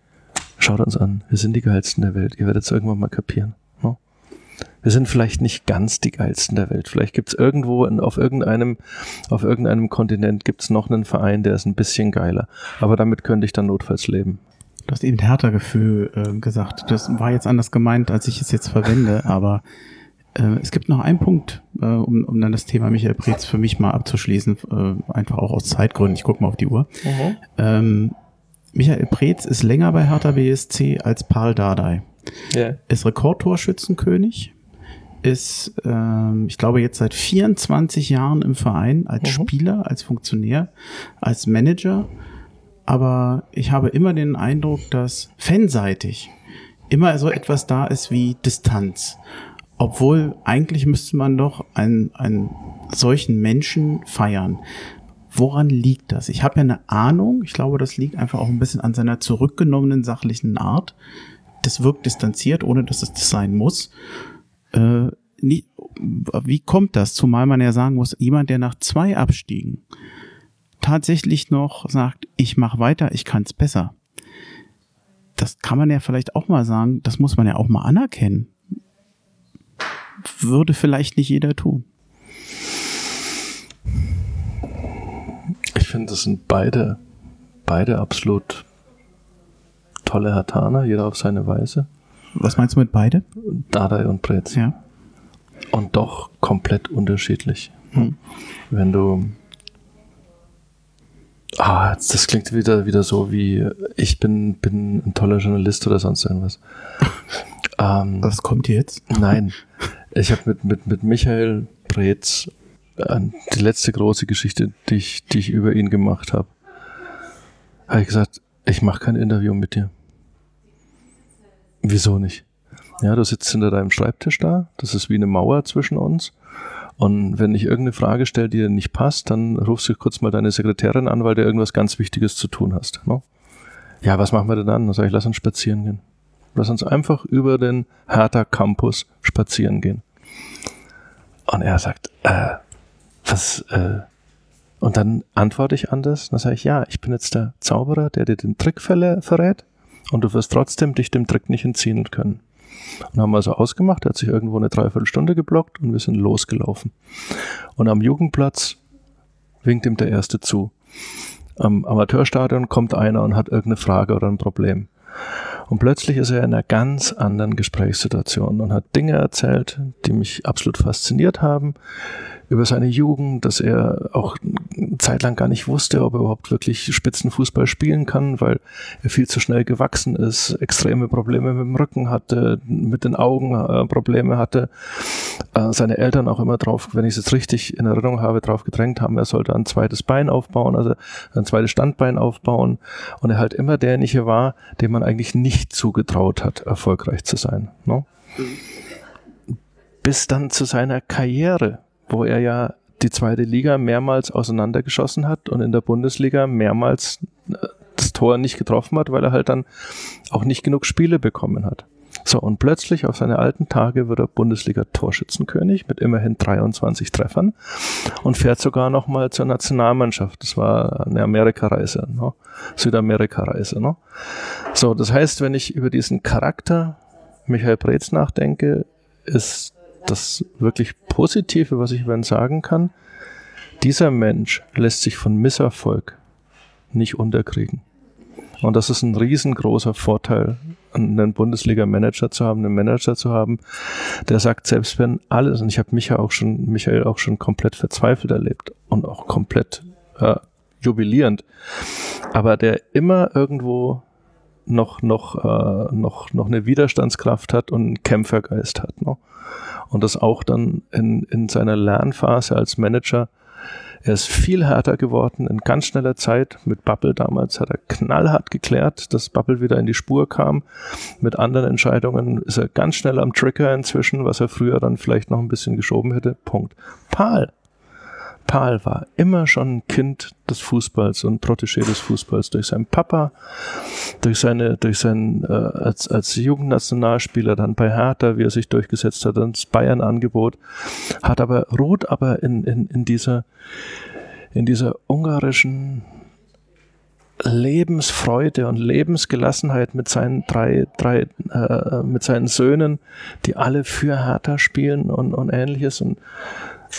schaut uns an, wir sind die geilsten der Welt, ihr werdet es irgendwann mal kapieren. No? Wir sind vielleicht nicht ganz die geilsten der Welt. Vielleicht gibt es irgendwo in, auf irgendeinem, auf irgendeinem Kontinent gibt es noch einen Verein, der ist ein bisschen geiler. Aber damit könnte ich dann notfalls leben. Du hast eben Hertha-Gefühl äh, gesagt. Das war jetzt anders gemeint, als ich es jetzt verwende, aber es gibt noch einen Punkt, äh, um, um dann das Thema Michael Preetz für mich mal abzuschließen, äh, einfach auch aus Zeitgründen. Ich gucke mal auf die Uhr. Mhm. Ähm, Michael Preetz ist länger bei Hertha BSC als Paul Dardai. Yeah. Ist Rekordtorschützenkönig, ist, ähm, ich glaube, jetzt seit 24 Jahren im Verein als mhm. Spieler, als Funktionär, als Manager. Aber ich habe immer den Eindruck, dass fanseitig immer so etwas da ist wie Distanz. Obwohl eigentlich müsste man doch einen, einen solchen Menschen feiern. Woran liegt das? Ich habe ja eine Ahnung. Ich glaube, das liegt einfach auch ein bisschen an seiner zurückgenommenen sachlichen Art. Das wirkt distanziert, ohne dass es das sein muss. Äh, nie, wie kommt das? Zumal man ja sagen muss, jemand, der nach zwei Abstiegen tatsächlich noch sagt, ich mache weiter, ich kann es besser. Das kann man ja vielleicht auch mal sagen, das muss man ja auch mal anerkennen würde vielleicht nicht jeder tun. Ich finde, das sind beide, beide absolut tolle Hatana, jeder auf seine Weise. Was meinst du mit beide? Dardai und Pretz. Ja. Und doch komplett unterschiedlich. Hm. Wenn du Ah, das klingt wieder, wieder so wie ich bin, bin ein toller Journalist oder sonst irgendwas. ähm, Was kommt jetzt? Nein. Ich habe mit, mit, mit Michael Breetz äh, die letzte große Geschichte, die ich, die ich über ihn gemacht habe, habe ich gesagt, ich mache kein Interview mit dir. Wieso nicht? Ja, du sitzt hinter deinem Schreibtisch da, das ist wie eine Mauer zwischen uns. Und wenn ich irgendeine Frage stelle, die dir nicht passt, dann rufst du kurz mal deine Sekretärin an, weil du irgendwas ganz Wichtiges zu tun hast. No? Ja, was machen wir denn dann? Dann sage ich, lass uns spazieren gehen. Lass uns einfach über den Hertha Campus spazieren gehen. Und er sagt, äh, was, äh, und dann antworte ich anders. Dann sage ich, ja, ich bin jetzt der Zauberer, der dir den Trick verrät und du wirst trotzdem dich dem Trick nicht entziehen können. Und haben also ausgemacht, er hat sich irgendwo eine Dreiviertelstunde geblockt und wir sind losgelaufen. Und am Jugendplatz winkt ihm der Erste zu. Am Amateurstadion kommt einer und hat irgendeine Frage oder ein Problem. Und plötzlich ist er in einer ganz anderen Gesprächssituation und hat Dinge erzählt, die mich absolut fasziniert haben, über seine Jugend, dass er auch zeitlang gar nicht wusste, ob er überhaupt wirklich Spitzenfußball spielen kann, weil er viel zu schnell gewachsen ist, extreme Probleme mit dem Rücken hatte, mit den Augen äh, Probleme hatte. Äh, seine Eltern auch immer drauf, wenn ich es jetzt richtig in Erinnerung habe, drauf gedrängt haben, er sollte ein zweites Bein aufbauen, also ein zweites Standbein aufbauen und er halt immer derjenige war, dem man eigentlich nicht zugetraut hat, erfolgreich zu sein. No? Mhm. Bis dann zu seiner Karriere wo er ja die zweite Liga mehrmals auseinandergeschossen hat und in der Bundesliga mehrmals äh, das Tor nicht getroffen hat, weil er halt dann auch nicht genug Spiele bekommen hat. So, und plötzlich auf seine alten Tage wird er Bundesliga-Torschützenkönig mit immerhin 23 Treffern und fährt sogar nochmal zur Nationalmannschaft. Das war eine Amerikareise, ne? Südamerika-Reise. Ne? So, das heißt, wenn ich über diesen Charakter Michael Preetz nachdenke, ist das wirklich Positive, was ich über sagen kann. Dieser Mensch lässt sich von Misserfolg nicht unterkriegen. Und das ist ein riesengroßer Vorteil, einen Bundesliga-Manager zu haben, einen Manager zu haben, der sagt, selbst wenn alles, und ich habe Michael auch schon, Michael auch schon komplett verzweifelt erlebt und auch komplett äh, jubilierend, aber der immer irgendwo noch, noch, äh, noch, noch eine Widerstandskraft hat und einen Kämpfergeist hat. Ne? Und das auch dann in, in seiner Lernphase als Manager er ist viel härter geworden in ganz schneller Zeit. Mit Bubble damals hat er knallhart geklärt, dass Bubble wieder in die Spur kam. Mit anderen Entscheidungen ist er ganz schnell am Trigger inzwischen, was er früher dann vielleicht noch ein bisschen geschoben hätte. Punkt. Paul Paul war immer schon ein Kind des Fußballs und Protégé des Fußballs durch seinen Papa, durch seine, durch sein, äh, als, als Jugendnationalspieler dann bei Hertha, wie er sich durchgesetzt hat, ins Bayern-Angebot, hat aber, ruht aber in, in, in dieser, in dieser ungarischen Lebensfreude und Lebensgelassenheit mit seinen drei, drei, äh, mit seinen Söhnen, die alle für Hertha spielen und, und ähnliches. Und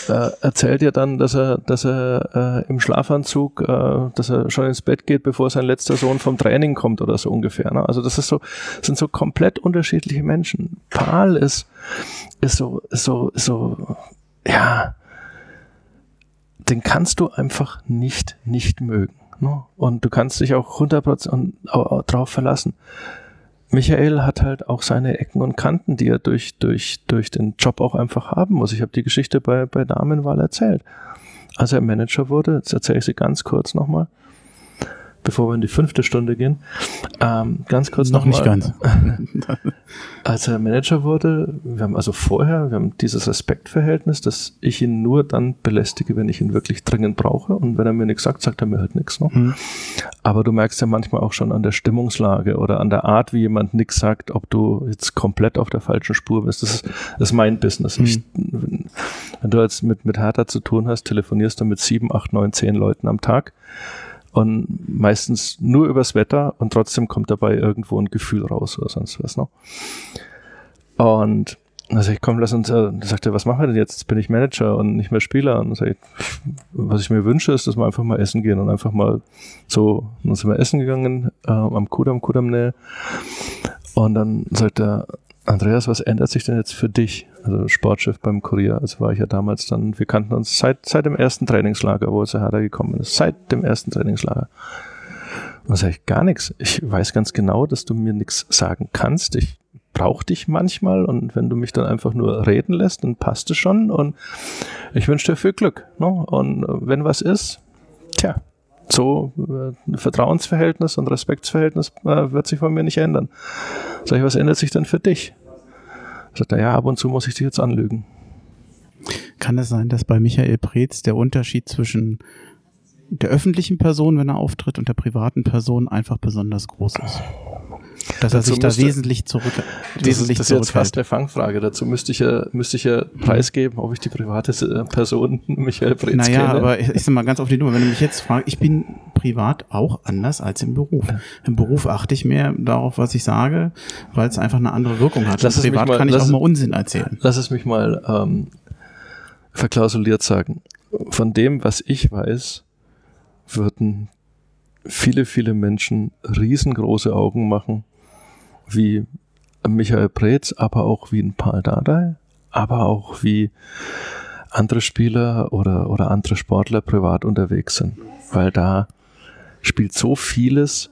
äh, erzählt ja dann, dass er, dass er äh, im Schlafanzug, äh, dass er schon ins Bett geht, bevor sein letzter Sohn vom Training kommt oder so ungefähr. Ne? Also das ist so, sind so komplett unterschiedliche Menschen. Paul ist, ist so, so, so, ja, den kannst du einfach nicht, nicht mögen. Ne? Und du kannst dich auch 100% drauf verlassen. Michael hat halt auch seine Ecken und Kanten, die er durch, durch, durch den Job auch einfach haben muss. Ich habe die Geschichte bei, bei Damenwahl erzählt. Als er Manager wurde, jetzt erzähle ich sie ganz kurz nochmal, bevor wir in die fünfte Stunde gehen. Ähm, ganz kurz noch, noch nicht ganz. als er Manager wurde, wir haben also vorher, wir haben dieses Respektverhältnis, dass ich ihn nur dann belästige, wenn ich ihn wirklich dringend brauche. Und wenn er mir nichts sagt, sagt er mir halt nichts. Ne? Mhm. Aber du merkst ja manchmal auch schon an der Stimmungslage oder an der Art, wie jemand nichts sagt, ob du jetzt komplett auf der falschen Spur bist. Das ist, das ist mein Business. Mhm. Ich, wenn du jetzt mit, mit Hertha zu tun hast, telefonierst du mit sieben, acht, neun, zehn Leuten am Tag und meistens nur übers Wetter und trotzdem kommt dabei irgendwo ein Gefühl raus oder sonst was noch. Und also ich komm, lass uns, äh, sagt er, was machen wir denn jetzt? Jetzt bin ich Manager und nicht mehr Spieler. Und sag ich, was ich mir wünsche, ist, dass wir einfach mal essen gehen und einfach mal so, dann sind wir essen gegangen, äh, am Kudam, Kudam. Und dann sagt er, Andreas, was ändert sich denn jetzt für dich? Also Sportchef beim Kurier, also war ich ja damals dann, wir kannten uns seit, seit dem ersten Trainingslager, wo Hertha gekommen ist, seit dem ersten Trainingslager. Und dann sage ich, gar nichts. Ich weiß ganz genau, dass du mir nichts sagen kannst. Ich brauche dich manchmal und wenn du mich dann einfach nur reden lässt, dann passt es schon und ich wünsche dir viel Glück. Ne? Und wenn was ist, tja, so äh, Vertrauensverhältnis und Respektsverhältnis äh, wird sich von mir nicht ändern. Sag ich, was ändert sich denn für dich? Sagt er, ja, ab und zu muss ich dich jetzt anlügen. Kann es sein, dass bei Michael Preetz der Unterschied zwischen der öffentlichen Person, wenn er auftritt, und der privaten Person einfach besonders groß ist? Dass er sich da wesentlich zurück. Das, wesentlich ist, das ist jetzt fast eine Fangfrage. Dazu müsste ich ja, müsste ich ja preisgeben, ob ich die private äh, Person Michael Preetz naja, kenne. Naja, aber ich, ich sag mal ganz auf die Nummer, wenn du mich jetzt fragst, ich bin privat auch anders als im Beruf. Im Beruf achte ich mehr darauf, was ich sage, weil es einfach eine andere Wirkung hat. Lass privat mal, kann ich auch mal Unsinn erzählen. Lass es mich mal ähm, verklausuliert sagen. Von dem, was ich weiß, würden viele, viele Menschen riesengroße Augen machen, wie Michael Preetz, aber auch wie ein Paul Dardai, aber auch wie andere Spieler oder, oder andere Sportler privat unterwegs sind. Weil da spielt so vieles,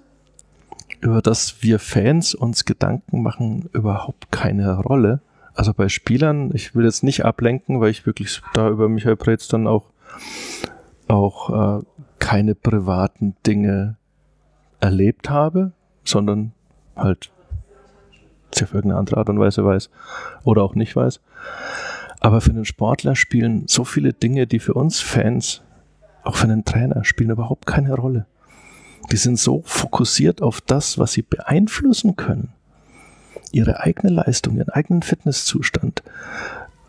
über das wir Fans uns Gedanken machen, überhaupt keine Rolle. Also bei Spielern, ich will jetzt nicht ablenken, weil ich wirklich da über Michael Preetz dann auch, auch äh, keine privaten Dinge erlebt habe, sondern halt sie auf irgendeine andere Art und Weise weiß oder auch nicht weiß. Aber für einen Sportler spielen so viele Dinge, die für uns Fans, auch für einen Trainer, spielen überhaupt keine Rolle. Die sind so fokussiert auf das, was sie beeinflussen können. Ihre eigene Leistung, ihren eigenen Fitnesszustand.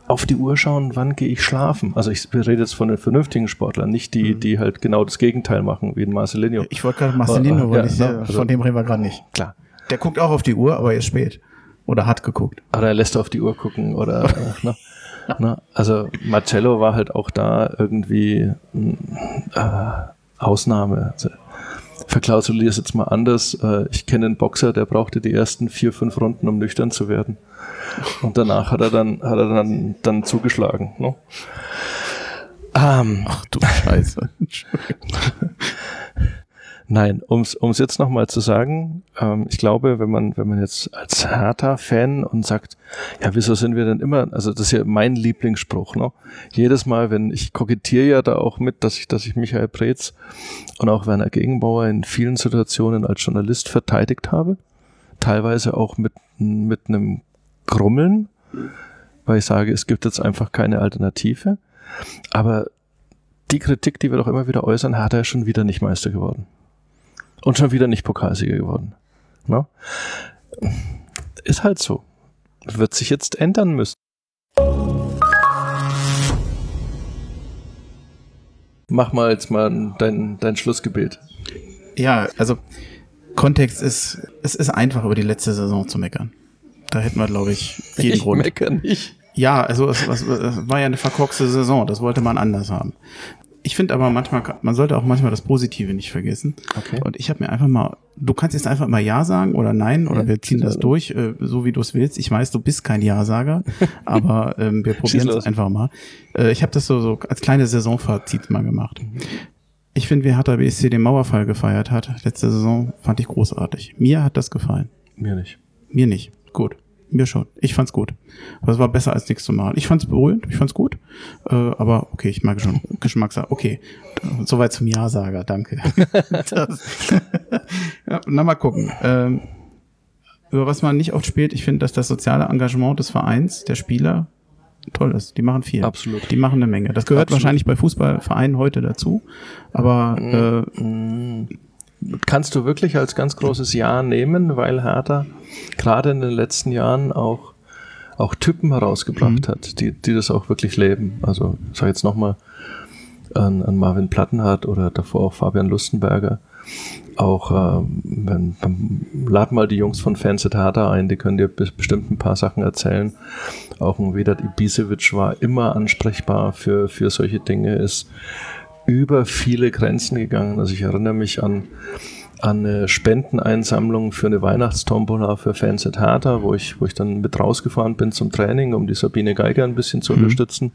Auf die Uhr schauen, wann gehe ich schlafen. Also ich rede jetzt von den vernünftigen Sportlern, nicht die, mhm. die halt genau das Gegenteil machen, wie ein Marcelinho. Ich wollte gerade Marcelinho, aber, ja, ich, ja, also, von dem reden wir gerade nicht. Klar. Der guckt auch auf die Uhr, aber er ist spät. Oder hat geguckt. Oder er lässt auf die Uhr gucken oder ne? ne? Also Marcello war halt auch da irgendwie äh, Ausnahme. Also, verklausuliere es jetzt mal anders. Äh, ich kenne einen Boxer, der brauchte die ersten vier, fünf Runden, um nüchtern zu werden. Und danach hat er dann, hat er dann, dann zugeschlagen. Ne? Ähm, Ach du Scheiße. Nein, um es jetzt nochmal zu sagen, ähm, ich glaube, wenn man, wenn man jetzt als Hertha-Fan und sagt, ja, wieso sind wir denn immer, also das ist ja mein Lieblingsspruch, ne? Jedes Mal, wenn ich kokettiere ja da auch mit, dass ich, dass ich Michael Preetz und auch Werner Gegenbauer in vielen Situationen als Journalist verteidigt habe, teilweise auch mit, mit einem Grummeln, weil ich sage, es gibt jetzt einfach keine Alternative. Aber die Kritik, die wir doch immer wieder äußern, hat er schon wieder nicht Meister geworden und schon wieder nicht Pokalsieger geworden. Ne? Ist halt so. Wird sich jetzt ändern müssen. Mach mal jetzt mal dein, dein Schlussgebet. Ja, also Kontext ist, es ist einfach über die letzte Saison zu meckern. Da hätten wir, glaube ich, jeden ich Grund. Ich meckere nicht. Ja, also es, es, es, war ja eine verkorkste Saison, das wollte man anders haben. Ich finde aber manchmal, man sollte auch manchmal das Positive nicht vergessen. Okay. Und ich habe mir einfach mal, du kannst jetzt einfach mal Ja sagen oder Nein oder ja, wir ziehen das durch, äh, so wie du es willst. Ich weiß, du bist kein Ja-Sager, aber ähm, wir probieren es einfach mal. Äh, ich habe das so, so als kleine Saisonfazit mal gemacht. Mhm. Ich finde, wie Hertha BSC den Mauerfall gefeiert hat, letzte Saison, fand ich großartig. Mir hat das gefallen. Mir nicht. Mir nicht. Gut. Mir schon. Ich fand's gut. Es war besser als nächstes Mal. Ich fand's berührend, ich fand's gut. Äh, aber okay, ich mag schon Geschmackssache. Okay, soweit zum Ja-Sager, danke. ja, na mal gucken. Ähm, über was man nicht oft spielt, ich finde, dass das soziale Engagement des Vereins, der Spieler, toll ist. Die machen viel. Absolut. Die machen eine Menge. Das gehört Absolut. wahrscheinlich bei Fußballvereinen heute dazu. Aber äh, mm kannst du wirklich als ganz großes Ja nehmen, weil Hertha gerade in den letzten Jahren auch, auch Typen herausgebracht mhm. hat, die, die das auch wirklich leben. Also ich sage jetzt nochmal an, an Marvin Plattenhardt oder davor auch Fabian Lustenberger. Auch ähm, wenn, lad mal die Jungs von Fanset Hertha ein, die können dir bestimmt ein paar Sachen erzählen. Auch ein Vedat Ibisevic war immer ansprechbar für, für solche Dinge, ist über viele Grenzen gegangen. Also ich erinnere mich an, an eine Spendeneinsammlung für eine Weihnachtstombola für Fans at Hertha, wo ich, wo ich dann mit rausgefahren bin zum Training, um die Sabine Geiger ein bisschen zu mhm. unterstützen.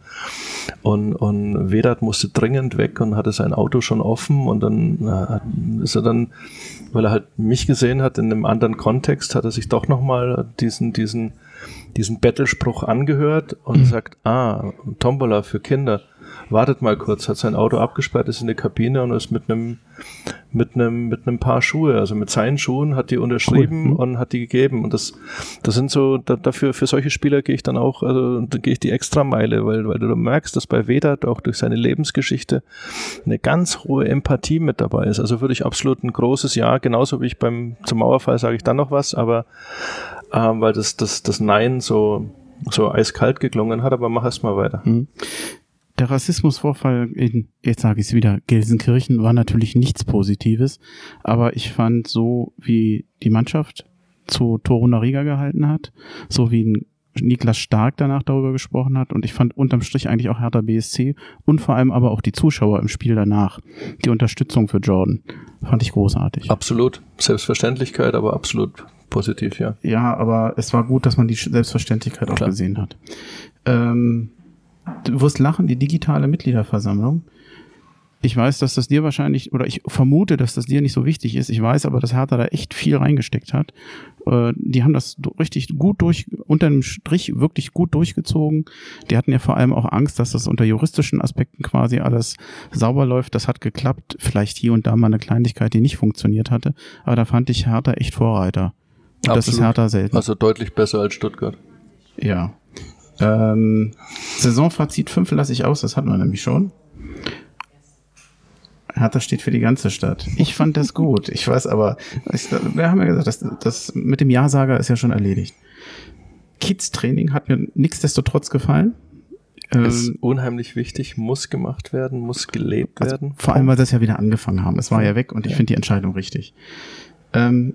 Und, und Vedat musste dringend weg und hatte sein Auto schon offen und dann äh, ist er dann, weil er halt mich gesehen hat in einem anderen Kontext, hat er sich doch nochmal diesen, diesen, diesen Bettelspruch angehört und mhm. sagt, ah, Tombola für Kinder wartet mal kurz, hat sein Auto abgesperrt, ist in die Kabine und ist mit einem mit einem mit einem Paar Schuhe, also mit seinen Schuhen, hat die unterschrieben cool. Mhm. und hat die gegeben. Und das, das sind so, da, dafür, für solche Spieler gehe ich dann auch, also da gehe ich die Extrameile, weil, weil du merkst, dass bei Vedat auch durch seine Lebensgeschichte eine ganz hohe Empathie mit dabei ist. Also würde ich absolut ein großes Ja, genauso wie ich beim zum Mauerfall sage ich dann noch was, aber ähm, weil das, das, das Nein so, so eiskalt geklungen hat, aber mach erst mal weiter. Mhm der Rassismusvorfall in, jetzt sage ich es wieder, Gelsenkirchen war natürlich nichts Positives, aber ich fand so, wie die Mannschaft zu Toruna Riga gehalten hat, so wie Niklas Stark danach darüber gesprochen hat und ich fand unterm Strich eigentlich auch Hertha BSC und vor allem aber auch die Zuschauer im Spiel danach, die Unterstützung für Jordan, fand ich großartig. Absolut, Selbstverständlichkeit, aber absolut positiv, ja. Ja, aber es war gut, dass man die Selbstverständlichkeit Klar. auch gesehen hat. Ähm, du wirst lachen, die digitale Mitgliederversammlung. Ich weiß, dass das dir wahrscheinlich, oder ich vermute, dass das dir nicht so wichtig ist. Ich weiß aber, dass Hertha da echt viel reingesteckt hat. Äh, die haben das richtig gut durch, unter dem Strich wirklich gut durchgezogen. Die hatten ja vor allem auch Angst, dass das unter juristischen Aspekten quasi alles sauber läuft. Das hat geklappt. Vielleicht hier und da mal eine Kleinigkeit, die nicht funktioniert hatte. Aber da fand ich Hertha echt Vorreiter. Und Absolut. das ist Hertha selten. Also deutlich besser als Stuttgart. Ja, ähm, Saisonfazit 5 lasse ich aus, das hatten wir nämlich schon. Hertha steht für die ganze Stadt. Ich fand das gut. Ich weiß aber, ich, wir haben ja gesagt, das, das mit dem Ja-Sager ist ja schon erledigt. Kids-Training hat mir nichtsdestotrotz gefallen. Ist ähm, unheimlich wichtig, muss gemacht werden, muss gelebt also werden. Vor allem, weil sie es ja wieder angefangen haben. Es war ja weg und ich ja. finde die Entscheidung richtig. Ähm,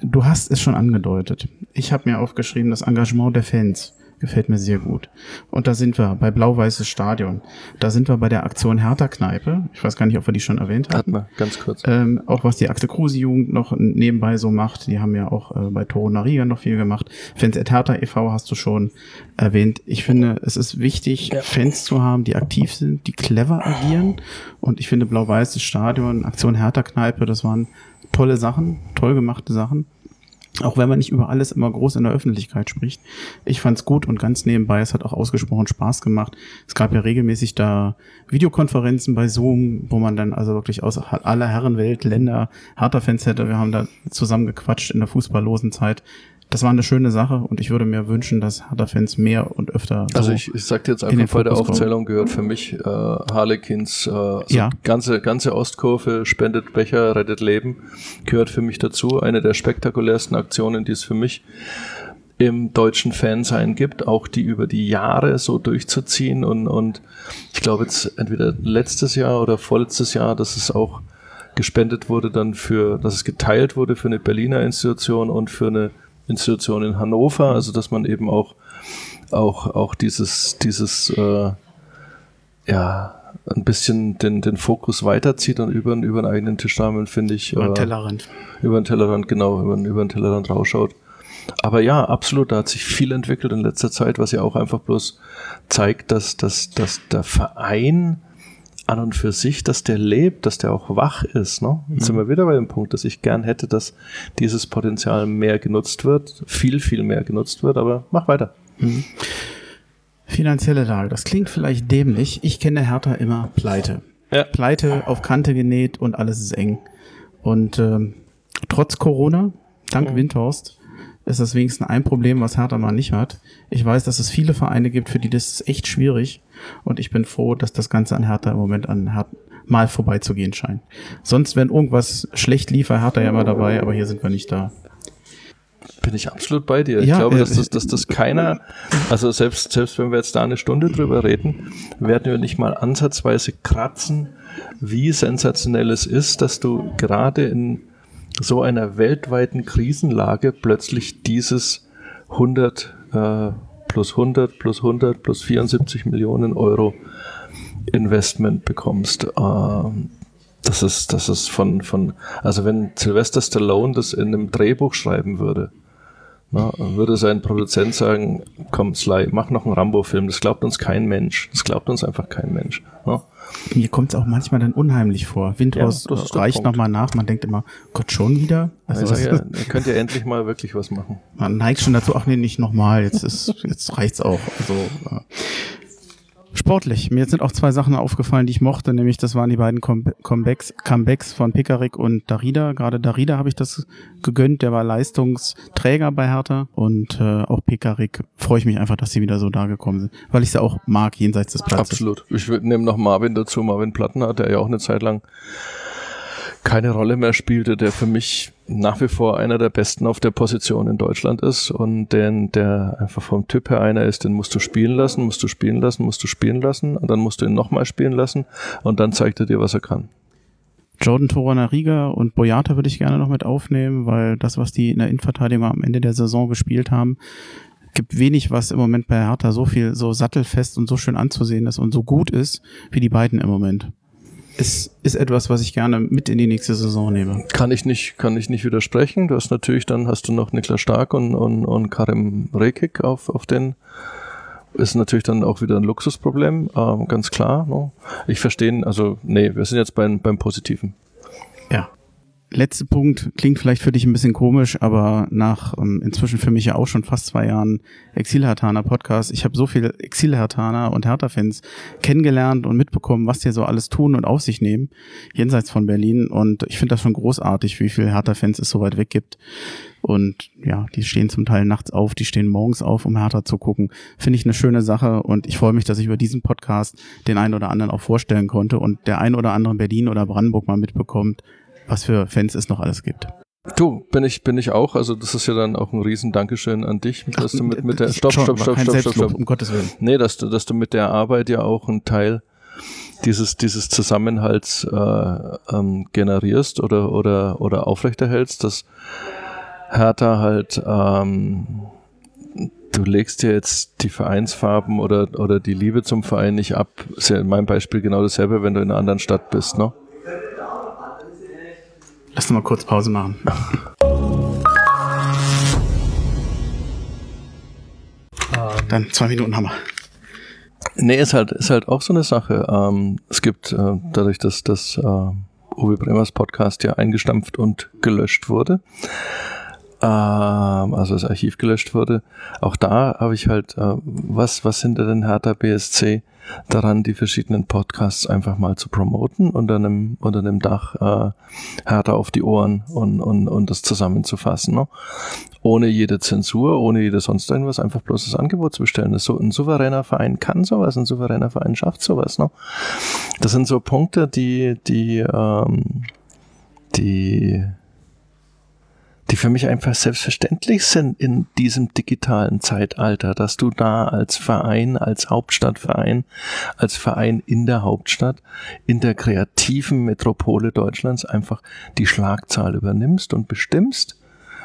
du hast es schon angedeutet. Ich habe mir aufgeschrieben, das Engagement der Fans gefällt mir sehr gut. Und da sind wir bei Blau-Weißes Stadion. Da sind wir bei der Aktion Hertha Kneipe. Ich weiß gar nicht, ob wir die schon erwähnt haben. Hat man, ganz kurz. Ähm, auch was die Axel Kruse Jugend noch nebenbei so macht. Die haben ja auch äh, bei Toro Nariga noch viel gemacht. Fans at Hertha e.V. hast du schon erwähnt. Ich finde, es ist wichtig, ja. Fans zu haben, die aktiv sind, die clever agieren. Und ich finde Blau-Weißes Stadion, Aktion Hertha Kneipe, das waren tolle Sachen, toll gemachte Sachen. Auch wenn man nicht über alles immer groß in der Öffentlichkeit spricht. Ich fand's gut und ganz nebenbei, es hat auch ausgesprochen Spaß gemacht. Es gab ja regelmäßig da Videokonferenzen bei Zoom, wo man dann also wirklich aus aller Herrenwelt, Länder, Hertha-Fans hätte. Wir haben da zusammen gequatscht in der fußballlosen Zeit das war eine schöne Sache und ich würde mir wünschen, dass Hertha-Fans mehr und öfter. Also ich, ich sag dir jetzt einfach bei der Aufzählung gehört für mich äh, Harlequins, äh, also ja. ganze, ganze Ostkurve spendet Becher, rettet Leben, gehört für mich dazu. Eine der spektakulärsten Aktionen, die es für mich im deutschen Fansein gibt, auch die über die Jahre so durchzuziehen und, und ich glaube jetzt entweder letztes Jahr oder vorletztes Jahr, dass es auch gespendet wurde dann für, dass es geteilt wurde für eine Berliner Institution und für eine Institution in Hannover, also dass man eben auch auch auch dieses dieses äh, ja ein bisschen den den Fokus weiterzieht und über über einen eigenen Tischrahmen finde ich über den äh, Tellerrand über den Tellerrand genau über, über den Tellerrand rausschaut. Aber ja, absolut, da hat sich viel entwickelt in letzter Zeit, was ja auch einfach bloß zeigt, dass, dass, dass der Verein an und für sich, dass der lebt, dass der auch wach ist. Ne? Jetzt mhm. sind wir wieder bei dem Punkt, dass ich gern hätte, dass dieses Potenzial mehr genutzt wird, viel, viel mehr genutzt wird, aber mach weiter. Mhm. Finanzielle Lage, das klingt vielleicht dämlich. Ich kenne Hertha immer pleite. Ja. Pleite auf Kante genäht und alles ist eng. Und ähm, trotz Corona, dank mhm. Windhorst, ist das wenigstens ein Problem, was Hertha mal nicht hat. Ich weiß, dass es viele Vereine gibt, für die das ist echt schwierig. Und ich bin froh, dass das Ganze an Hertha im Moment an Hertha mal vorbeizugehen scheint. Sonst, wenn irgendwas schlecht lief, war Hertha ja immer dabei, aber hier sind wir nicht da. Bin ich absolut bei dir. Ich ja, glaube, dass das, dass das keiner, also selbst, selbst wenn wir jetzt da eine Stunde drüber reden, werden wir nicht mal ansatzweise kratzen, wie sensationell es ist, dass du gerade in so einer weltweiten Krisenlage plötzlich dieses 100 äh, plus 100 plus 100 plus 74 Millionen Euro Investment bekommst. Ähm, das ist, das ist von, von, also wenn Sylvester Stallone das in einem Drehbuch schreiben würde, na, würde sein Produzent sagen, komm Sly, mach noch einen Rambo-Film. Das glaubt uns kein Mensch. Das glaubt uns einfach kein Mensch. Na? Mir kommt es auch manchmal dann unheimlich vor. Windhaus ja, reicht nochmal nach. Man denkt immer, Gott, schon wieder? Also, also ja, könnt ihr endlich mal wirklich was machen. Man neigt schon dazu, ach nee, nicht nochmal. Jetzt ist, jetzt reicht's auch. Also, äh, Sportlich. Mir sind auch zwei Sachen aufgefallen, die ich mochte, nämlich das waren die beiden Comebacks, Comebacks von Pekarik und Darida. Gerade Darida habe ich das gegönnt, der war Leistungsträger bei Hertha und äh, auch Pekarik freue ich mich einfach, dass sie wieder so da gekommen sind, weil ich sie auch mag, jenseits des Platzes. Absolut. Ich würde nehmen noch Marvin dazu, Marvin Platten der ja auch eine Zeit lang keine Rolle mehr spielte, der für mich nach wie vor einer der besten auf der Position in Deutschland ist und den, der einfach vom Typ her einer ist, den musst du spielen lassen, musst du spielen lassen, musst du spielen lassen und dann musst du ihn nochmal spielen lassen und dann zeigt er dir, was er kann. Jordan Torana-Riga und Boyata würde ich gerne noch mit aufnehmen, weil das, was die in der Innenverteidigung am Ende der Saison gespielt haben, gibt wenig, was im Moment bei Hertha so viel, so sattelfest und so schön anzusehen ist und so gut ist, wie die beiden im Moment ist, ist etwas, was ich gerne mit in die nächste Saison nehme. Kann ich nicht, kann ich nicht widersprechen. Du hast natürlich dann hast du noch Niklas Stark und, und, und Karim Rekik auf, auf den ist natürlich dann auch wieder ein Luxusproblem, ähm, ganz klar. No? Ich verstehe, also nee, wir sind jetzt beim, beim Positiven. Ja. Letzte Punkt klingt vielleicht für dich ein bisschen komisch, aber nach ähm, inzwischen für mich ja auch schon fast zwei Jahren Exil-Hertaner Podcast, ich habe so viele Exil-Hertaner und Hertha-Fans kennengelernt und mitbekommen, was die so alles tun und auf sich nehmen, jenseits von Berlin. Und ich finde das schon großartig, wie viele Hertha-Fans es so weit weg gibt. Und ja, die stehen zum Teil nachts auf, die stehen morgens auf, um Hertha zu gucken. Finde ich eine schöne Sache und ich freue mich, dass ich über diesen Podcast den einen oder anderen auch vorstellen konnte und der ein oder andere in Berlin oder Brandenburg mal mitbekommt, was für Fans es noch alles gibt. Du, bin ich, bin ich auch. Also das ist ja dann auch ein riesen Dankeschön an dich, dass Ach, du mit, mit der Stopp, Stopp, Stopp, Stopp, Stopp, Stopp, um Gottes Willen. Nee, dass du, dass du mit der Arbeit ja auch einen Teil dieses, dieses Zusammenhalts äh, ähm, generierst oder, oder, oder aufrechterhältst, dass Hertha halt ähm, du legst dir jetzt die Vereinsfarben oder, oder die Liebe zum Verein nicht ab. Ist ja in meinem Beispiel genau dasselbe, wenn du in einer anderen Stadt bist, ne? Lass uns mal kurz Pause machen. Dann zwei Minuten haben wir. Nee, ist halt, ist halt auch so eine Sache. Ähm, es gibt äh, dadurch, dass das äh, Uwe Bremers Podcast ja eingestampft und gelöscht wurde, ähm, also das Archiv gelöscht wurde, auch da habe ich halt, äh, was, was hinter den Hertha BSC daran, die verschiedenen Podcasts einfach mal zu promoten unter einem, unter einem Dach äh, Hertha auf die Ohren und, und, und das zusammenzufassen. Ne? Ohne jede Zensur, ohne jede sonst irgendwas, einfach bloß das Angebot zu bestellen. So, ein souveräner Verein kann sowas, ein souveräner Verein schafft sowas. Ne? Das sind so Punkte, die, die, ähm, die die für mich einfach selbstverständlich sind in diesem digitalen Zeitalter, dass du da als Verein, als Hauptstadtverein, als Verein in der Hauptstadt, in der kreativen Metropole Deutschlands einfach die Schlagzahl übernimmst und bestimmst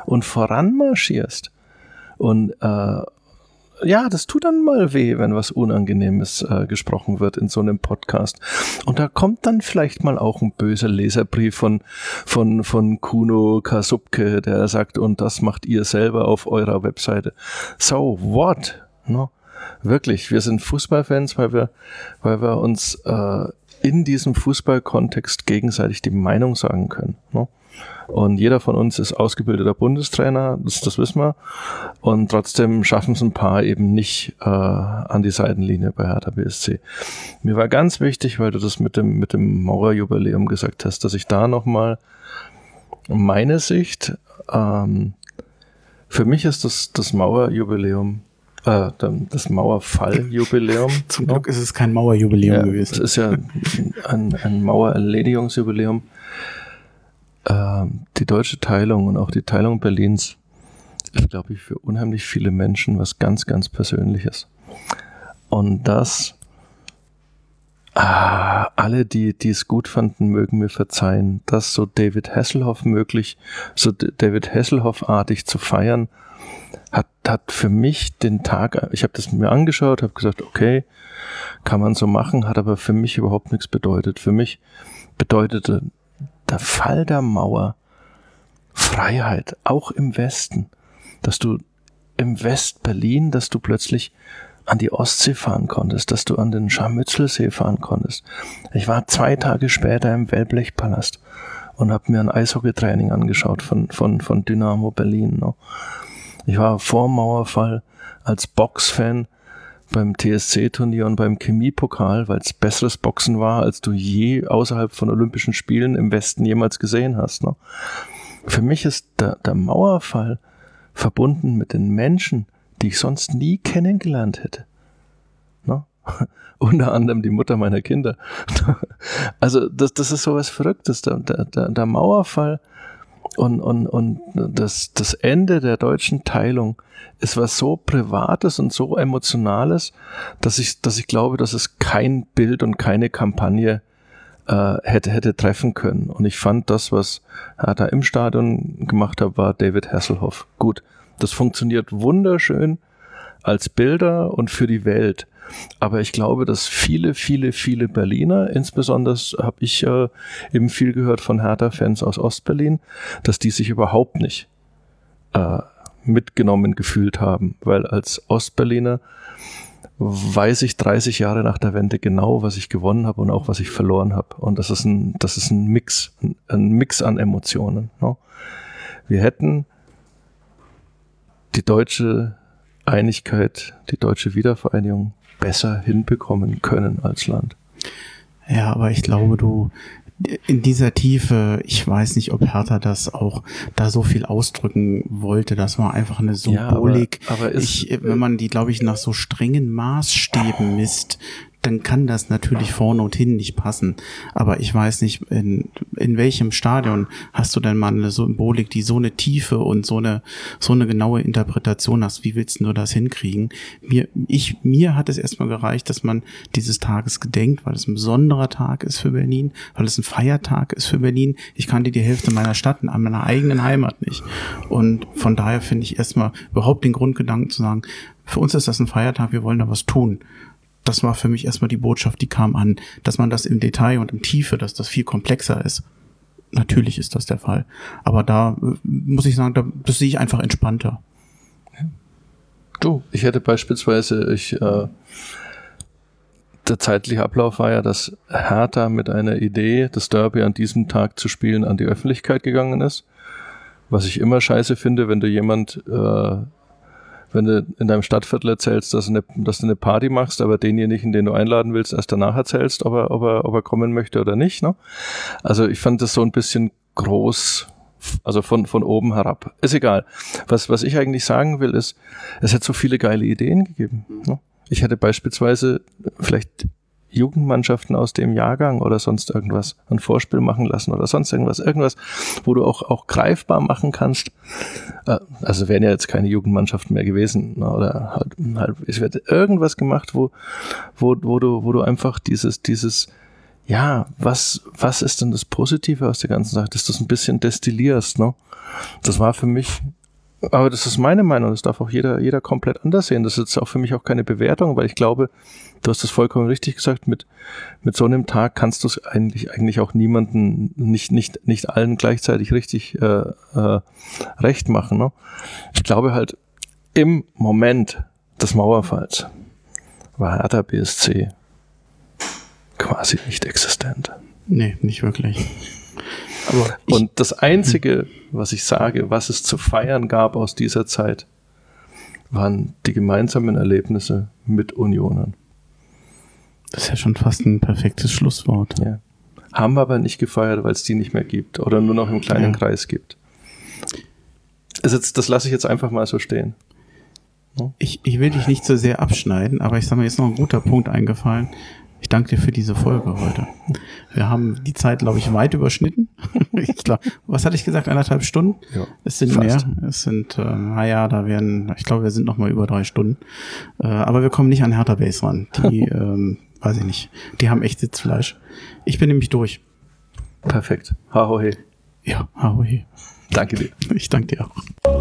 und voranmarschierst. Und äh, ja, das tut dann mal weh, wenn was Unangenehmes äh, gesprochen wird in so einem Podcast. Und da kommt dann vielleicht mal auch ein böser Leserbrief von, von, von Kuno Kasubke, der sagt, und das macht ihr selber auf eurer Webseite. So what? No? Wirklich, wir sind Fußballfans, weil wir, weil wir uns äh, in diesem Fußballkontext gegenseitig die Meinung sagen können. No? Und jeder von uns ist ausgebildeter Bundestrainer, das, das wissen wir. Und trotzdem schaffen es ein paar eben nicht äh, an die Seitenlinie bei Hertha BSC. Mir war ganz wichtig, weil du das mit dem, mit dem Mauerjubiläum gesagt hast, dass ich da nochmal meine Sicht, ähm, für mich ist das, das Mauerjubiläum äh, das Mauerfalljubiläum. Zum Glück ist es kein Mauerjubiläum ja, gewesen. Es ist ja ein, ein Mauererledigungsjubiläum die deutsche Teilung und auch die Teilung Berlins ist, glaube ich, für unheimlich viele Menschen was ganz, ganz Persönliches. Und das, ah, alle, die, die es gut fanden, mögen mir verzeihen, das so David Hasselhoff möglich, so David Hasselhoff-artig zu feiern, hat, hat für mich den Tag, ich habe das mir angeschaut, habe gesagt, okay, kann man so machen, hat aber für mich überhaupt nichts bedeutet. Für mich bedeutete der Fall der Mauer Freiheit, auch im Westen, dass du im West-Berlin, dass du plötzlich an die Ostsee fahren konntest, dass du an den Scharmützelsee fahren konntest. Ich war zwei Tage später im Wellblechpalast und habe mir ein Eishockeytraining angeschaut von, von, von Dynamo Berlin. Ne? Ich war vor Mauerfall als Boxfan beim TSC-Turnier und beim Chemiepokal, weil es besseres Boxen war, als du je außerhalb von Olympischen Spielen im Westen jemals gesehen hast. Ne? Für mich ist der, der Mauerfall verbunden mit den Menschen, die ich sonst nie kennengelernt hätte. Ne? Unter anderem die Mutter meiner Kinder. also das, das ist sowas Verrücktes. Der, der, der Mauerfall und, und, und das, das Ende der deutschen Teilung ist was so Privates und so Emotionales, dass ich, dass ich glaube, dass es kein Bild und keine Kampagne äh, hätte, hätte treffen können. Und ich fand das, was er da im Stadion gemacht hat, war David Hasselhoff. Gut, das funktioniert wunderschön als Bilder und für die Welt. Aber ich glaube, dass viele, viele, viele Berliner, insbesondere habe ich äh, eben viel gehört von Hertha-Fans aus Ostberlin, dass die sich überhaupt nicht äh, mitgenommen gefühlt haben, weil als Ostberliner weiß ich 30 Jahre nach der Wende genau, was ich gewonnen habe und auch was ich verloren habe. Und das ist ein, das ist ein Mix, ein, Mix an Emotionen. Ne? Wir hätten die deutsche Einigkeit, die deutsche Wiedervereinigung besser hinbekommen können als Land. Ja, aber ich glaube, du, in dieser Tiefe, ich weiß nicht, ob Hertha das auch da so viel ausdrücken wollte. Das war einfach eine Symbolik. Ja, aber, aber ich, wenn man die, glaube ich, nach so strengen Maßstäben misst, dann kann das natürlich vorne und hin nicht passen. Aber ich weiß nicht, in, in welchem Stadion hast du denn mal eine Symbolik, die so eine Tiefe und so eine, so eine genaue Interpretation hast? Wie willst du das hinkriegen? Mir, ich, mir hat es erstmal gereicht, dass man dieses Tages gedenkt, weil es ein besonderer Tag ist für Berlin, weil es ein Feiertag ist für Berlin. Ich kannte die Hälfte meiner Stadt in meiner eigenen Heimat nicht. Und von daher finde ich erstmal überhaupt den Grundgedanken zu sagen, für uns ist das ein Feiertag, wir wollen da was tun das war für mich erstmal die Botschaft, die kam an, dass man das im Detail und im Tiefe, dass das viel komplexer ist. Natürlich ist das der Fall. Aber da äh, muss ich sagen, da, das sehe ich einfach entspannter. Du, ich hätte beispielsweise, ich, äh, der zeitliche Ablauf war ja, dass Hertha mit einer Idee, das Derby an diesem Tag zu spielen, an die Öffentlichkeit gegangen ist. Was ich immer scheiße finde, wenn du jemand äh, wenn du in deinem Stadtviertel erzählst, dass, eine, dass du eine Party machst, aber denjenigen, den du einladen willst, erst danach erzählst, ob er, ob er, ob er kommen möchte oder nicht. Ne? Also ich fand das so ein bisschen groß, also von, von oben herab. Ist egal. Was, was ich eigentlich sagen will, ist, es hat so viele geile Ideen gegeben. Ne? Ich hätte beispielsweise vielleicht Jugendmannschaften aus dem Jahrgang oder sonst irgendwas ein Vorspiel machen lassen oder sonst irgendwas. Irgendwas, wo du auch, auch greifbar machen kannst. Äh, also wären ja jetzt keine Jugendmannschaften mehr gewesen. Ne, oder halt, halt, es wird irgendwas gemacht, wo, wo, wo du, wo du einfach dieses, dieses, ja, was, was ist denn das Positive aus der ganzen Sache, dass du es ein bisschen destillierst, ne? Das war für mich aber das ist meine Meinung, das darf auch jeder, jeder komplett anders sehen. Das ist jetzt auch für mich auch keine Bewertung, weil ich glaube, du hast das vollkommen richtig gesagt, mit, mit so einem Tag kannst du es eigentlich, eigentlich auch niemanden, nicht, nicht, nicht allen gleichzeitig richtig äh, äh, recht machen. Ne? Ich glaube halt, im Moment des Mauerfalls war Hertha BSC quasi nicht existent. Nee, nicht wirklich. Aber und das Einzige, was ich sage, was es zu feiern gab aus dieser Zeit, waren die gemeinsamen Erlebnisse mit Unionen. Das ist ja schon fast ein perfektes Schlusswort. Ja. Haben wir aber nicht gefeiert, weil es die nicht mehr gibt oder nur noch im kleinen ja. Kreis gibt. Also jetzt, das lasse ich jetzt einfach mal so stehen. Ich, ich will dich nicht so sehr abschneiden, aber ich sage mir, jetzt noch ein guter Punkt eingefallen. Ich danke dir für diese Folge heute. Wir haben die Zeit, glaube ich, weit überschnitten. ich glaub, was hatte ich gesagt? Eineinhalb Stunden? Ja, es sind fast. mehr. Es sind, äh, naja, da werden, ich glaube, wir sind noch mal über drei Stunden. Äh, aber wir kommen nicht an Hertha Base ran. Die, ähm, weiß ich nicht. Die haben echt Sitzfleisch. Ich bin nämlich durch. Perfekt. Ha ho he. Ja, ha ho he. Danke dir. Ich danke dir auch.